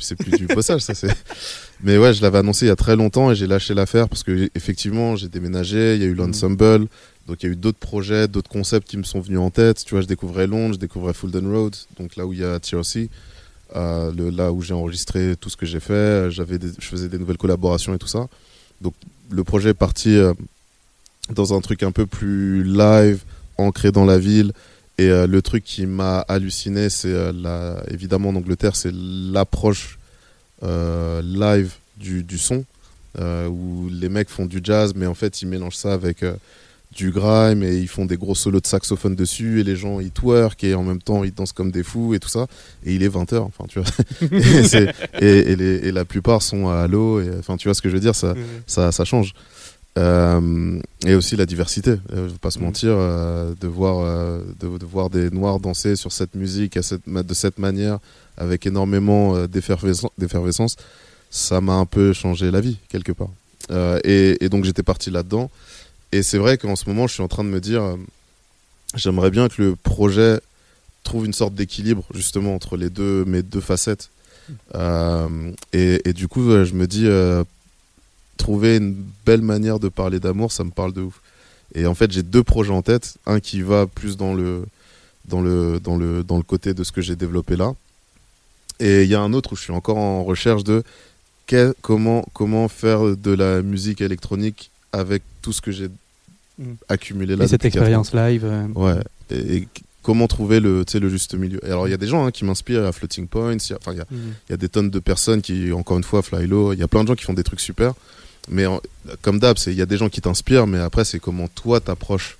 c'est plus du bossage, ça. c'est- Mais ouais, je l'avais annoncé il y a très longtemps et j'ai lâché l'affaire parce que effectivement, j'ai déménagé. Il y a eu l'ensemble, donc il y a eu d'autres projets, d'autres concepts qui me sont venus en tête. Tu vois, je découvrais Londres, je découvrais Fulton Road, donc là où il y a TRC, euh, le, là où j'ai enregistré tout ce que j'ai fait. J'avais, je faisais des nouvelles collaborations et tout ça. Donc le projet est parti euh, dans un truc un peu plus live, ancré dans la ville. Et euh, le truc qui m'a halluciné, c'est euh, la, évidemment en Angleterre, c'est l'approche euh, live du, du son, où les mecs font du jazz, mais en fait ils mélangent ça avec du grime et ils font des gros solos de saxophone dessus et les gens ils twerk et en même temps ils dansent comme des fous et tout ça. Et il est 20h, enfin tu vois. et, c'est- et- et les- et la plupart sont à l'eau, enfin tu vois ce que je veux dire, ça, ça, ça change. Euh, et aussi la diversité, euh, je vais pas se mentir, euh, de, voir, euh, de, de voir des noirs danser sur cette musique à cette, ma- de cette manière, avec énormément d'effervescen- d'effervescence, ça m'a un peu changé la vie, quelque part. Et, et donc j'étais parti là-dedans. Et c'est vrai qu'en ce moment, je suis en train de me dire, j'aimerais bien que le projet trouve une sorte d'équilibre, justement, entre les deux, mes deux facettes. Euh, et, et du coup, je me dis, trouver une belle manière de parler d'amour, ça me parle de ouf. Et en fait, j'ai deux projets en tête. Un qui va plus dans le, dans le, dans le, dans le côté de ce que j'ai développé là. Et il y a un autre où je suis encore en recherche de que- comment, comment faire de la musique électronique avec tout ce que j'ai Mm. accumulé là. Et cette expérience live. euh, Ouais. Et, comment trouver le, le juste milieu. Et alors, il y a des gens hein, qui m'inspirent à Floating Points. il y a- Enfin, il y a, il y a des tonnes de personnes qui, encore une fois, Flylo. Il y a plein de gens qui font des trucs super. Mais en- comme d'hab, c'est- il y a des gens qui t'inspirent. Mais après, c'est comment toi t'approches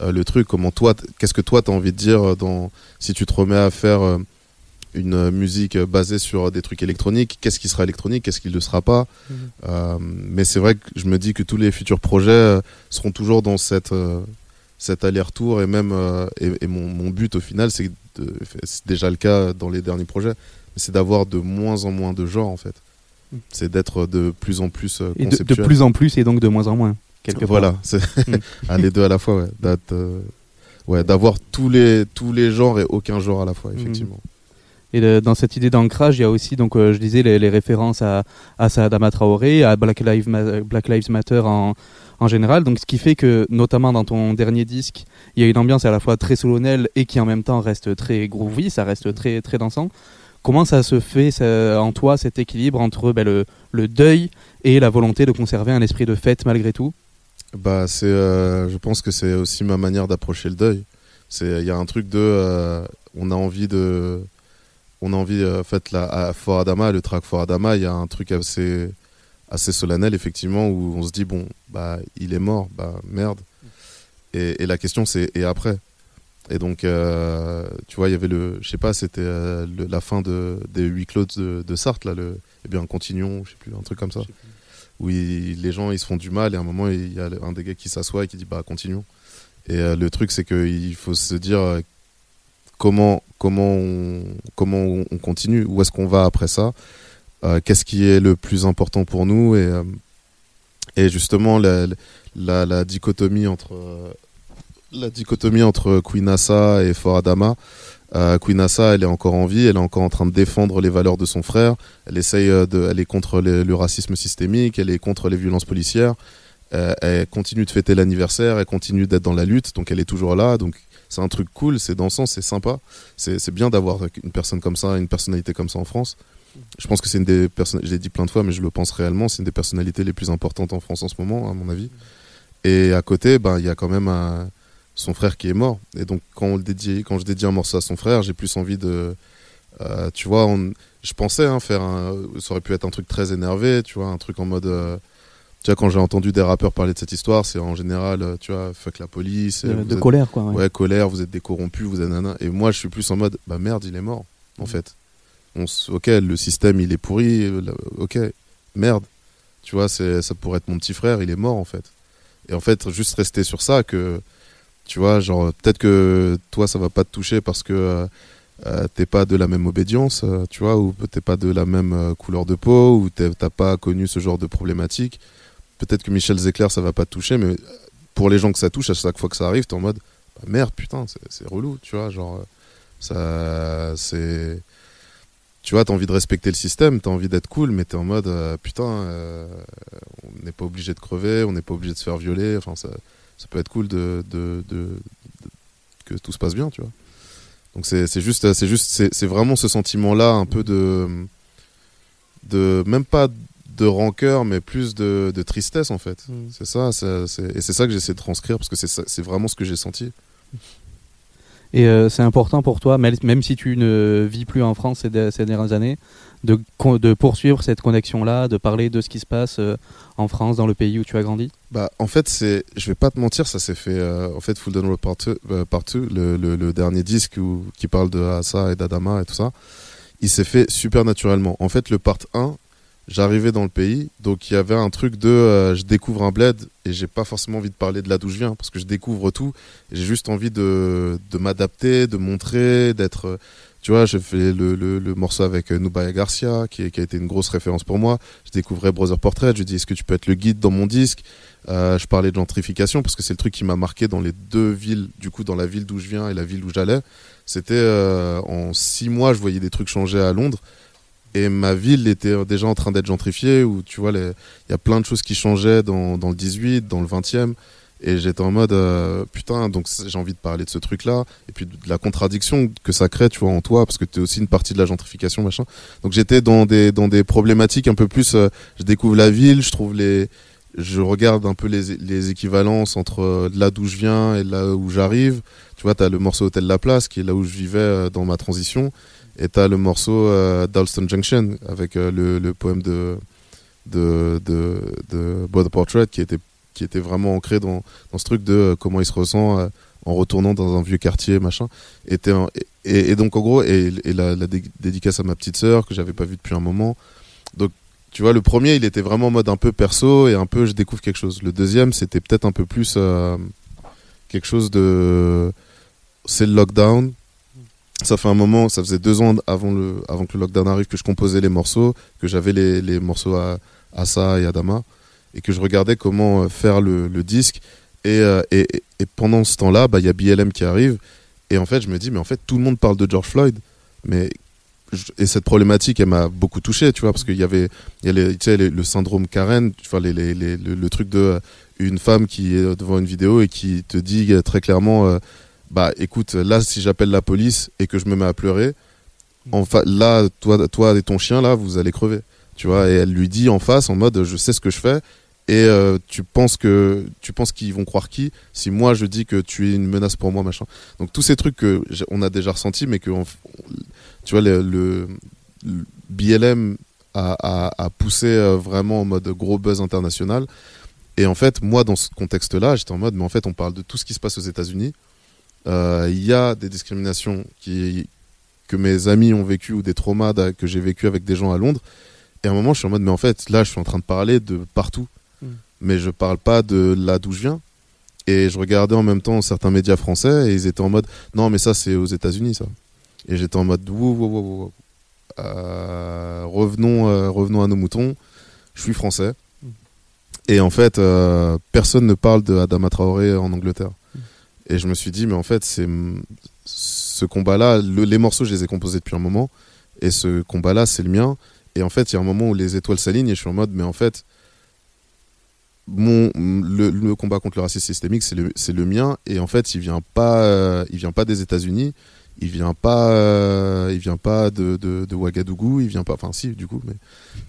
euh, le truc. Comment toi, qu'est-ce que toi t'as envie de dire euh, dans, si tu te remets à faire euh, une musique euh, basée sur des trucs électroniques. Qu'est-ce qui sera électronique Qu'est-ce qui ne le sera pas? Mhm. Euh, Mais c'est vrai que je me dis que tous les futurs projets seront toujours dans cette euh, cet aller-retour et même euh, et, et mon, mon but au final c'est déjà le cas dans les derniers projets c'est d'avoir de moins en moins de genres en fait. C'est d'être de plus en plus euh, de, plus en plus et donc de moins en moins. Quelque voilà part. c'est Mm. ah, les deux à la fois ouais D'être, euh, ouais d'avoir tous les tous les genres et aucun genre à la fois effectivement Et dans cette idée d'ancrage, il y a aussi, donc, euh, je disais, les, les références à, à Saadama Traoré, à Black Lives, Ma- Black Lives Matter en, en général. Donc, ce qui fait que, notamment dans ton dernier disque, il y a une ambiance à la fois très solennelle et qui en même temps reste très groovy, ça reste très, très dansant. Comment ça se fait en toi, cet équilibre entre ben, le, le deuil et la volonté de conserver un esprit de fête malgré tout? Bah, c'est, euh, je pense que c'est aussi ma manière d'approcher le deuil. Il y a un truc de, euh, on a envie de, on a envie, euh, en fait, là, à Fort Adama, le track Fort Adama, il y a un truc assez, assez solennel, effectivement, où on se dit, bon, bah, il est mort, bah, merde. Et, et la question, c'est, et après? Et donc, euh, tu vois, il y avait le, je sais pas, c'était euh, la fin de, des huis clos de, de Sarthe, là, le, eh bien, continuons, je sais plus, un truc comme ça. Où il- les gens ils se font du mal et à un moment il y a un des gars qui s'assoit et qui dit bah continuons et euh, le truc c'est qu'il faut se dire comment comment on, comment on, on continue où est-ce qu'on va après ça qu'est-ce qui est le plus important pour nous et et justement la, la, la dichotomie entre la dichotomie entre Queen Assa et Fort Adama euh, Queen Assa, elle est encore en vie, elle est encore en train de défendre les valeurs de son frère. Elle essaye euh, de, elle est contre le racisme systémique, elle est contre les violences policières. Euh, elle continue de fêter l'anniversaire, elle continue d'être dans la lutte, donc elle est toujours là. Donc c'est un truc cool, c'est dansant, c'est sympa. C'est c'est bien d'avoir une personne comme ça, une personnalité comme ça en France. Je pense que c'est une des personnes, je l'ai dit plein de fois, mais je le pense réellement, c'est une des personnalités les plus importantes en France en ce moment, à mon avis. Et à côté, ben il y a quand même un- son frère qui est mort. Et donc quand on le dédie, quand je dédie un morceau à son frère, j'ai plus envie de, euh, tu vois, on- je pensais hein, faire un, ça aurait pu être un truc très énervé, tu vois, un truc en mode, euh, tu vois, quand j'ai entendu des rappeurs parler de cette histoire, c'est en général, euh, tu vois, fuck la police, De- et vous de êtes- colère, quoi, ouais. Ouais, colère, vous êtes des corrompus, vous êtes nana. Et moi, je suis plus en mode, bah merde, il est mort, en fait. On s- ok, le système, il est pourri, ok, merde. Tu vois, ça pourrait être mon petit frère, il est mort, en fait. Et en fait, juste rester sur ça, que, tu vois, genre, peut-être que toi, ça va pas te toucher parce que euh, euh, t'es pas de la même obédience, euh, tu vois, ou t'es pas de la même euh, couleur de peau, ou t'as pas connu ce genre de problématique. Peut-être que Michel Zecler, ça va pas te toucher, mais pour les gens que ça touche, à chaque fois que ça arrive, t'es en mode, bah merde, putain, c'est, relou, tu vois, genre, ça, c'est. Tu vois, t'as envie de respecter le système, t'as envie d'être cool, mais t'es en mode, putain, on n'est pas obligé de crever, on n'est pas obligé de se faire violer, enfin, ça, ça peut être cool de, de, de- de- que tout se passe bien, tu vois. Donc c'est juste, c'est juste, c'est vraiment ce sentiment-là, un peu de, de, même pas de rancœur, mais plus de, de tristesse en fait. C'est ça, c'est- et c'est ça que j'essaie de transcrire parce que c'est ça- vraiment ce que j'ai senti. Et euh, c'est important pour toi, même même si tu ne vis plus en France ces, de- ces dernières années, de, poursuivre cette connexion-là, de parler de ce qui se passe euh, en France, dans le pays où tu as grandi? Bah, en fait, c'est, je vais pas te mentir, ça s'est fait. euh, en fait, Full Down Road Part 2, partout, le, le, dernier disque où- qui parle de Asa et d'Adama et tout ça, il s'est fait super naturellement. En fait, le part 1, j'arrivais dans le pays, donc il y avait un truc de euh, je découvre un bled et j'ai pas forcément envie de parler de là d'où je viens parce que je découvre tout j'ai juste envie de, de m'adapter, de montrer, d'être. Tu vois, j'ai fait le, le, morceau avec euh, Nubaya Garcia, qui, a été une grosse référence pour moi. Je découvrais Brother Portrait, je lui dis est-ce que tu peux être le guide dans mon disque? Euh, Je parlais de gentrification parce que c'est le truc qui m'a marqué dans les deux villes, du coup dans la ville d'où je viens et la ville où j'allais. C'était euh, en six mois, je voyais des trucs changer à Londres Et ma ville était déjà en train d'être gentrifiée, où tu vois, il y a plein de choses qui changeaient dans, dans le 18, dans le 20e. Et j'étais en mode, euh, putain, donc j'ai envie de parler de ce truc-là. Et puis de la contradiction que ça crée, tu vois, en toi, parce que tu es aussi une partie de la gentrification, machin. Donc j'étais dans des, dans des problématiques un peu plus. euh, je découvre la ville, je trouve les. Je regarde un peu les, les équivalences entre euh, là d'où je viens et là où j'arrive. Tu vois, tu as le morceau Hôtel La Place, qui est là où je vivais dans ma transition. Et tu as le morceau euh, Dalston Junction, avec le, le poème de, de, de, de Brother Portrait, qui était, qui était vraiment ancré dans, dans ce truc de euh, comment il se ressent euh, en retournant dans un vieux quartier, machin. Un- et, donc, en gros, et, la, la dé- dédicace à ma petite sœur, que j'avais pas vue depuis un moment. Donc, tu vois, le premier, il était vraiment en mode un peu perso et un peu je découvre quelque chose. Le deuxième, c'était peut-être un peu plus euh, quelque chose de. C'est le lockdown. Ça fait un moment, ça faisait deux ans avant, le, avant que le lockdown arrive que je composais les morceaux, que j'avais les, les morceaux à Asa et Adama, et que je regardais comment euh, faire le, le disque. Et, euh, et, et- et pendant ce temps-là, bah, il y a BLM qui arrive. Et en fait, je me dis, mais en fait, tout le monde parle de George Floyd. Mais et cette problématique, elle m'a beaucoup touché, tu vois, parce qu'il y avait, y a les- le syndrome Karen, les, les, le, le truc de euh, une femme qui est devant une vidéo et qui te dit très clairement, bah, écoute, là, si j'appelle la police et que je me mets à pleurer, enfin, là, toi, toi et ton chien, là, vous allez crever, tu vois. Et elle lui dit en face, en mode, je sais ce que je fais. Et euh, tu penses que tu penses qu'ils vont croire qui si moi je dis que tu es une menace pour moi machin. Donc tous ces trucs que on a déjà ressentis mais que tu vois le, BLM a, poussé euh, vraiment en mode gros buzz international. Et en fait moi dans ce contexte là j'étais en mode mais en fait on parle de tout ce qui se passe aux États-Unis. Euh, il y a des discriminations que mes amis ont vécu ou des traumas que j'ai vécu avec des gens à Londres. Et à un moment je suis en mode mais en fait là je suis en train de parler de partout mais je parle pas de là d'où je viens. Et je regardais en même temps certains médias français et ils étaient en mode non mais ça c'est aux États-Unis ça. Et j'étais en mode wow. Euh, revenons euh, revenons à nos moutons. Je suis français. Et en fait euh, personne ne parle de Adama Traoré en Angleterre. Et je me suis dit mais en fait c'est ce combat là les morceaux je les ai composés depuis un moment. Et ce combat là c'est le mien. Et en fait il y a un moment où les étoiles s'alignent et je suis en mode mais en fait mon le, le combat contre le racisme systémique c'est le le mien. Et en fait il vient pas euh, il vient pas des États-Unis. Il vient pas euh, il vient pas de, de, de Ouagadougou. Il vient pas enfin si du coup mais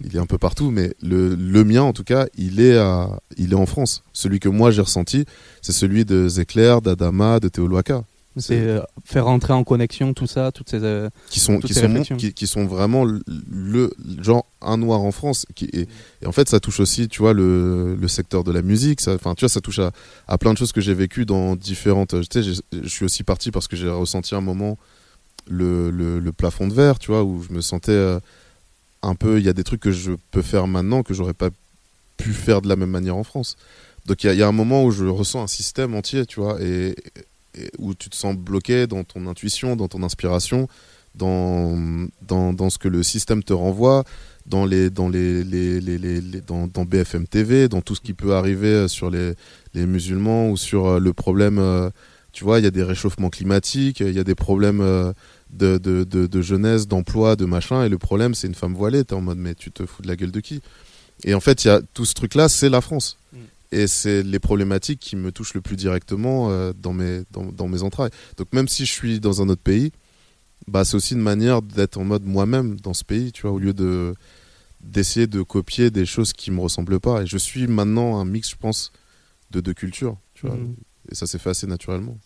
il est un peu partout. Mais le, le mien en tout cas il est à, il est en France. Celui que moi j'ai ressenti c'est celui de Zecler d'Adama de Théoloaka C'est euh, faire rentrer en connexion tout ça, toutes ces euh, qui sont qui sont, réflexions. qui, qui sont vraiment le, le- genre un noir en France qui et, et en fait ça touche aussi tu vois le, le secteur de la musique enfin tu vois ça touche à, à plein de choses que j'ai vécues dans différentes tu sais je suis aussi parti parce que j'ai ressenti un moment le, le, plafond de verre tu vois où je me sentais euh, un peu il y a des trucs que je peux faire maintenant que j'aurais pas pu faire de la même manière en France donc il y y, a un moment où je ressens un système entier tu vois et où tu te sens bloqué dans ton intuition, dans ton inspiration, dans, dans, dans ce que le système te renvoie, dans, les, dans, les, les, les, dans, BFM TV, dans tout ce qui peut arriver euh, sur les, musulmans ou sur euh, le problème. euh, Tu vois, il y a des réchauffements climatiques, il y a des problèmes de, de, de, de jeunesse, d'emploi, de machin, et le problème, c'est une femme voilée. T'es en mode, mais tu te fous de la gueule de qui? Et en fait, y a tout ce truc-là, c'est la France. Et c'est les problématiques qui me touchent le plus directement euh, dans, mes, dans, dans mes entrailles. Donc même si je suis dans un autre pays, bah, c'est aussi une manière d'être en mode moi-même dans ce pays, tu vois, au lieu de d'essayer de copier des choses qui me ressemblent pas. Et je suis maintenant un mix, je pense, de deux cultures, tu vois. Mhm. Et ça s'est fait assez naturellement.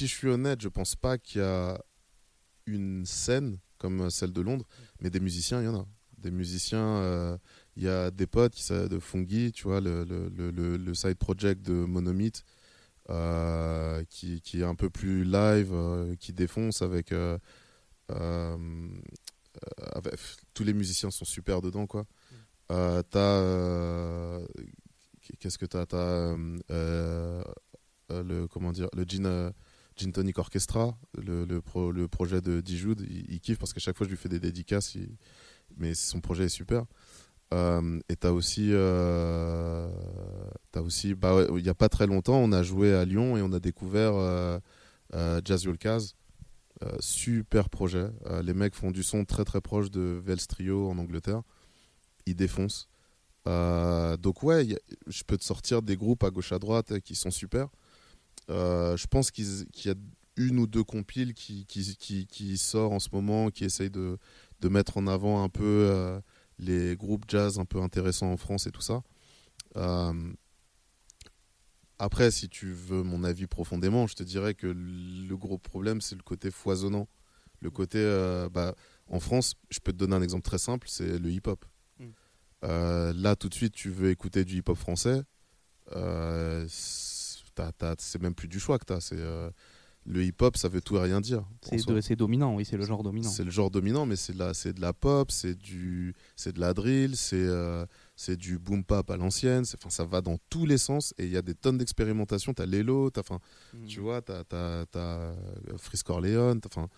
Si je suis honnête, je pense pas qu'il y a une scène comme celle de Londres, mais des musiciens, il y en a. Des musiciens, euh, il y a des potes de Fungi, tu vois, le, le, le, le- side project de Monomyth, euh, qui, qui est un peu plus live, euh, qui défonce avec, euh, euh, euh, avec- tous les musiciens sont super dedans quoi. Euh, t'as euh, qu'est-ce que t'as? T'as euh, euh, euh, le comment dire le Gin euh, Gin Tonic Orchestra le, le, pro- le projet de Dijoud il, kiffe parce qu'à chaque fois je lui fais des dédicaces mais son projet est super euh, et t'as aussi, euh, t'as aussi, bah, il y a pas très longtemps, on a joué à Lyon et on a découvert euh, euh, Jazz Yolkaz. Super projet. Les mecs font du son très très proche de Vels Trio en Angleterre. Ils défoncent. Donc ouais, je peux te sortir des groupes à gauche à droite qui sont super. Euh, je pense qu'il y a une ou deux compiles qui, qui, qui, qui sort en ce moment, qui essayent de, de mettre en avant un peu euh, les groupes jazz un peu intéressants en France et tout ça. Euh, après, si tu veux mon avis profondément, je te dirais que le gros problème, c'est le côté foisonnant. Le côté, bah, en France, je peux te donner un exemple très simple, c'est le hip-hop. Mm. Là, tout de suite, tu veux écouter du hip-hop français, euh, c'est même plus du choix que tu as. le hip-hop, ça veut tout et rien dire. C'est dominant, oui, c'est le genre dominant. C'est le genre dominant, mais c'est de la, c'est de la pop, c'est du, c'est de la drill, c'est, euh, c'est du boom pop à l'ancienne. Enfin, ça va dans tous les sens et il y a des tonnes d'expérimentation. T'as Lelo, t'as, enfin, Mm. tu vois, t'as, t'as euh, Frisk Orleans, enfin,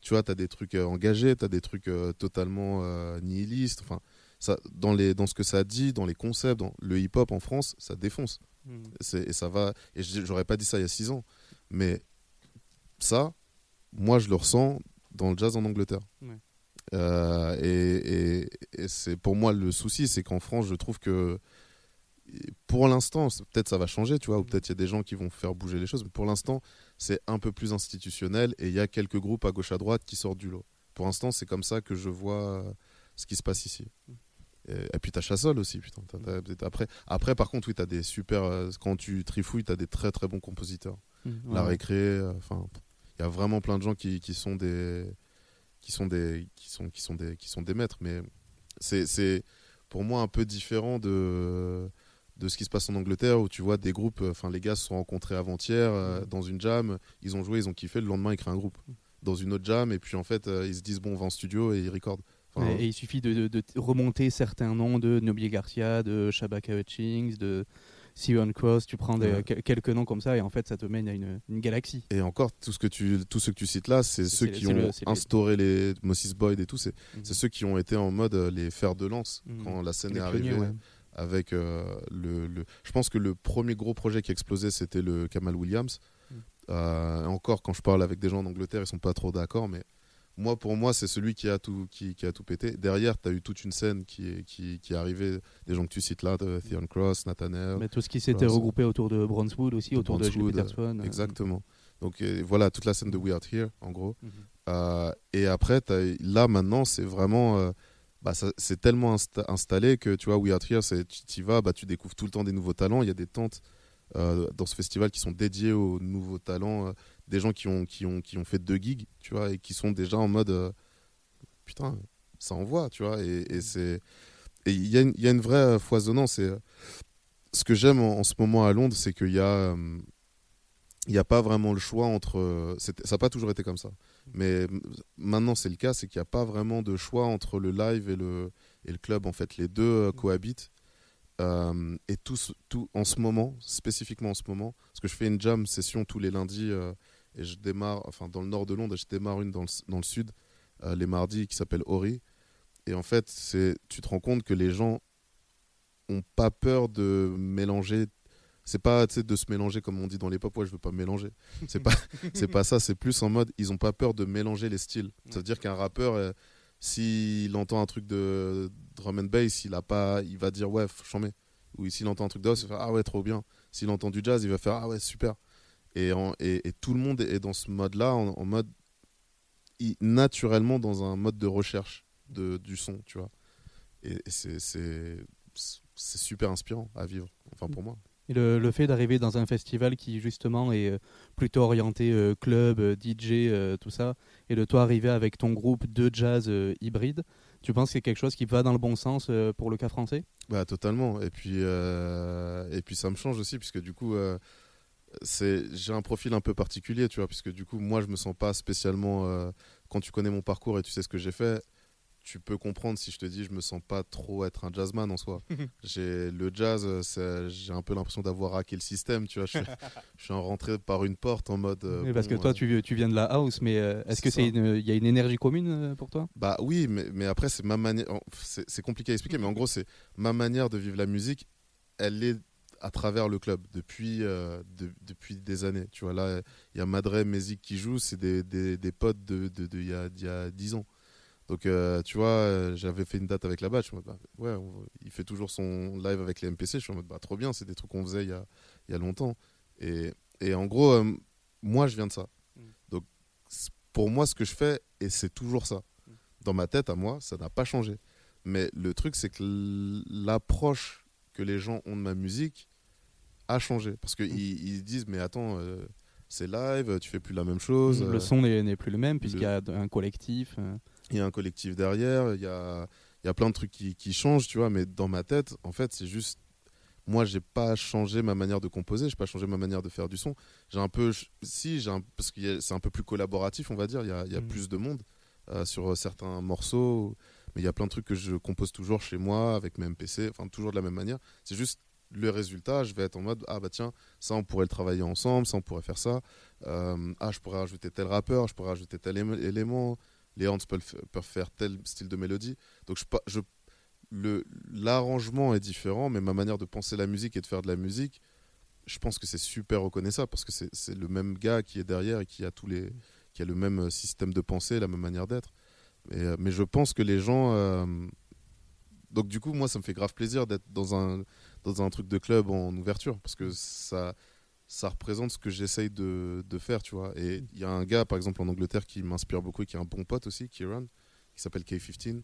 tu vois, t'as des trucs euh, engagés, t'as des trucs euh, totalement euh, nihilistes. Enfin, ça, dans les, dans ce que ça dit, dans les concepts, dans le hip-hop en France, ça défonce. Mm. C'est, et ça va. Et j'aurais pas dit ça il y a six ans, mais ça, moi, je le ressens dans le jazz en Angleterre. Ouais. Euh, et et- et c'est pour moi le souci, c'est qu'en France, je trouve que pour l'instant, peut-être ça va changer, tu vois, ou peut-être il y a des gens qui vont faire bouger les choses, mais pour l'instant, c'est un peu plus institutionnel et il y a quelques groupes à gauche à droite qui sortent du lot. Pour l'instant, c'est comme ça que je vois ce qui se passe ici. Et, et puis t'as Chassol aussi, putain. après, après, par contre, oui, t'as des super. euh, quand tu trifouilles, t'as des très très bons compositeurs. Mm, La récré, euh, enfin, il y a vraiment plein de gens qui, qui sont des, qui sont des, qui sont, qui sont des, qui sont des maîtres. Mais c'est, pour moi un peu différent de de ce qui se passe en Angleterre où tu vois des groupes, euh, enfin les gars se sont rencontrés avant-hier euh, dans une jam, ils ont joué, ils ont kiffé, le lendemain ils créent un groupe dans une autre jam et puis en fait euh, ils se disent bon on va en studio et ils recordent. Enfin, et, et il suffit de, de- de remonter certains noms de Nobile Garcia, de Shabaka Hutchings, de Sion Cross. Tu prends des- Ouais. quel- quelques noms comme ça et en fait ça te mène à une, une galaxie. Et encore, tout ce que tu, que tu cites là, c'est ceux qui ont le- c'est les- instauré les Moses Boyd et tout. C'est c'est ceux qui ont été en mode euh, les fers de lance Mhm. quand la scène Les est arrivée. ouais. Avec euh, le, le- je pense que le premier gros projet qui a explosé, c'était le Kamal Williams. Mhm. Euh, encore, quand je parle avec des gens en Angleterre, ils sont pas trop d'accord, mais moi, pour moi, c'est celui qui a tout, qui, qui a tout pété. Derrière, tu as eu toute une scène qui est, qui, qui est arrivée, des gens que tu cites là, de Theon Cross, Nathaniel. Mais tout ce qui s'était regroupé autour de Brownswood aussi, autour de Gilles Peterson. euh, Exactement. Donc euh, voilà, toute la scène de We Are Here, en gros. Mhm. Euh, et après, t'as- là maintenant, c'est vraiment. euh, bah, c'est tellement insta- installé que tu vois, We Are Here, tu y vas, bah, tu découvres tout le temps des nouveaux talents. Il y a des tentes euh, dans ce festival qui sont dédiées aux nouveaux talents, des gens qui ont, qui, ont, qui ont fait deux gigs, tu vois, et qui sont déjà en mode. euh, putain, ça envoie, tu vois. Et, et c'est. Et il y, a une- il y a une vraie foisonnance. Et, euh, ce que j'aime en, en ce moment à Londres, c'est qu'il y a. euh, il n'y a pas vraiment le choix entre. Ça n'a pas toujours été comme ça. Mais m- maintenant, c'est le cas, c'est qu'il n'y a pas vraiment de choix entre le live et le, et le club. En fait, les deux euh, cohabitent. Euh, et tout, tout en ce moment, spécifiquement en ce moment, parce que je fais une jam session tous les lundis euh, et je démarre, enfin dans le nord de Londres, et je démarre une dans le, dans le sud euh, les mardis qui s'appelle Ori. Et en fait, c'est, tu te rends compte que les gens ont pas peur de mélanger. C'est pas de se mélanger comme on dit dans les pop, ouais, je veux pas me mélanger. C'est pas, c'est pas ça, c'est plus en mode, ils ont pas peur de mélanger les styles. Ça veut dire qu'un rappeur, euh, s'il entend un truc de drum and bass, il, a pas, il va dire ouais, j'en mets. Ou s'il entend un truc de house, il va faire ah ouais, trop bien. S'il entend du jazz, il va faire ah ouais, super. Et, en- et, et tout le monde est dans ce mode-là, en, en mode naturellement dans un mode de recherche de, du son, tu vois. Et, et c'est, super inspirant à vivre, enfin pour moi. Et le, le fait d'arriver dans un festival qui justement est euh, plutôt orienté euh, club, euh, DJ, euh, tout ça, et de toi arriver avec ton groupe de jazz euh, hybride, tu penses que c'est quelque chose qui va dans le bon sens pour le cas français? Bah totalement. Et puis et puis ça me change aussi puisque du coup j'ai un profil un peu particulier, tu vois, puisque du coup moi je me sens pas spécialement euh, quand tu connais mon parcours et tu sais ce que j'ai fait, tu peux comprendre si je te dis je me sens pas trop être un jazzman en soi. j'ai le jazz, euh, c'est- j'ai un peu l'impression d'avoir hacké le système, tu vois. Je suis, je suis rentré par une porte en mode. euh, Oui, Parce que toi, euh, tu, tu viens de la house, mais euh, est-ce que c'est il y a une énergie commune pour toi? Bah oui, mais, mais après, c'est ma manière. en- C'est c'est compliqué à expliquer, mais en gros, c'est ma manière de vivre la musique. Elle est à travers le club depuis, euh, de- depuis des années. Tu vois, là, il y a Madre Music qui joue, c'est des, des, des potes de, de, de- il y, a, y a 10 ans. Donc, euh, tu vois, euh, j'avais fait une date avec la BAT. Je suis en mode, bah, ouais, on- il fait toujours son live avec les MPC. Je suis en mode, bah, trop bien, c'est des trucs qu'on faisait il y a, y a longtemps. Et, et en gros, euh, moi, je viens de ça. Donc, c- pour moi, ce que je fais, et c'est toujours ça. Dans ma tête, à moi, ça n'a pas changé. Mais le truc, c'est que l'approche que les gens ont de ma musique a changé. Parce qu'ils ils se disent, mais attends, euh, c'est live, tu fais plus la même chose. Le euh, son n'est plus le même puisqu'il y a un collectif. euh. il y a un collectif derrière, il y a, il y a plein de trucs qui, qui changent, tu vois, mais dans ma tête, en fait, c'est juste. Moi, j'ai pas changé ma manière de composer, j'ai pas changé ma manière de faire du son. J'ai un peu. Si, j'ai parce que c'est un peu plus collaboratif, on va dire, il y a, il y a Mhm. plus de monde euh, sur certains morceaux, mais il y a plein de trucs que je compose toujours chez moi, avec mes MPC, enfin, toujours de la même manière. C'est juste le résultat, je vais être en mode ah bah tiens ça on pourrait le travailler ensemble ça on pourrait faire ça. Euh, ah je pourrais rajouter tel rappeur je pourrais rajouter tel éme- élément. Les Hans peuvent, peuvent faire tel style de mélodie. Donc je, je le l'arrangement est différent mais ma manière de penser la musique et de faire de la musique je pense que c'est super reconnaissable parce que c'est le même gars qui est derrière et qui a tous les qui a le même euh, système de pensée la même manière d'être. Mais, euh, mais je pense que les gens donc du coup moi ça me fait grave plaisir d'être dans un dans un truc de club en ouverture parce que ça ça représente ce que j'essaye de, de faire tu vois. Et il y a un gars par exemple en Angleterre qui m'inspire beaucoup et qui est un bon pote aussi Kieran qui s'appelle K15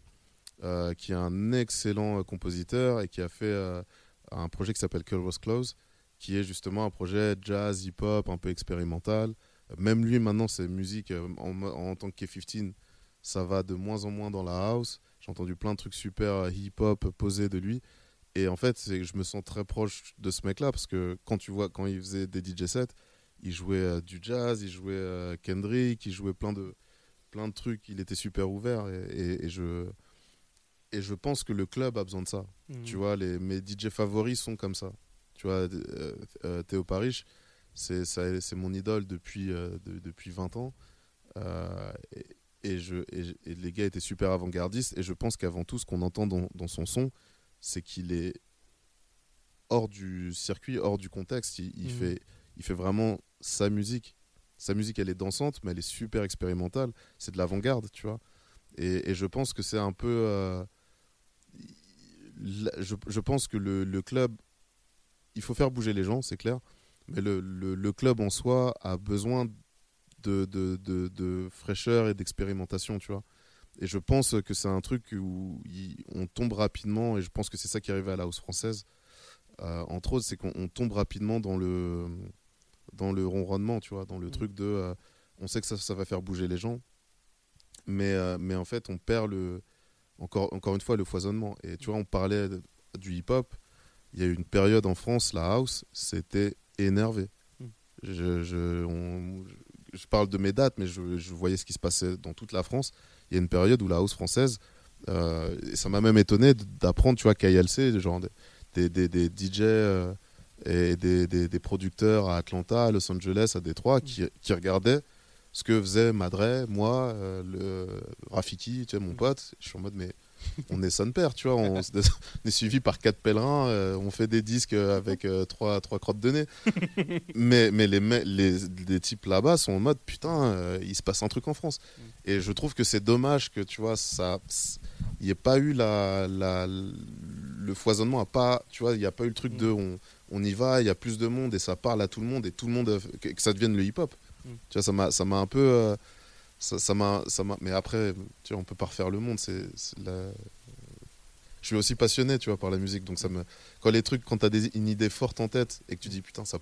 euh, qui est un excellent euh, compositeur et qui a fait euh, un projet qui s'appelle Curl Was Close qui est justement un projet jazz hip hop un peu expérimental. Même lui maintenant c'est musique euh, en, en tant que K15 ça va de moins en moins dans la house. J'ai entendu plein de trucs super hip-hop posés de lui. Et en fait, je me sens très proche de ce mec-là parce que quand tu vois, quand il faisait des DJ sets, il jouait euh, du jazz, il jouait euh, Kendrick, il jouait plein de, plein de trucs. Il était super ouvert et, et- et je, et je pense que le club a besoin de ça. Mhm. Tu vois, les, mes DJ favoris sont comme ça. Tu vois, euh, euh, Théo Parish, c'est mon idole depuis, euh, de- depuis 20 ans. Euh, et, et je, et, les gars étaient super avant-gardistes. Et je pense qu'avant tout, ce qu'on entend dans, dans son son, c'est qu'il est hors du circuit, hors du contexte. Il, il Mhm. fait, il fait vraiment sa musique. Sa musique, elle est dansante, mais elle est super expérimentale. C'est de l'avant-garde, tu vois. Et, et je pense que c'est un peu. euh, je, je pense que le, le club, il faut faire bouger les gens, c'est clair. Mais le, le- le club en soi a besoin de, de, de- de fraîcheur et d'expérimentation, tu vois. Et je pense que c'est un truc où il- on tombe rapidement, et je pense que c'est ça qui est arrivé à la house française, euh, entre autres, c'est qu'on on tombe rapidement dans le, dans le ronronnement, tu vois, dans le truc de. euh, on sait que ça, ça va faire bouger les gens, mais, euh, mais en fait, on perd le. Encore, encore une fois, le foisonnement. Et tu vois, on parlait de- du hip-hop. Il y a eu une période en France, la house, c'était énervé. Je, je, on- je parle de mes dates, mais je, je voyais ce qui se passait dans toute la France. Il y a une période où la house française, euh, et ça m'a même étonné d'apprendre, tu vois, KLC, genre des, des, des, des DJ euh, et des, des, des producteurs à Atlanta, à Los Angeles, à Détroit, qui, qui regardaient ce que faisait Madre, moi, euh, le Rafiki, tu sais, mon pote. Je suis en mode, mais on est son père, tu vois, on, est suivi par quatre pèlerins, euh, on fait des disques avec euh, trois, trois crottes de nez. mais mais les, les, les types là-bas sont en mode, putain, euh, il se passe un truc en France. Et je trouve que c'est dommage que, tu vois, ça. Il n'y ait pas eu la, la, le foisonnement, a pas, tu vois, il n'y a pas eu le truc de on, on y va, il y a plus de monde et ça parle à tout le monde et tout le monde, euh, que, que ça devienne le hip-hop. Mm. Tu vois, ça m'a ça m'a un peu. Ça m'a ça m'a mais après tu vois on peut pas refaire le monde c'est la- je suis aussi passionné, tu vois, par la musique. Donc ça me, quand les trucs, quand t'as des, une idée forte en tête et que tu dis putain, ça,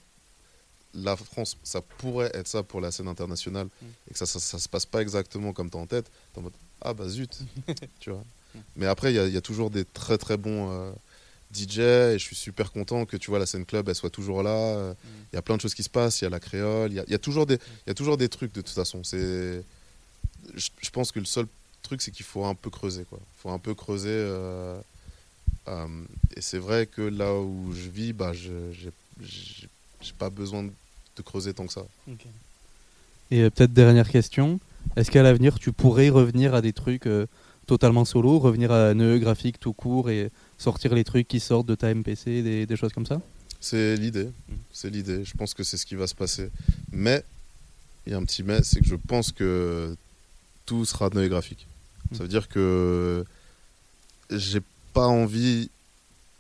la France, ça pourrait être ça pour la scène internationale et que ça, ça, ça se passe pas exactement comme t'as en tête, en mode ah bah zut, tu vois. Mais après, il y, a- il y a toujours des très très bons euh, DJ et je suis super content que tu vois la scène club, elle soit toujours là. Euh, Il y a plein de choses qui se passent, il y a la créole, il y y a toujours des, il y a toujours des trucs de toute façon. C'est, je, je pense que le seul truc, c'est qu'il faut un peu creuser, quoi. Il faut un peu creuser. euh, euh, et c'est vrai que là où je vis, bah, je j'ai pas besoin de creuser tant que ça. Et euh, peut-être dernière question, est-ce qu'à l'avenir tu pourrais revenir à des trucs euh, totalement solo, revenir à NE graphique tout court et sortir les trucs qui sortent de ta MPC, des, des choses comme ça? C'est l'idée. C'est l'idée. Je pense que c'est ce qui va se passer. Mais, il y a un petit mais, c'est que je pense que tout sera noé graphique. Ça veut dire que j'ai pas envie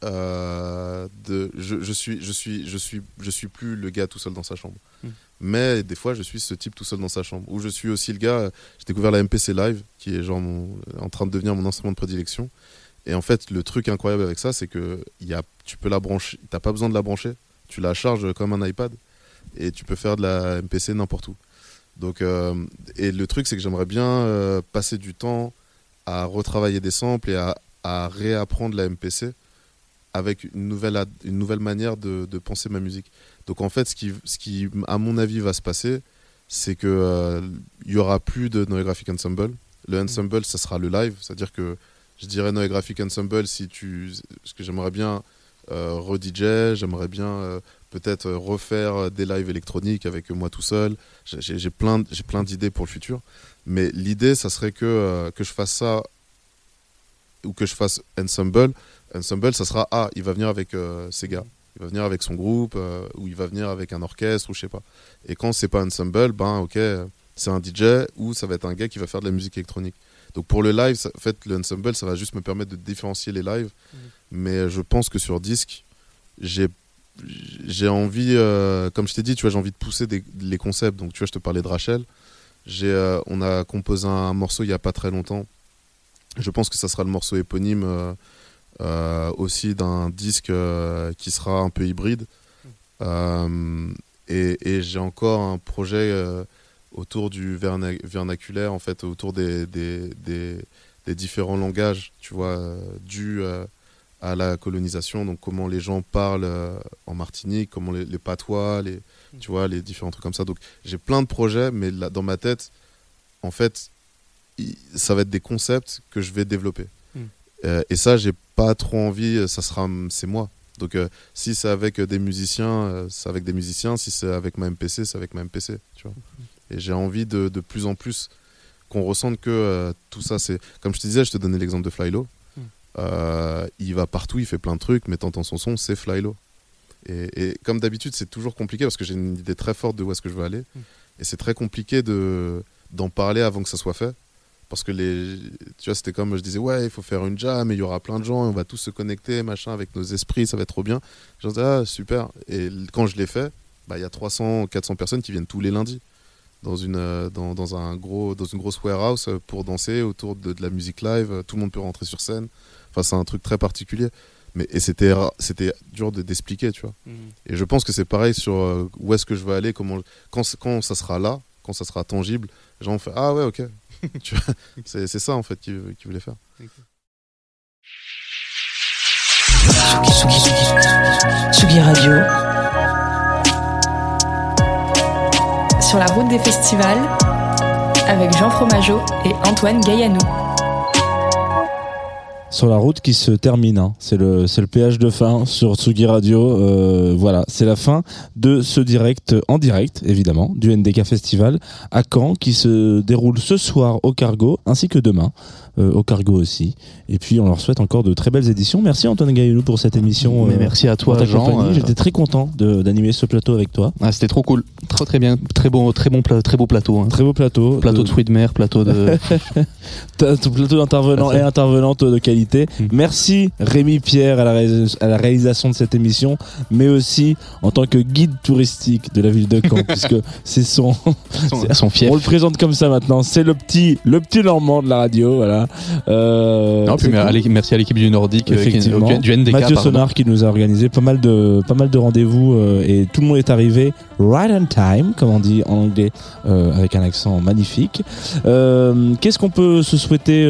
euh, de. Je, je suis, je suis, je suis, je suis plus le gars tout seul dans sa chambre. Mm. Mais des fois, je suis ce type tout seul dans sa chambre. Ou je suis aussi le gars. J'ai découvert la MPC Live, qui est genre mon- en train de devenir mon instrument de prédilection. Et en fait, le truc incroyable avec ça, c'est que y a, tu peux la brancher. T'as pas besoin de la brancher. Tu la charges comme un iPad et tu peux faire de la MPC n'importe où. Donc, euh, et le truc, c'est que j'aimerais bien euh, passer du temps à retravailler des samples et à, à réapprendre la MPC avec une nouvelle, une nouvelle manière de, de penser ma musique. Donc en fait, ce qui, ce qui, à mon avis, va se passer, c'est que euh, il y aura plus de Noé Graphic Ensemble. Le ensemble, ça sera le live, c'est-à-dire que je dirais Noé Graphic Ensemble si tu, parce que j'aimerais bien euh, re-DJ, j'aimerais bien euh, peut-être euh, refaire euh, des lives électroniques avec moi tout seul. J'ai- plein, plein d'idées pour le futur, mais l'idée, ça serait que euh, que je fasse ça ou que je fasse ensemble. Ensemble, ça sera ah, il va venir avec euh, ses gars, il va venir avec son groupe euh, ou il va venir avec un orchestre ou je sais pas. Et quand c'est pas ensemble, ben ok, c'est un DJ ou ça va être un gars qui va faire de la musique électronique. Donc pour le live, ça- en fait, le ensemble, ça va juste me permettre de différencier les lives. Mais je pense que sur disque, j'ai j'ai envie, euh, comme je t'ai dit, tu vois, j'ai envie de pousser les concepts. Donc tu vois, je te parlais de Rachel. J'ai, euh, on a composé un morceau il y a pas très longtemps. Je pense que ça sera le morceau éponyme euh, aussi d'un disque qui sera un peu hybride. Et j'ai encore un projet autour du verna- vernaculaire, en fait, autour des, des, des, différents langages, tu vois, euh, à la colonisation. Donc, comment les gens parlent euh, en Martinique, comment les, les patois, les, tu vois, les différents trucs comme ça. Donc, j'ai plein de projets, mais là, dans ma tête, en fait, ça va être des concepts que je vais développer. Mm. Euh, et ça, j'ai pas trop envie, ça sera, c'est moi. Donc, euh, si c'est avec euh, des musiciens, euh, c'est avec des musiciens. Si c'est avec ma MPC, c'est avec ma MPC, tu vois. Et j'ai envie de, de plus en plus qu'on ressente que euh, tout ça, c'est. Comme je te disais, je te donnais l'exemple de Flylo. Mm. Euh, il va partout, il fait plein de trucs, mais t'entends son son, c'est Flylo. Et, et comme d'habitude, c'est toujours compliqué parce que j'ai une idée très forte de où est-ce que je veux aller. Et c'est très compliqué de d'en parler avant que ça soit fait. Parce que les. Tu vois, c'était comme je disais, ouais, il faut faire une jam et il y aura plein de gens et on va tous se connecter, machin, avec nos esprits, ça va être trop bien. Je disais, ah, super. Et quand je l'ai fait, bah, il y a 300, 400 personnes qui viennent tous les lundis dans une, euh, dans, dans un gros, dans une grosse warehouse pour danser autour de, de la musique live. Tout le monde peut rentrer sur scène. Enfin, c'est un truc très particulier. Mais, et c'était, c'était dur de, d'expliquer, tu vois. Mhm. Et je pense que c'est pareil sur euh, où est-ce que je veux aller, comment, quand, quand ça sera là, quand ça sera tangible, les gens vont faire Ah ouais, ok. tu vois, c'est, c'est ça en fait qu'il, qu'il voulait faire. Tsugi Radio. Sur la route des festivals avec Jean Fromageau et Antoine Gaillanou. Sur la route qui se termine, hein. c'est le le péage de fin sur Tsugi Radio. Euh, voilà, c'est la fin de ce direct en direct évidemment du NDK Festival à Caen qui se déroule ce soir au Cargo ainsi que demain au Cargo aussi. Et puis on leur souhaite encore de très belles éditions. Merci Antoine Gaillou pour cette émission. Mais merci à toi, Jean, euh, J'étais très content d'animer ce plateau avec toi. Ah, c'était trop cool. Très très bien. Très beau, très bon, très beau plateau. hein. Très beau plateau. Plateau Euh, de fruits de mer, plateau de. Plateau d'intervenants et intervenantes de qualité. l'actualité. Merci Rémi Pierre à la, réalis- à la réalisation de cette émission, mais aussi en tant que guide touristique de la ville de Caen, puisque c'est son, c'est- son fief. On le présente comme ça maintenant. C'est le petit, le petit Normand de la radio, voilà. Euh, Non, puis cool. merci à l'équipe du Nordique, euh, qui- Effectivement. du, NDK. Mathieu pardon. Sonar qui nous a organisé pas mal de pas mal de rendez-vous euh, et tout le monde est arrivé right on time comme on dit en anglais euh, avec un accent magnifique. Euh, Qu'est-ce qu'on peut se souhaiter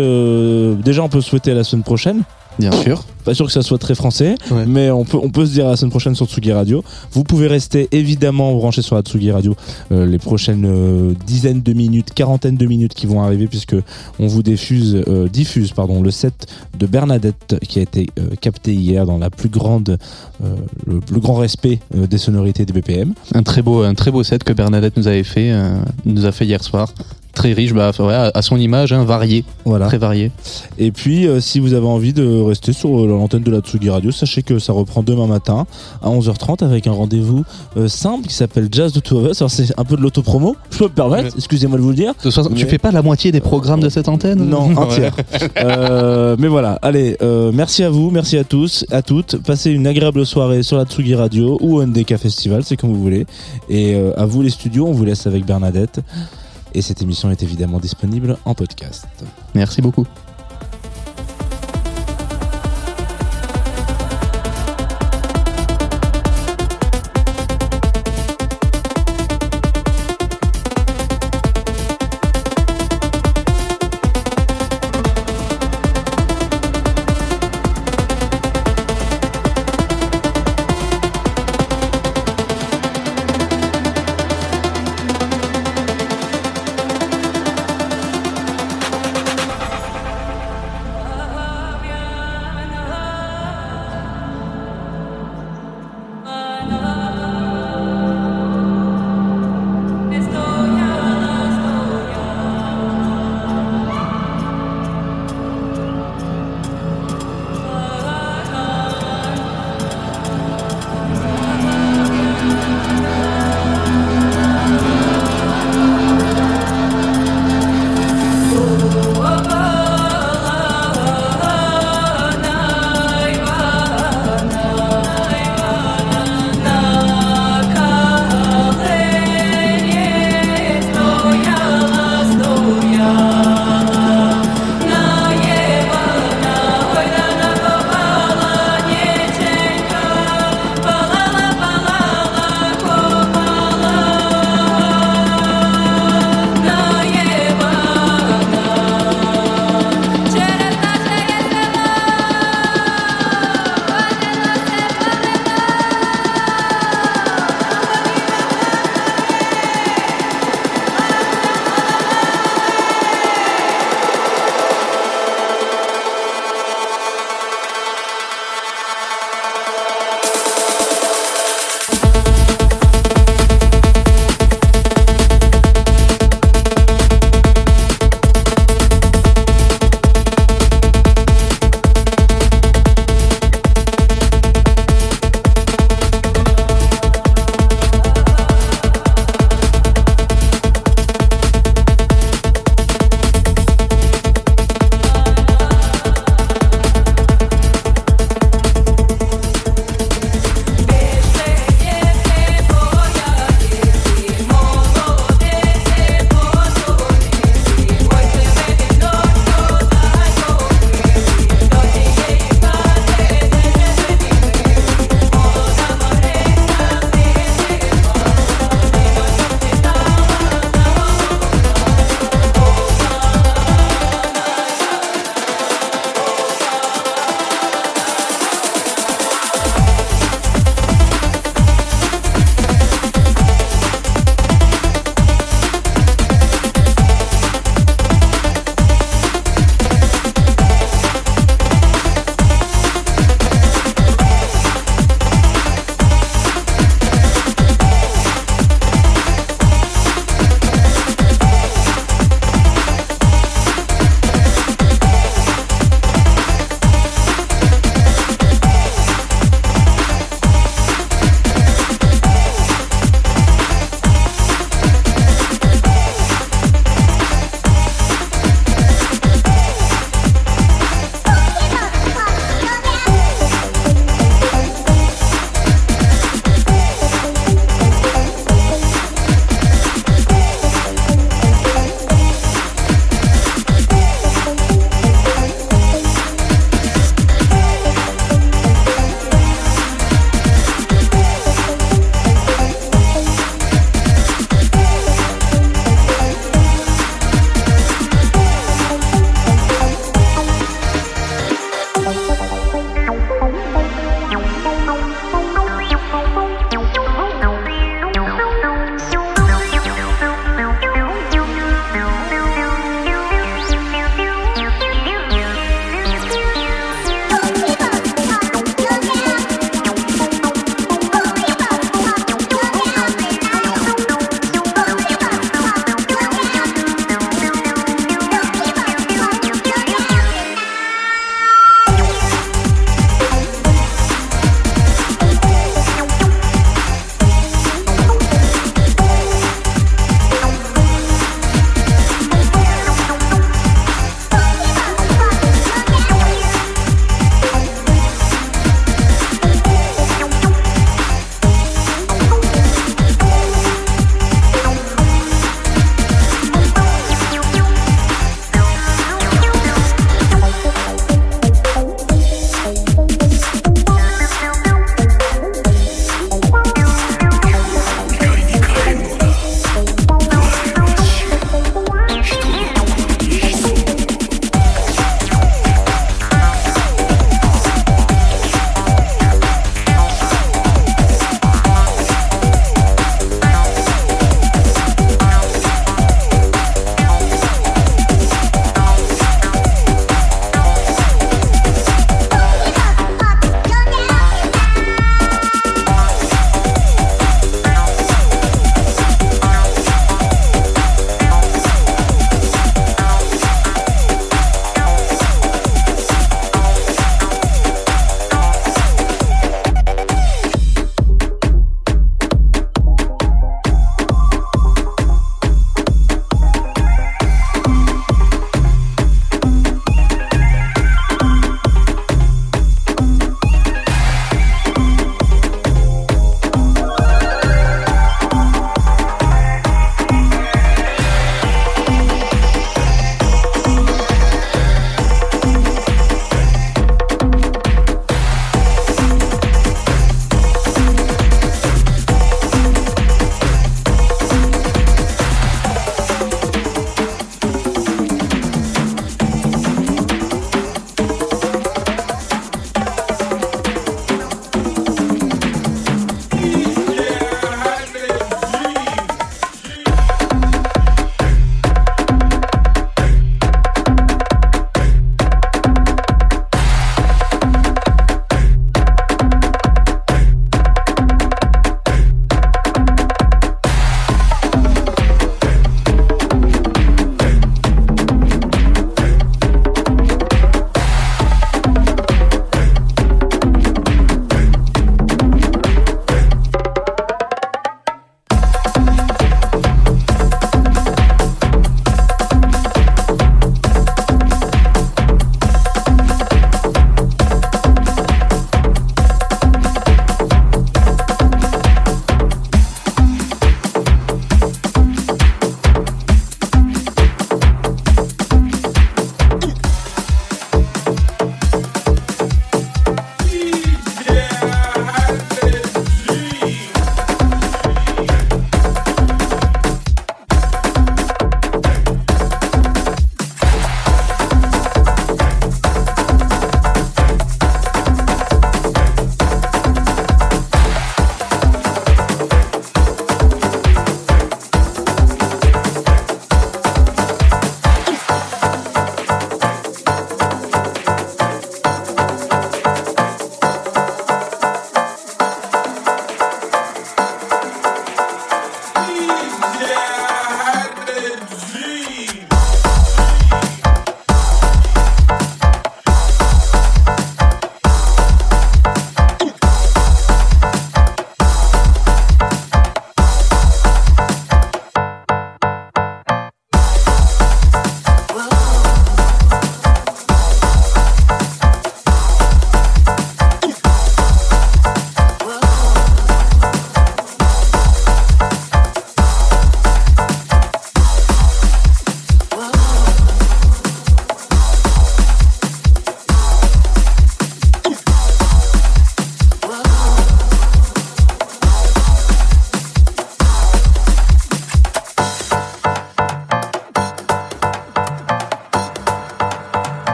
Déjà on peut se souhaiter à la semaine prochaine? Bien sûr. Pas sûr que ça soit très français, Ouais. mais on peut, on peut se dire à la semaine prochaine sur Tsugi Radio. Vous pouvez rester évidemment branché sur la Tsugi Radio euh, les prochaines euh, dizaines de minutes, quarantaine de minutes qui vont arriver, puisque on vous diffuse, euh, diffuse pardon, le set de Bernadette qui a été euh, capté hier dans la plus grande, euh, le plus grand respect euh, des sonorités des BPM. Un très beau, un très beau set que Bernadette nous avait fait, euh, nous a fait hier soir. Très riche, bah, à son image, hein, varié, Voilà. très varié. Et puis, euh, si vous avez envie de rester sur euh, l'antenne de la Tsugi Radio, sachez que ça reprend demain matin à 11h30 avec un rendez-vous euh, simple qui s'appelle Jazz de Two of Us. Alors, c'est un peu de l'autopromo, je peux me permettre, excusez-moi de vous le dire. De façon, Tu Mais- fais pas la moitié des programmes de cette antenne? Non, un tiers. Euh, mais voilà, allez, merci à vous, merci à tous, à toutes. Passez une agréable soirée sur la Tsugi Radio ou NDK Festival, c'est comme vous voulez. Et à vous les studios, on vous laisse avec Bernadette. Et cette émission est évidemment disponible en podcast. Merci beaucoup.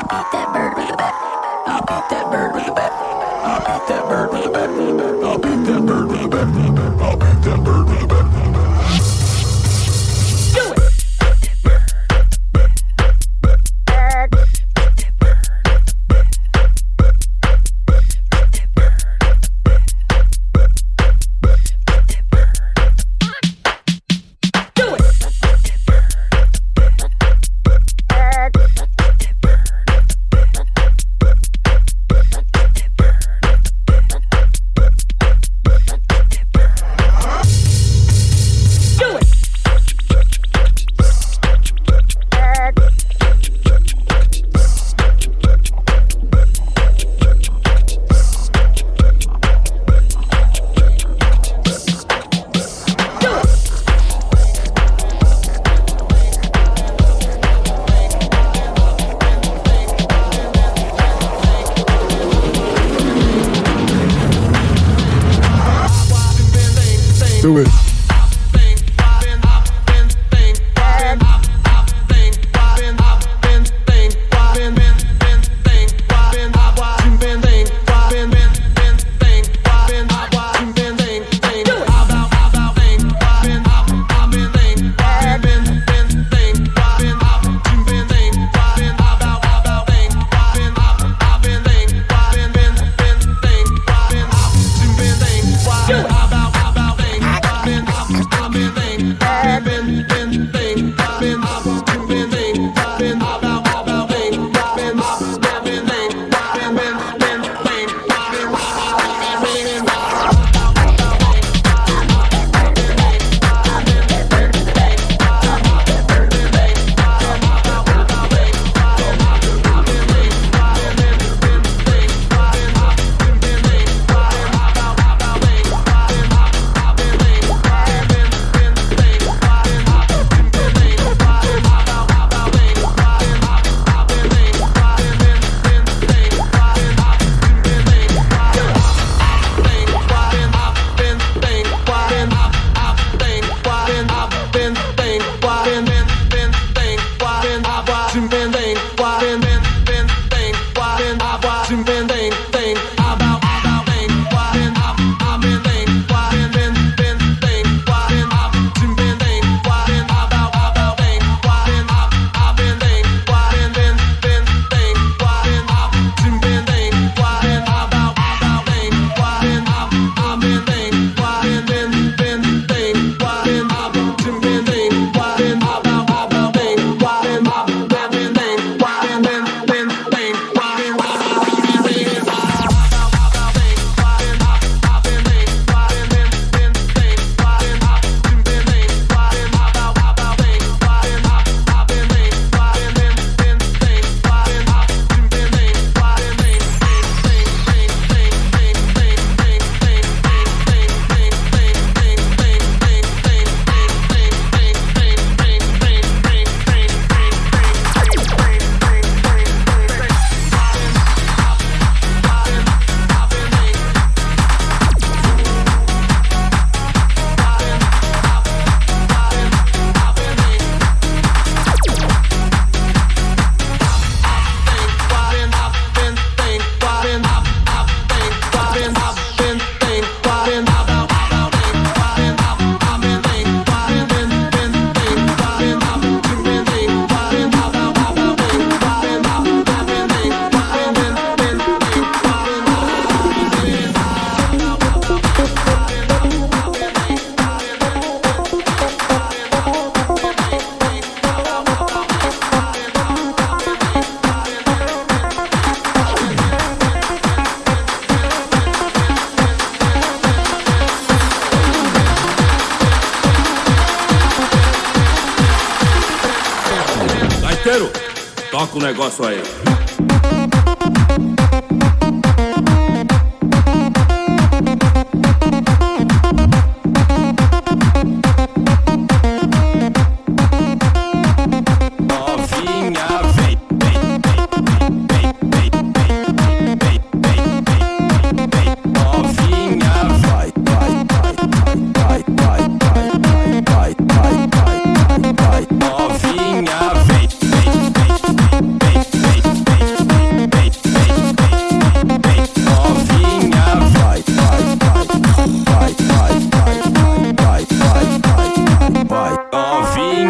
Beat that bird with a bat. I'll beat that bird with a bat. I'll beat that bird with a bat. I'll beat that bird with a bat. I'll beat that bird with a bat.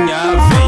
minha vida.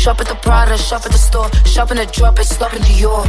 Shop at the Prada, shop at the store, shop in the drop, it's stopping Dior.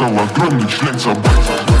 сосал огромный член собак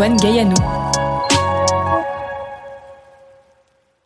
Antoine Gaillanou.